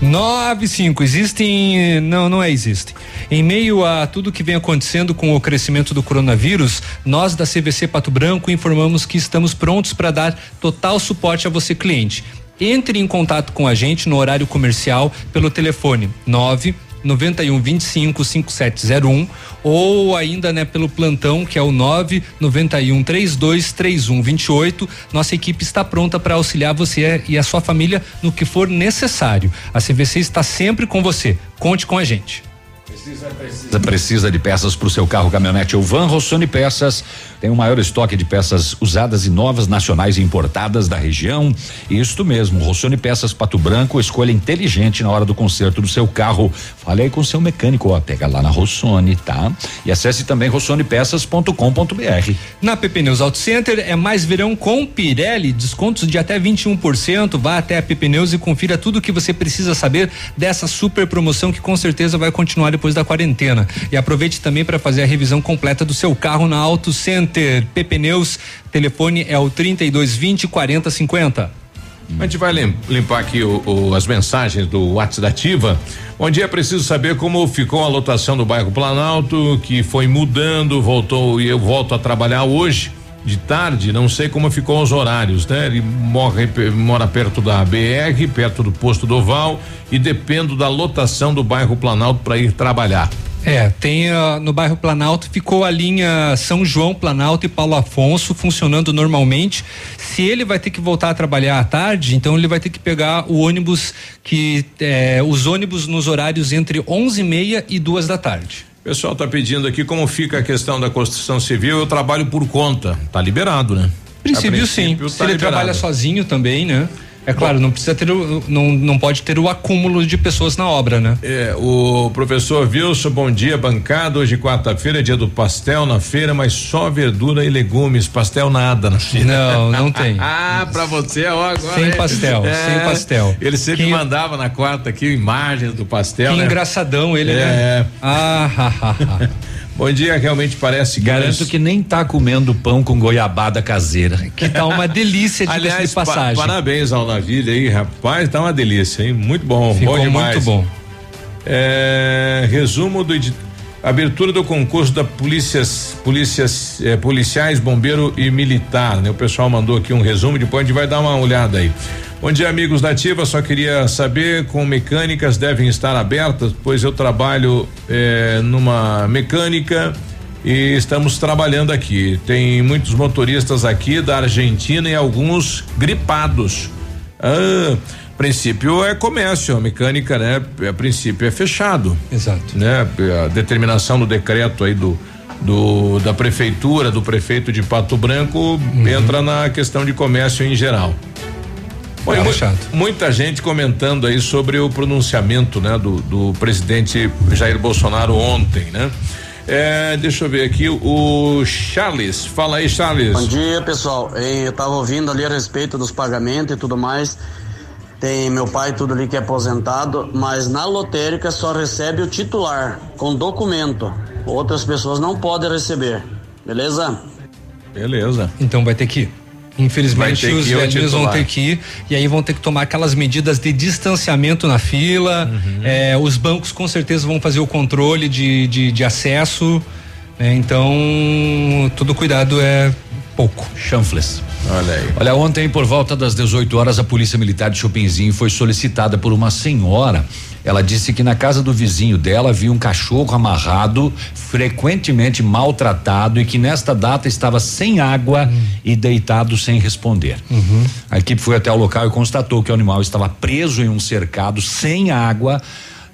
9 5 existem não não é existem em meio a tudo que vem acontecendo com o crescimento do coronavírus nós da CVC Pato Branco informamos que estamos prontos para dar total suporte a você cliente entre em contato com a gente no horário comercial pelo telefone 9 91 25 5701 ou ainda né pelo plantão que é o 9 91 32 31 28. Nossa equipe está pronta para auxiliar você e a sua família no que for necessário. A CVC está sempre com você. Conte com a gente. Precisa, precisa, precisa de peças para o seu carro, caminhonete ou van, Rossoni Peças tem o maior estoque de peças usadas e novas, nacionais e importadas da região. Isto mesmo, Rossoni Peças Pato Branco, escolha inteligente na hora do conserto do seu carro. Fale aí com seu mecânico, ó, pega lá na Rossoni, tá? E acesse também rossonepeças.com.br. Na PP Neus Auto Center é mais verão com Pirelli, descontos de até 21%. Vá até a PP e confira tudo o que você precisa saber dessa super promoção que com certeza vai continuar depois da quarentena. E aproveite também para fazer a revisão completa do seu carro na Auto Center. PP Neus, telefone é o 3220 4050. A gente vai limpar aqui o, o, as mensagens do WhatsApp da Ativa. Bom dia, preciso saber como ficou a lotação do bairro Planalto, que foi mudando, voltou e eu volto a trabalhar hoje de tarde, não sei como ficou os horários, né? Ele morre, mora perto da BR, perto do posto do Oval e dependo da lotação do bairro Planalto para ir trabalhar. É, tem uh, no bairro Planalto ficou a linha São João Planalto e Paulo Afonso funcionando normalmente. Se ele vai ter que voltar a trabalhar à tarde, então ele vai ter que pegar o ônibus que eh, os ônibus nos horários entre onze e meia e duas da tarde. O pessoal está pedindo aqui como fica a questão da construção civil. Eu trabalho por conta, tá liberado, né? Princípio, princípio sim. Tá Se ele liberado. trabalha sozinho também, né? É claro, não precisa ter o, não, não pode ter o acúmulo de pessoas na obra, né? É, o professor Wilson, bom dia, bancada. Hoje quarta-feira, dia do pastel na feira, mas só verdura e legumes, pastel nada na feira. Não, não *laughs* tem. ah, pra você, ó, agora. Sem é, pastel, é, sem pastel. Ele sempre que, mandava na quarta aqui imagens do pastel. Que né? engraçadão ele, é. né? Ah, ha, ha, ha. *laughs* Bom dia, realmente parece Garanto que nem tá comendo pão com goiabada caseira. Que tá uma delícia de, Aliás, de passagem. Pa parabéns ao Navilha aí, rapaz, tá uma delícia, hein? Muito bom, Ficou bom demais. muito bom. É, resumo do abertura do concurso da polícias, polícias, eh, policiais, bombeiro e militar, né? O pessoal mandou aqui um resumo, depois a gente vai dar uma olhada aí. Bom dia, amigos da Ativa. Só queria saber como mecânicas devem estar abertas, pois eu trabalho eh, numa mecânica e estamos trabalhando aqui. Tem muitos motoristas aqui da Argentina e alguns gripados. Ah, princípio é comércio, a mecânica, né? A princípio é fechado. Exato. Né? A determinação do decreto aí do do da prefeitura, do prefeito de Pato Branco, Uhum. entra na questão de comércio em geral. Bom, mu- chato. muita gente comentando aí sobre o pronunciamento, né, do, do presidente Jair Bolsonaro ontem, né? É, deixa eu ver aqui o Charles. Fala aí, Charles. Bom dia, pessoal. Ei, Eu tava ouvindo ali a respeito dos pagamentos e tudo mais. Tem meu pai tudo ali que é aposentado, mas na lotérica só recebe o titular com documento. Outras pessoas não podem receber. Beleza? Beleza. Então vai ter que ir. Infelizmente, os velhinhos vão ter que ir e aí vão ter que tomar aquelas medidas de distanciamento na fila. Uhum. É, os bancos com certeza vão fazer o controle de, de, de acesso. né? Então, todo cuidado é pouco. Chanfles. Olha aí. Olha, ontem, por volta das 18 horas, a Polícia Militar de Chopinzinho foi solicitada por uma senhora. Ela disse que na casa do vizinho dela havia um cachorro amarrado, frequentemente maltratado e que nesta data estava sem água e deitado sem responder. A equipe foi até o local e constatou que o animal estava preso em um cercado, sem água,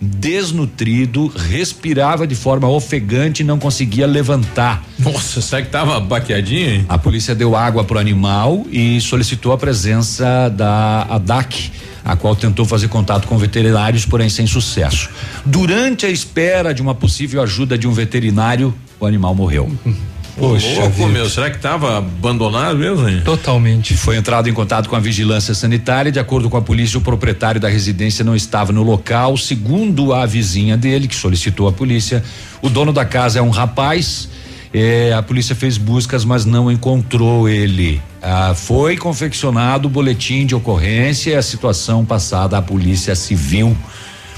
desnutrido, respirava de forma ofegante e não conseguia levantar. Nossa, será que tava baqueadinho, hein? A polícia deu água pro animal e solicitou a presença da ADAC, a qual tentou fazer contato com veterinários, porém sem sucesso. Durante a espera de uma possível ajuda de um veterinário, o animal morreu. *laughs* Poxa, louco, meu, será que tava abandonado mesmo, hein? Totalmente. Foi entrado em contato com a vigilância sanitária. De acordo com a polícia, o proprietário da residência não estava no local. Segundo a vizinha dele, que solicitou a polícia, o dono da casa é um rapaz. Eh, a polícia fez buscas, mas não encontrou ele. Ah, foi confeccionado o boletim de ocorrência e a situação passada à polícia civil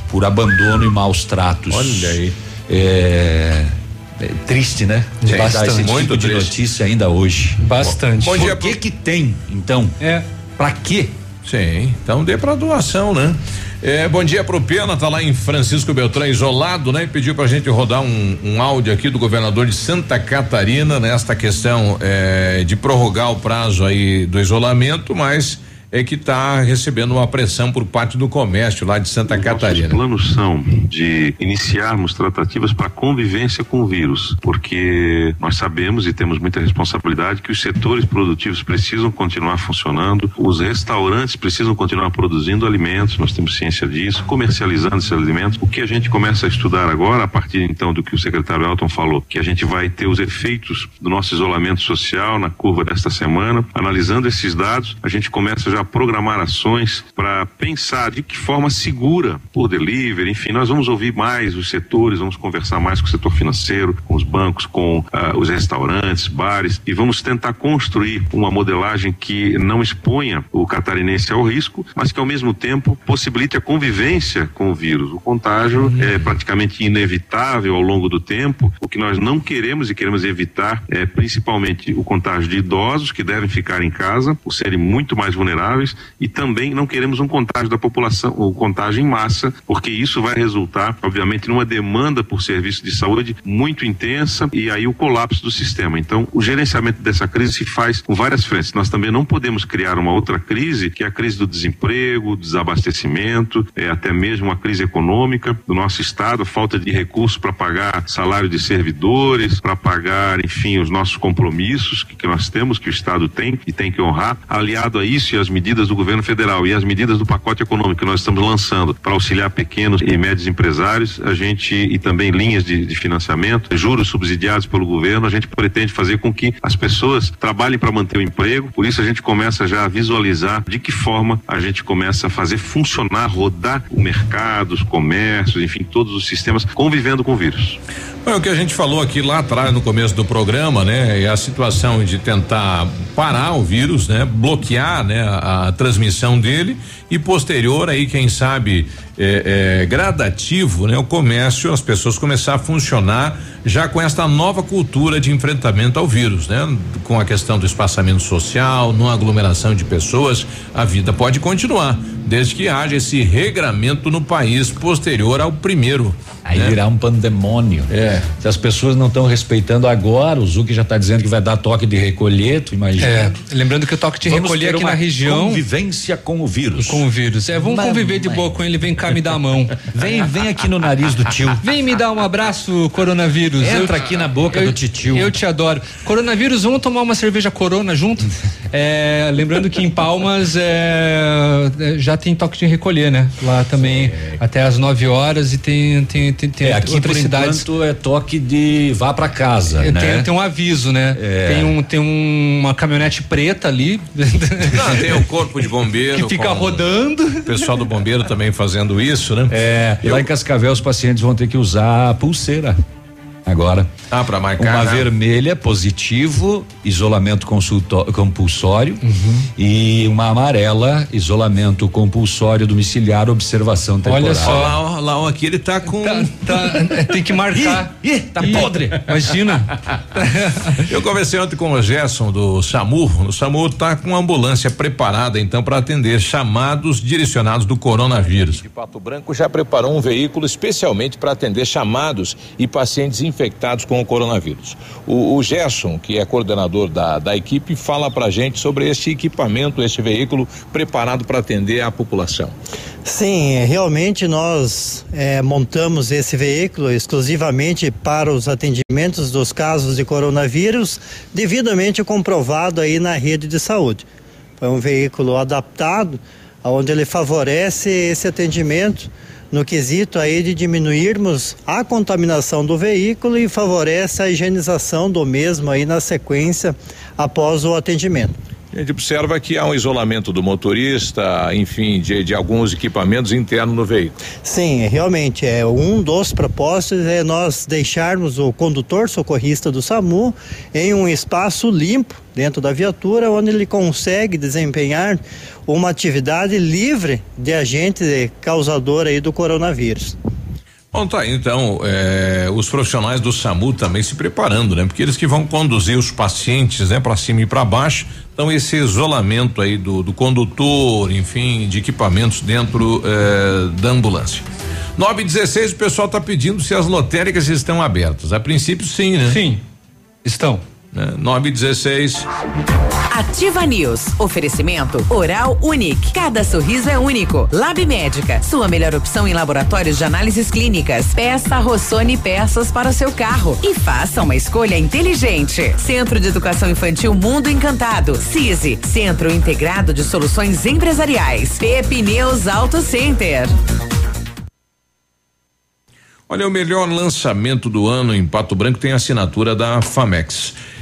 por abandono e maus tratos. Olha aí. É, é triste, né? Dar esse bastante. Muito tipo de triste. notícia ainda hoje. Bastante. Bom dia Por que que tem, então? É. Pra quê? Sim, então dê pra doação, né? É, bom dia pro Pena, tá lá em Francisco Beltrão, isolado, né? E pediu pra gente rodar um, um áudio aqui do governador de Santa Catarina nesta questão é, de prorrogar o prazo aí do isolamento, mas é que tá recebendo uma pressão por parte do comércio lá de Santa Catarina. Os planos são de iniciarmos tratativas para convivência com o vírus, porque nós sabemos e temos muita responsabilidade que os setores produtivos precisam continuar funcionando, os restaurantes precisam continuar produzindo alimentos, nós temos ciência disso, comercializando esses alimentos. O que a gente começa a estudar agora, a partir então do que o secretário Elton falou, que a gente vai ter os efeitos do nosso isolamento social na curva desta semana, analisando esses dados, a gente começa já programar ações para pensar de que forma segura por delivery, enfim, nós vamos ouvir mais os setores, vamos conversar mais com o setor financeiro, com os bancos, com ah, os restaurantes, bares e vamos tentar construir uma modelagem que não exponha o catarinense ao risco, mas que ao mesmo tempo possibilite a convivência com o vírus. O contágio é praticamente inevitável ao longo do tempo. O que nós não queremos e queremos evitar é principalmente o contágio de idosos que devem ficar em casa por serem muito mais vulneráveis e também não queremos um contágio da população, o contágio em massa, porque isso vai resultar, obviamente, numa demanda por serviço de saúde muito intensa e aí o colapso do sistema. Então, o gerenciamento dessa crise se faz com várias frentes. Nós também não podemos criar uma outra crise, que é a crise do desemprego, desabastecimento, é até mesmo uma crise econômica do nosso estado, falta de recursos para pagar salário de servidores, para pagar, enfim, os nossos compromissos que, que nós temos, que o estado tem e tem que honrar. Aliado a isso e as medidas do governo federal e as medidas do pacote econômico que nós estamos lançando para auxiliar pequenos e médios empresários, a gente e também linhas de, de financiamento, juros subsidiados pelo governo, a gente pretende fazer com que as pessoas trabalhem para manter o emprego. Por isso a gente começa já a visualizar de que forma a gente começa a fazer funcionar, rodar o mercado, os comércios, enfim, todos os sistemas convivendo com o vírus. Bom, o que a gente falou aqui lá atrás no começo do programa, né, é a situação de tentar parar o vírus, né, bloquear, né, a, a transmissão dele e posterior aí quem sabe é, é, gradativo, né, o comércio, as pessoas começar a funcionar já com esta nova cultura de enfrentamento ao vírus, né, com a questão do espaçamento social, não aglomeração de pessoas, a vida pode continuar desde que haja esse regramento no país posterior ao primeiro. Aí né? virar um pandemônio. É. Se as pessoas não estão respeitando agora, o Zuc já está dizendo que vai dar toque de recolher, tu imagina. É, lembrando que o toque de Vamos recolher ter aqui uma na região. Convivência com o vírus. Com o vírus. É, vamos Mas- conviver de boa com ele, vem cá me dar a mão. Vem, vem aqui no nariz do tio. Vem me dar um abraço, coronavírus. Entra aqui na boca eu- do titio. Eu te adoro. Coronavírus, vamos tomar uma cerveja corona junto? *laughs* É, lembrando que em Palmas é, é, já tem toque de recolher, né? Lá também até às 9 horas e tem, tem, tem, tem É, aqui outras por cidades. enquanto é toque de vá pra casa, É, né? Tem, tem um aviso, né? É. Tem, um, tem um- uma caminhonete preta ali. Não, tem o corpo de bombeiro. *laughs* Que fica rodando. O pessoal do bombeiro também fazendo isso, né? É, lá em Cascavel os pacientes vão ter que usar a pulseira agora. Ah, para marcar. Uma né? vermelha positivo, isolamento compulsório Uhum. e uma amarela, isolamento compulsório domiciliar, observação temporária. Olha só. Lá, lá aqui ele tá com. Tá, é, tem que marcar. Ih, tá Ih, podre. Imagina. *laughs* Eu conversei ontem com o Gerson do SAMU. O SAMU tá com uma ambulância preparada então para atender chamados direcionados do coronavírus. de Pato Branco já preparou um veículo especialmente para atender chamados e pacientes infectados com o coronavírus. O, o Gerson, que é coordenador da, da equipe, fala para gente sobre este equipamento, este veículo preparado para atender a população. Sim, realmente nós eh, montamos esse veículo exclusivamente para os atendimentos dos casos de coronavírus, devidamente comprovado aí na rede de saúde. Foi um veículo adaptado, onde ele favorece esse atendimento no quesito aí de diminuirmos a contaminação do veículo e favorece a higienização do mesmo aí na sequência após o atendimento. A gente observa que há um isolamento do motorista, enfim, de, de alguns equipamentos internos no veículo. Sim, realmente é um dos propósitos é nós deixarmos o condutor socorrista do SAMU em um espaço limpo dentro da viatura, onde ele consegue desempenhar uma atividade livre de agente causador aí do coronavírus. Bom, tá aí, então, é, os profissionais do SAMU também se preparando, né? Porque eles que vão conduzir os pacientes, né, para cima e para baixo. Então, esse isolamento aí do, do condutor, enfim, de equipamentos dentro é, da ambulância. 9 e 16 o pessoal tá pedindo se as lotéricas estão abertas. A princípio, sim, né? Sim, estão. É, 9 e 16 Ativa News. Oferecimento Oral Unique. Cada sorriso é único. Lab Médica. Sua melhor opção em laboratórios de análises clínicas. Peça Rossoni peças para o seu carro. E faça uma escolha inteligente. Centro de Educação Infantil Mundo Encantado. CISI. Centro Integrado de Soluções Empresariais. Pepineus Auto Center. Olha, o melhor lançamento do ano em Pato Branco tem assinatura da Famex.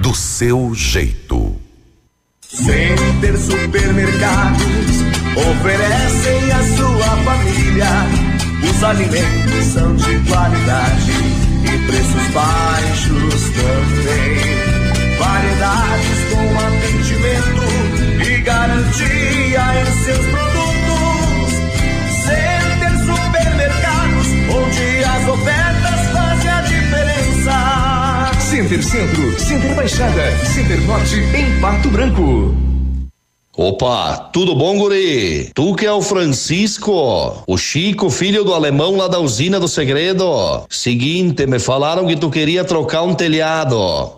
Do seu jeito. Center Supermercados oferecem à sua família. Os alimentos são de qualidade e preços baixos também. Variedades com atendimento e garantia em seus produtos. Center Supermercados, onde as ofertas Center Centro, Center Baixada, Center Norte em Pato Branco. Opa, tudo bom, guri? Tu que é o Francisco, o Chico, filho do alemão lá da usina do segredo. Seguinte, me falaram que tu queria trocar um telhado,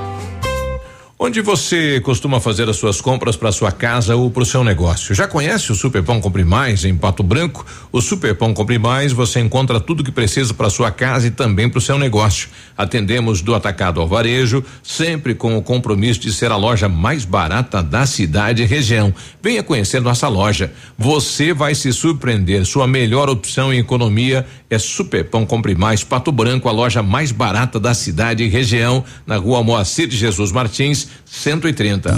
Onde você costuma fazer as suas compras para sua casa ou para o seu negócio? Já conhece o Superpão Compre Mais em Pato Branco? O Superpão Compre Mais você encontra tudo que precisa para sua casa e também para o seu negócio. Atendemos do atacado ao varejo, sempre com o compromisso de ser a loja mais barata da cidade e região. Venha conhecer nossa loja. Você vai se surpreender. Sua melhor opção em economia é Superpão Compre Mais Pato Branco, a loja mais barata da cidade e região, na rua Moacir de Jesus Martins, 130.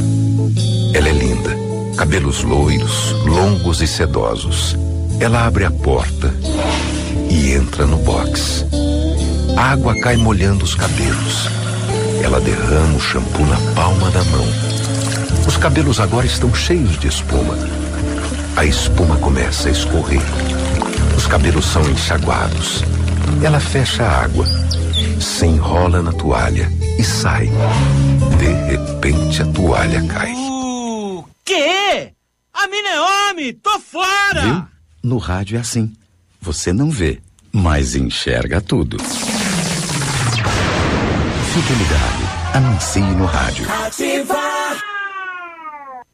Ela é linda. Cabelos loiros, longos e sedosos. Ela abre a porta e entra no box. A água cai molhando os cabelos. Ela derrama o shampoo na palma da mão. Os cabelos agora estão cheios de espuma. A espuma começa a escorrer. Os cabelos são enxaguados. Ela fecha a água, se enrola na toalha e sai. De repente a toalha cai. O quê? A mina é homem! Tô fora! Viu? No rádio é assim. Você não vê, mas enxerga tudo. Fique ligado. Anuncie no rádio. Ativa.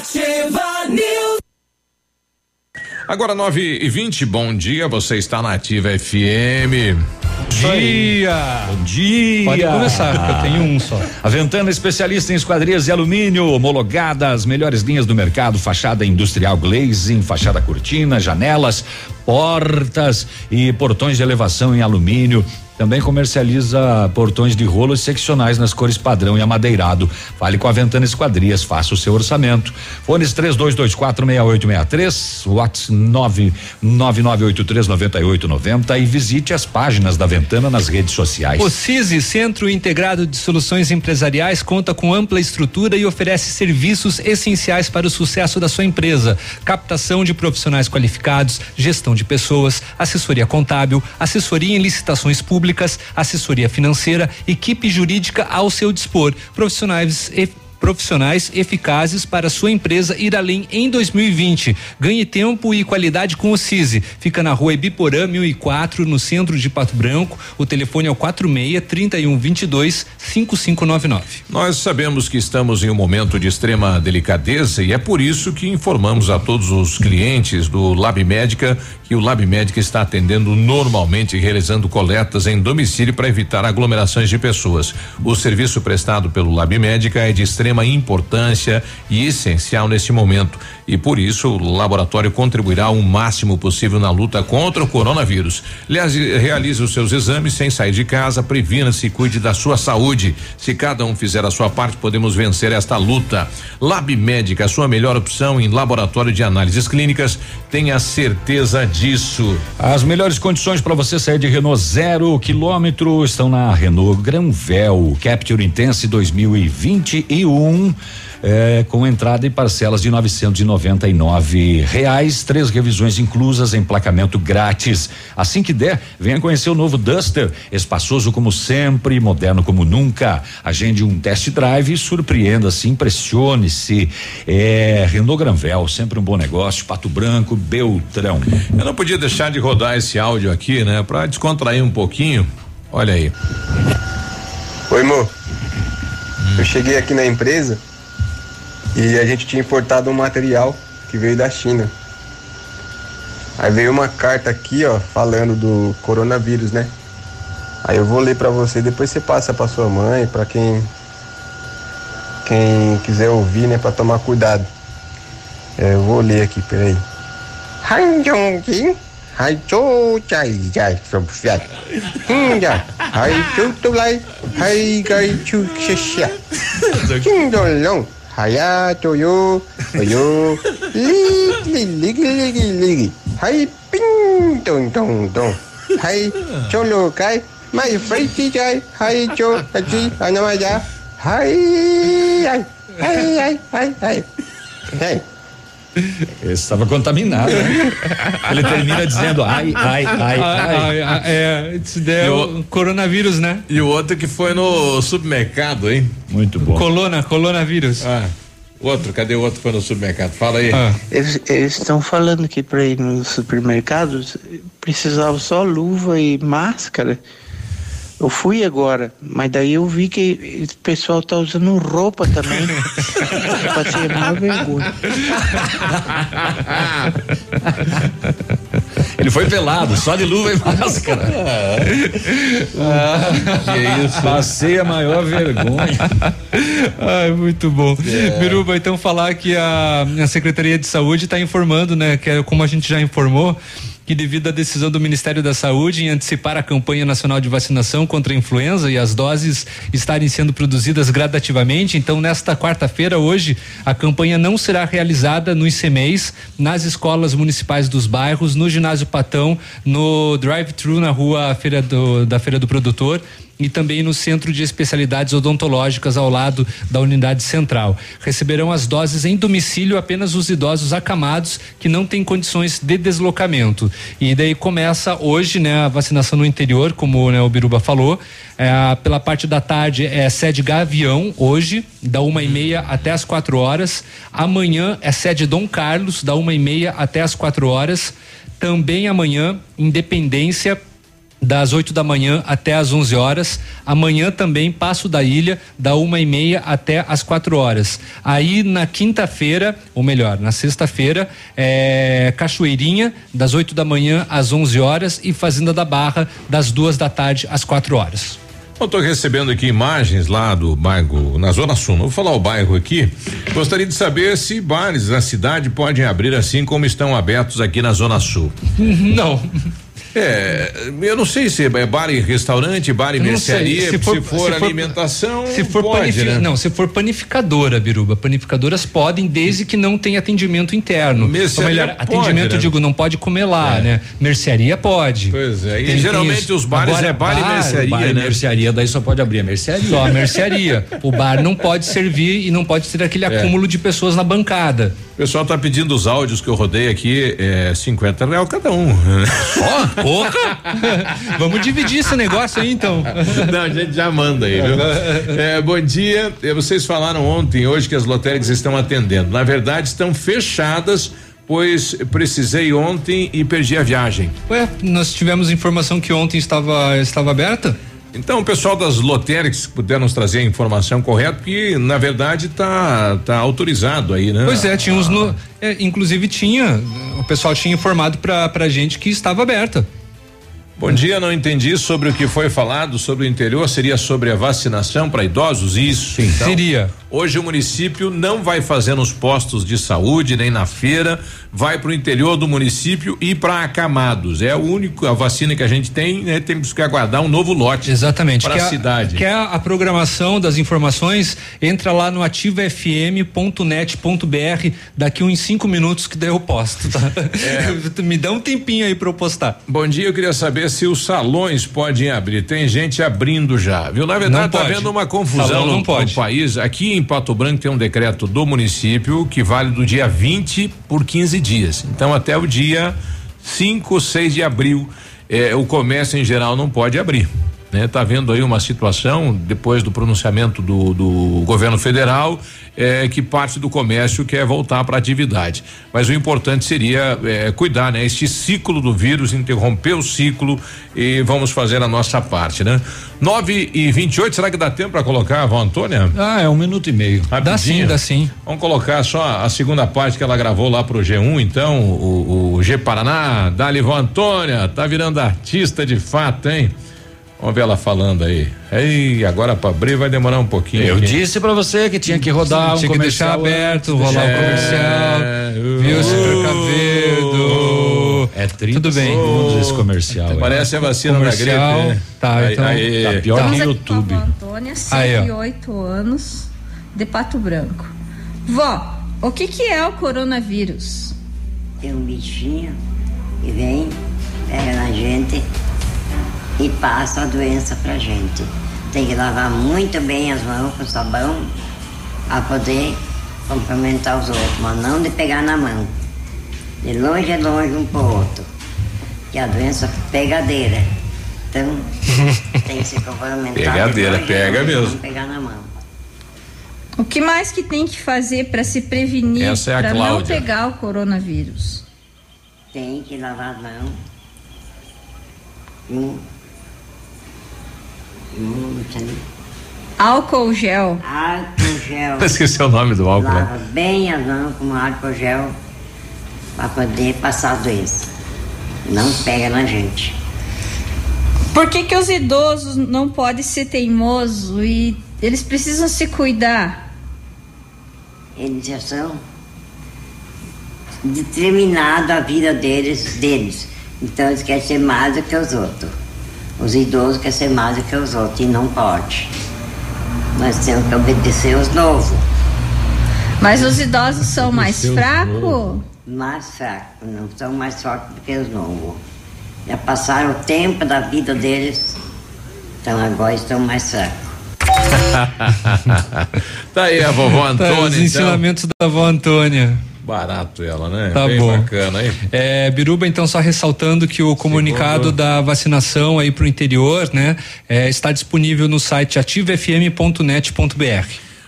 Ativa News. Agora 9 e 20 bom dia, você está na Ativa FM. Dia! Bom dia! Pode começar, porque eu tenho um só. *laughs* A Ventana especialista em esquadrias de alumínio, homologada, as melhores linhas do mercado, fachada industrial glazing, fachada cortina, janelas, portas e portões de elevação em alumínio. Também comercializa portões de rolos seccionais nas cores padrão e amadeirado. Fale com a Ventana Esquadrias, faça o seu orçamento. Fones 32246863, WhatsApp 999839890 e visite as páginas da Ventana nas redes sociais. O CISI, Centro Integrado de Soluções Empresariais, conta com ampla estrutura e oferece serviços essenciais para o sucesso da sua empresa: captação de profissionais qualificados, gestão de pessoas, assessoria contábil, assessoria em licitações públicas, assessoria financeira, equipe jurídica ao seu dispor, profissionais e profissionais eficazes para sua empresa ir além em 2020. Ganhe tempo e qualidade com o CISI. Fica na rua Ibiporã 1004, no centro de Pato Branco. O telefone é o 46 3122 5599. Nós sabemos que estamos em um momento de extrema delicadeza e é por isso que informamos a todos os clientes do Lab Médica que o Lab Médica está atendendo normalmente e realizando coletas em domicílio para evitar aglomerações de pessoas. O serviço prestado pelo Lab Médica é de extrema importância e essencial nesse momento e por isso o laboratório contribuirá o máximo possível na luta contra o coronavírus. Aliás, realize os seus exames sem sair de casa, previna-se e cuide da sua saúde. Se cada um fizer a sua parte, podemos vencer esta luta. Lab Médica, sua melhor opção em laboratório de análises clínicas, tenha certeza disso. As melhores condições para você sair de Renault zero quilômetro estão na Renault Granvel Capture Intense 2021. É, com entrada e parcelas de 999 reais, três revisões inclusas, emplacamento grátis. Assim que der, venha conhecer o novo Duster, espaçoso como sempre, moderno como nunca. Agende um test drive e surpreenda-se, impressione-se. É, Renault Granvel, sempre um bom negócio. Pato Branco, Beltrão. Eu não podia deixar de rodar esse áudio aqui, né, para descontrair um pouquinho. Olha aí. Oi, amor. Eu cheguei aqui na empresa e a gente tinha importado um material que veio da China. Aí veio uma carta aqui, ó, falando do coronavírus, né? Aí eu vou ler para você, depois você passa para sua mãe, para quem quem quiser ouvir, né, para tomar cuidado. É, eu vou ler aqui, peraí. Han Jong-jin, Hai Chou Chai Jai Sou Fiat, Hin Ja, Hai Chou Tu Lai, Hai Gai Chu Xia Xia, *laughs* Jin Dong Long. Hayato yo, yo, ligli, *laughs* ligli, ligli, ligli. Hay ping, ton, ton, ton. Hay cholo kai, my friend kai, hay cho, aquí, anamaya. Hay, ay, ay, ay, ay, ay. Hey. Esse estava contaminado. Né? Ele termina dizendo ai, ai, ai, ai. ai. É, isso deu coronavírus, né? E o outro que foi no supermercado, hein? Muito bom. Colona, coronavírus. Ah. Outro, cadê o outro que foi no supermercado? Fala aí. Ah. Eles estão falando que para ir no supermercado precisava só luva e máscara. Eu fui agora, mas daí eu vi que o pessoal tá usando roupa também. *laughs* eu passei a maior vergonha. Ele foi pelado, só de luva e máscara. Ah, que isso? Passei a maior vergonha. Ai, muito bom. É. Biruba, então falar que a, a Secretaria de Saúde está informando, né, que é como a gente já informou, que devido à decisão do Ministério da Saúde em antecipar a campanha nacional de vacinação contra a influenza e as doses estarem sendo produzidas gradativamente, então nesta quarta-feira, hoje, a campanha não será realizada no ICMEIs, nas escolas municipais dos bairros, no ginásio Patão, no drive-thru na rua Feira do, da Feira do Produtor e também no Centro de Especialidades Odontológicas ao lado da unidade central. Receberão as doses em domicílio apenas os idosos acamados que não têm condições de deslocamento. E daí começa hoje, né, a vacinação no interior, como né, o Biruba falou. É, pela parte da tarde é sede Gavião, hoje, da uma e meia até as quatro horas. Amanhã é sede Dom Carlos, da uma e meia até as quatro horas. Também amanhã, Independência, das 8 da manhã até as 11 horas. Amanhã também Passo da Ilha, da uma e meia até as 4 horas. Aí na quinta-feira, ou melhor, na sexta-feira, é Cachoeirinha, das 8 da manhã às 11 horas e Fazenda da Barra, das duas da tarde às 4 horas. Eu estou recebendo aqui imagens lá do bairro, na Zona Sul. Não vou falar o bairro aqui. Gostaria de saber se bares na cidade podem abrir assim como estão abertos aqui na Zona Sul. *laughs* Não. É, eu não sei se é bar e restaurante, bar e mercearia, se for, se for, se alimentação, se for pode, né? não, se for panificadora, Biruba, panificadoras podem desde que não tenha atendimento interno. Mercearia Ou melhor, pode, atendimento né? digo, não pode comer lá, É. né? Mercearia pode. Pois é, e Tem- tem geralmente isso. os bares Agora, é bar e mercearia, Bar e né? mercearia, daí só pode abrir a mercearia. Só a *laughs* mercearia. O bar não pode servir e não pode ter aquele É. acúmulo de pessoas na bancada. O pessoal tá pedindo os áudios que eu rodei aqui, é 50 real cada um. Ó, *laughs* porra! *laughs* Vamos dividir esse negócio aí então. Não, a gente já manda aí, viu? É, bom dia. É, Vocês falaram ontem, hoje, que as lotéricas estão atendendo. Na verdade, estão fechadas, pois precisei ontem e perdi a viagem. Ué, nós tivemos informação que ontem estava, estava aberta? Então, o pessoal das lotéricas puder nos trazer a informação correta, porque na verdade tá, tá autorizado aí, né? Pois é, tinha uns. No, é, inclusive tinha. O pessoal tinha informado pra, pra gente que estava aberta. Bom dia, não entendi sobre o que foi falado sobre o interior, seria sobre a vacinação para idosos? Isso, então. Seria. Hoje o município não vai fazer nos postos de saúde nem na feira, vai para o interior do município e para acamados. É a única a vacina que a gente tem, né? Temos que aguardar um novo lote. Exatamente. Para a a- cidade. Quer a programação das informações? Entra lá no ativafm.net.br daqui uns cinco minutos que daí eu posto, tá? É. *laughs* Me dá um tempinho aí pra eu postar. Bom dia, eu queria saber se os salões podem abrir. Tem gente abrindo já, viu? Na verdade, Não tá havendo uma confusão no, no país. Aqui em Pato Branco tem um decreto do município que vale do dia 20 por 15 dias. Então, até o dia 5, 6 de abril, eh, o comércio em geral não pode abrir. Né? Tá vendo aí uma situação depois do pronunciamento do, do governo federal eh, que parte do comércio quer voltar para a atividade. Mas o importante seria eh, cuidar, né? Este ciclo do vírus, interromper o ciclo e vamos fazer a nossa parte, né? 9 e 28 será que dá tempo para colocar Vó Antônia? Ah, é um minuto e meio. Dá sim, dá sim. Vamos colocar só a segunda parte que ela gravou lá pro G1, então, o, o G Paraná, Dali Vó Antônia, tá virando artista de fato, hein? Vamos ver ela falando aí. Ei, agora para abrir vai demorar um pouquinho. Eu aqui. disse pra você que tinha que rodar um Tinha que deixar comercial aberto, rolar o É, comercial. Viu, se precavido. É 30 Tudo bem. segundos esse comercial. Parece a vacina Comercial. da gripe. né? Tá, Aí- então. aí- Tá pior Tá. que o YouTube. Antônia, Aí, ó. 108 anos, de Pato Branco. Vó, o que, que é o coronavírus? Tem um bichinho que vem, pega na gente e passa a doença pra gente. Tem que lavar muito bem as mãos com sabão para poder cumprimentar os outros, mas não de pegar na mão. De longe é longe um pro outro. Que a doença é pegadeira. Então *laughs* tem que se cumprimentar. de Pegadeira, longe, pega longe, mesmo. Não pegar na mão. O que mais que tem que fazer para se prevenir, é a para não pegar o coronavírus? Tem que lavar a mão. Um. Álcool gel. Álcool gel. Esqueci o nome do álcool, Lava né? bem as mãos com álcool gel para poder passar a doença. Não pega na gente. Por que, que os idosos não podem ser teimosos e eles precisam se cuidar? Eles já são determinados a vida deles, deles. Então eles querem ser mais do que os outros. Os idosos querem ser mais do que os outros e não pode. Nós temos que obedecer os novos. Mas os idosos são mais fracos? Mais fracos, não são mais fortes do que os novos. Já passaram o tempo da vida deles, então agora estão mais fracos. *laughs* tá aí a vovó Tá, Antônia. os então. ensinamentos da avó Antônia. Barato ela, né? Tá Bem bom. bacana, hein? É, Biruba, então, só ressaltando que o comunicado da vacinação aí pro interior, né, é, está disponível no site ativofm.net.br.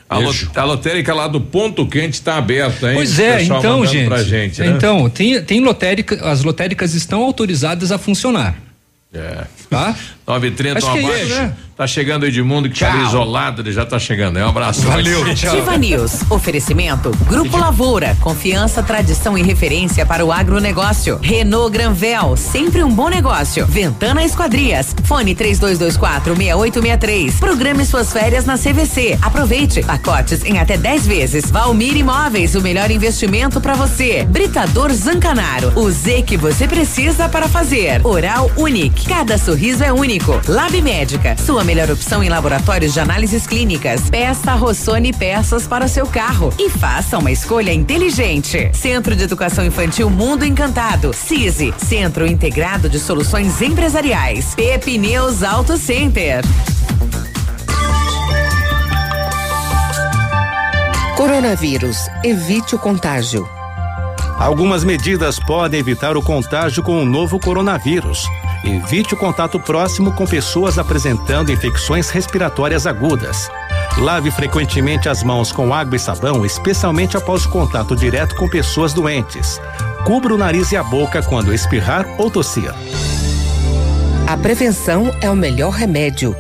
A, lo- a lotérica lá do Ponto Quente está aberta, hein? Pois é, então, gente. Pra gente né? Então, tem, tem lotérica, as lotéricas estão autorizadas a funcionar. É. Tá? *laughs* 9h30, Acho um que é abraço. isso, né? Tá chegando o Edmundo que tá isolado, ele já tá chegando. É um abraço. Valeu, Ativa News. Oferecimento. Grupo Lavoura. Confiança, tradição e referência para o agronegócio. Renault Granvel. Sempre um bom negócio. Ventana Esquadrias. Fone 32246863. Programe suas férias na CVC. Aproveite. Pacotes em até 10 vezes. Valmir Imóveis. O melhor investimento para você. Britador Zancanaro. O Z que você precisa para fazer. Oral Unique. Cada sorriso é único. Lab Médica. Sua melhor opção em laboratórios de análises clínicas. Peça Rossoni peças para o seu carro e faça uma escolha inteligente. Centro de Educação Infantil Mundo Encantado. CISI. Centro Integrado de Soluções Empresariais. Pepineus Auto Center. Coronavírus. Evite o contágio. Algumas medidas podem evitar o contágio com o novo coronavírus. Evite o contato próximo com pessoas apresentando infecções respiratórias agudas. Lave frequentemente as mãos com água e sabão, especialmente após o contato direto com pessoas doentes. Cubra o nariz e a boca quando espirrar ou tossir. A prevenção é o melhor remédio.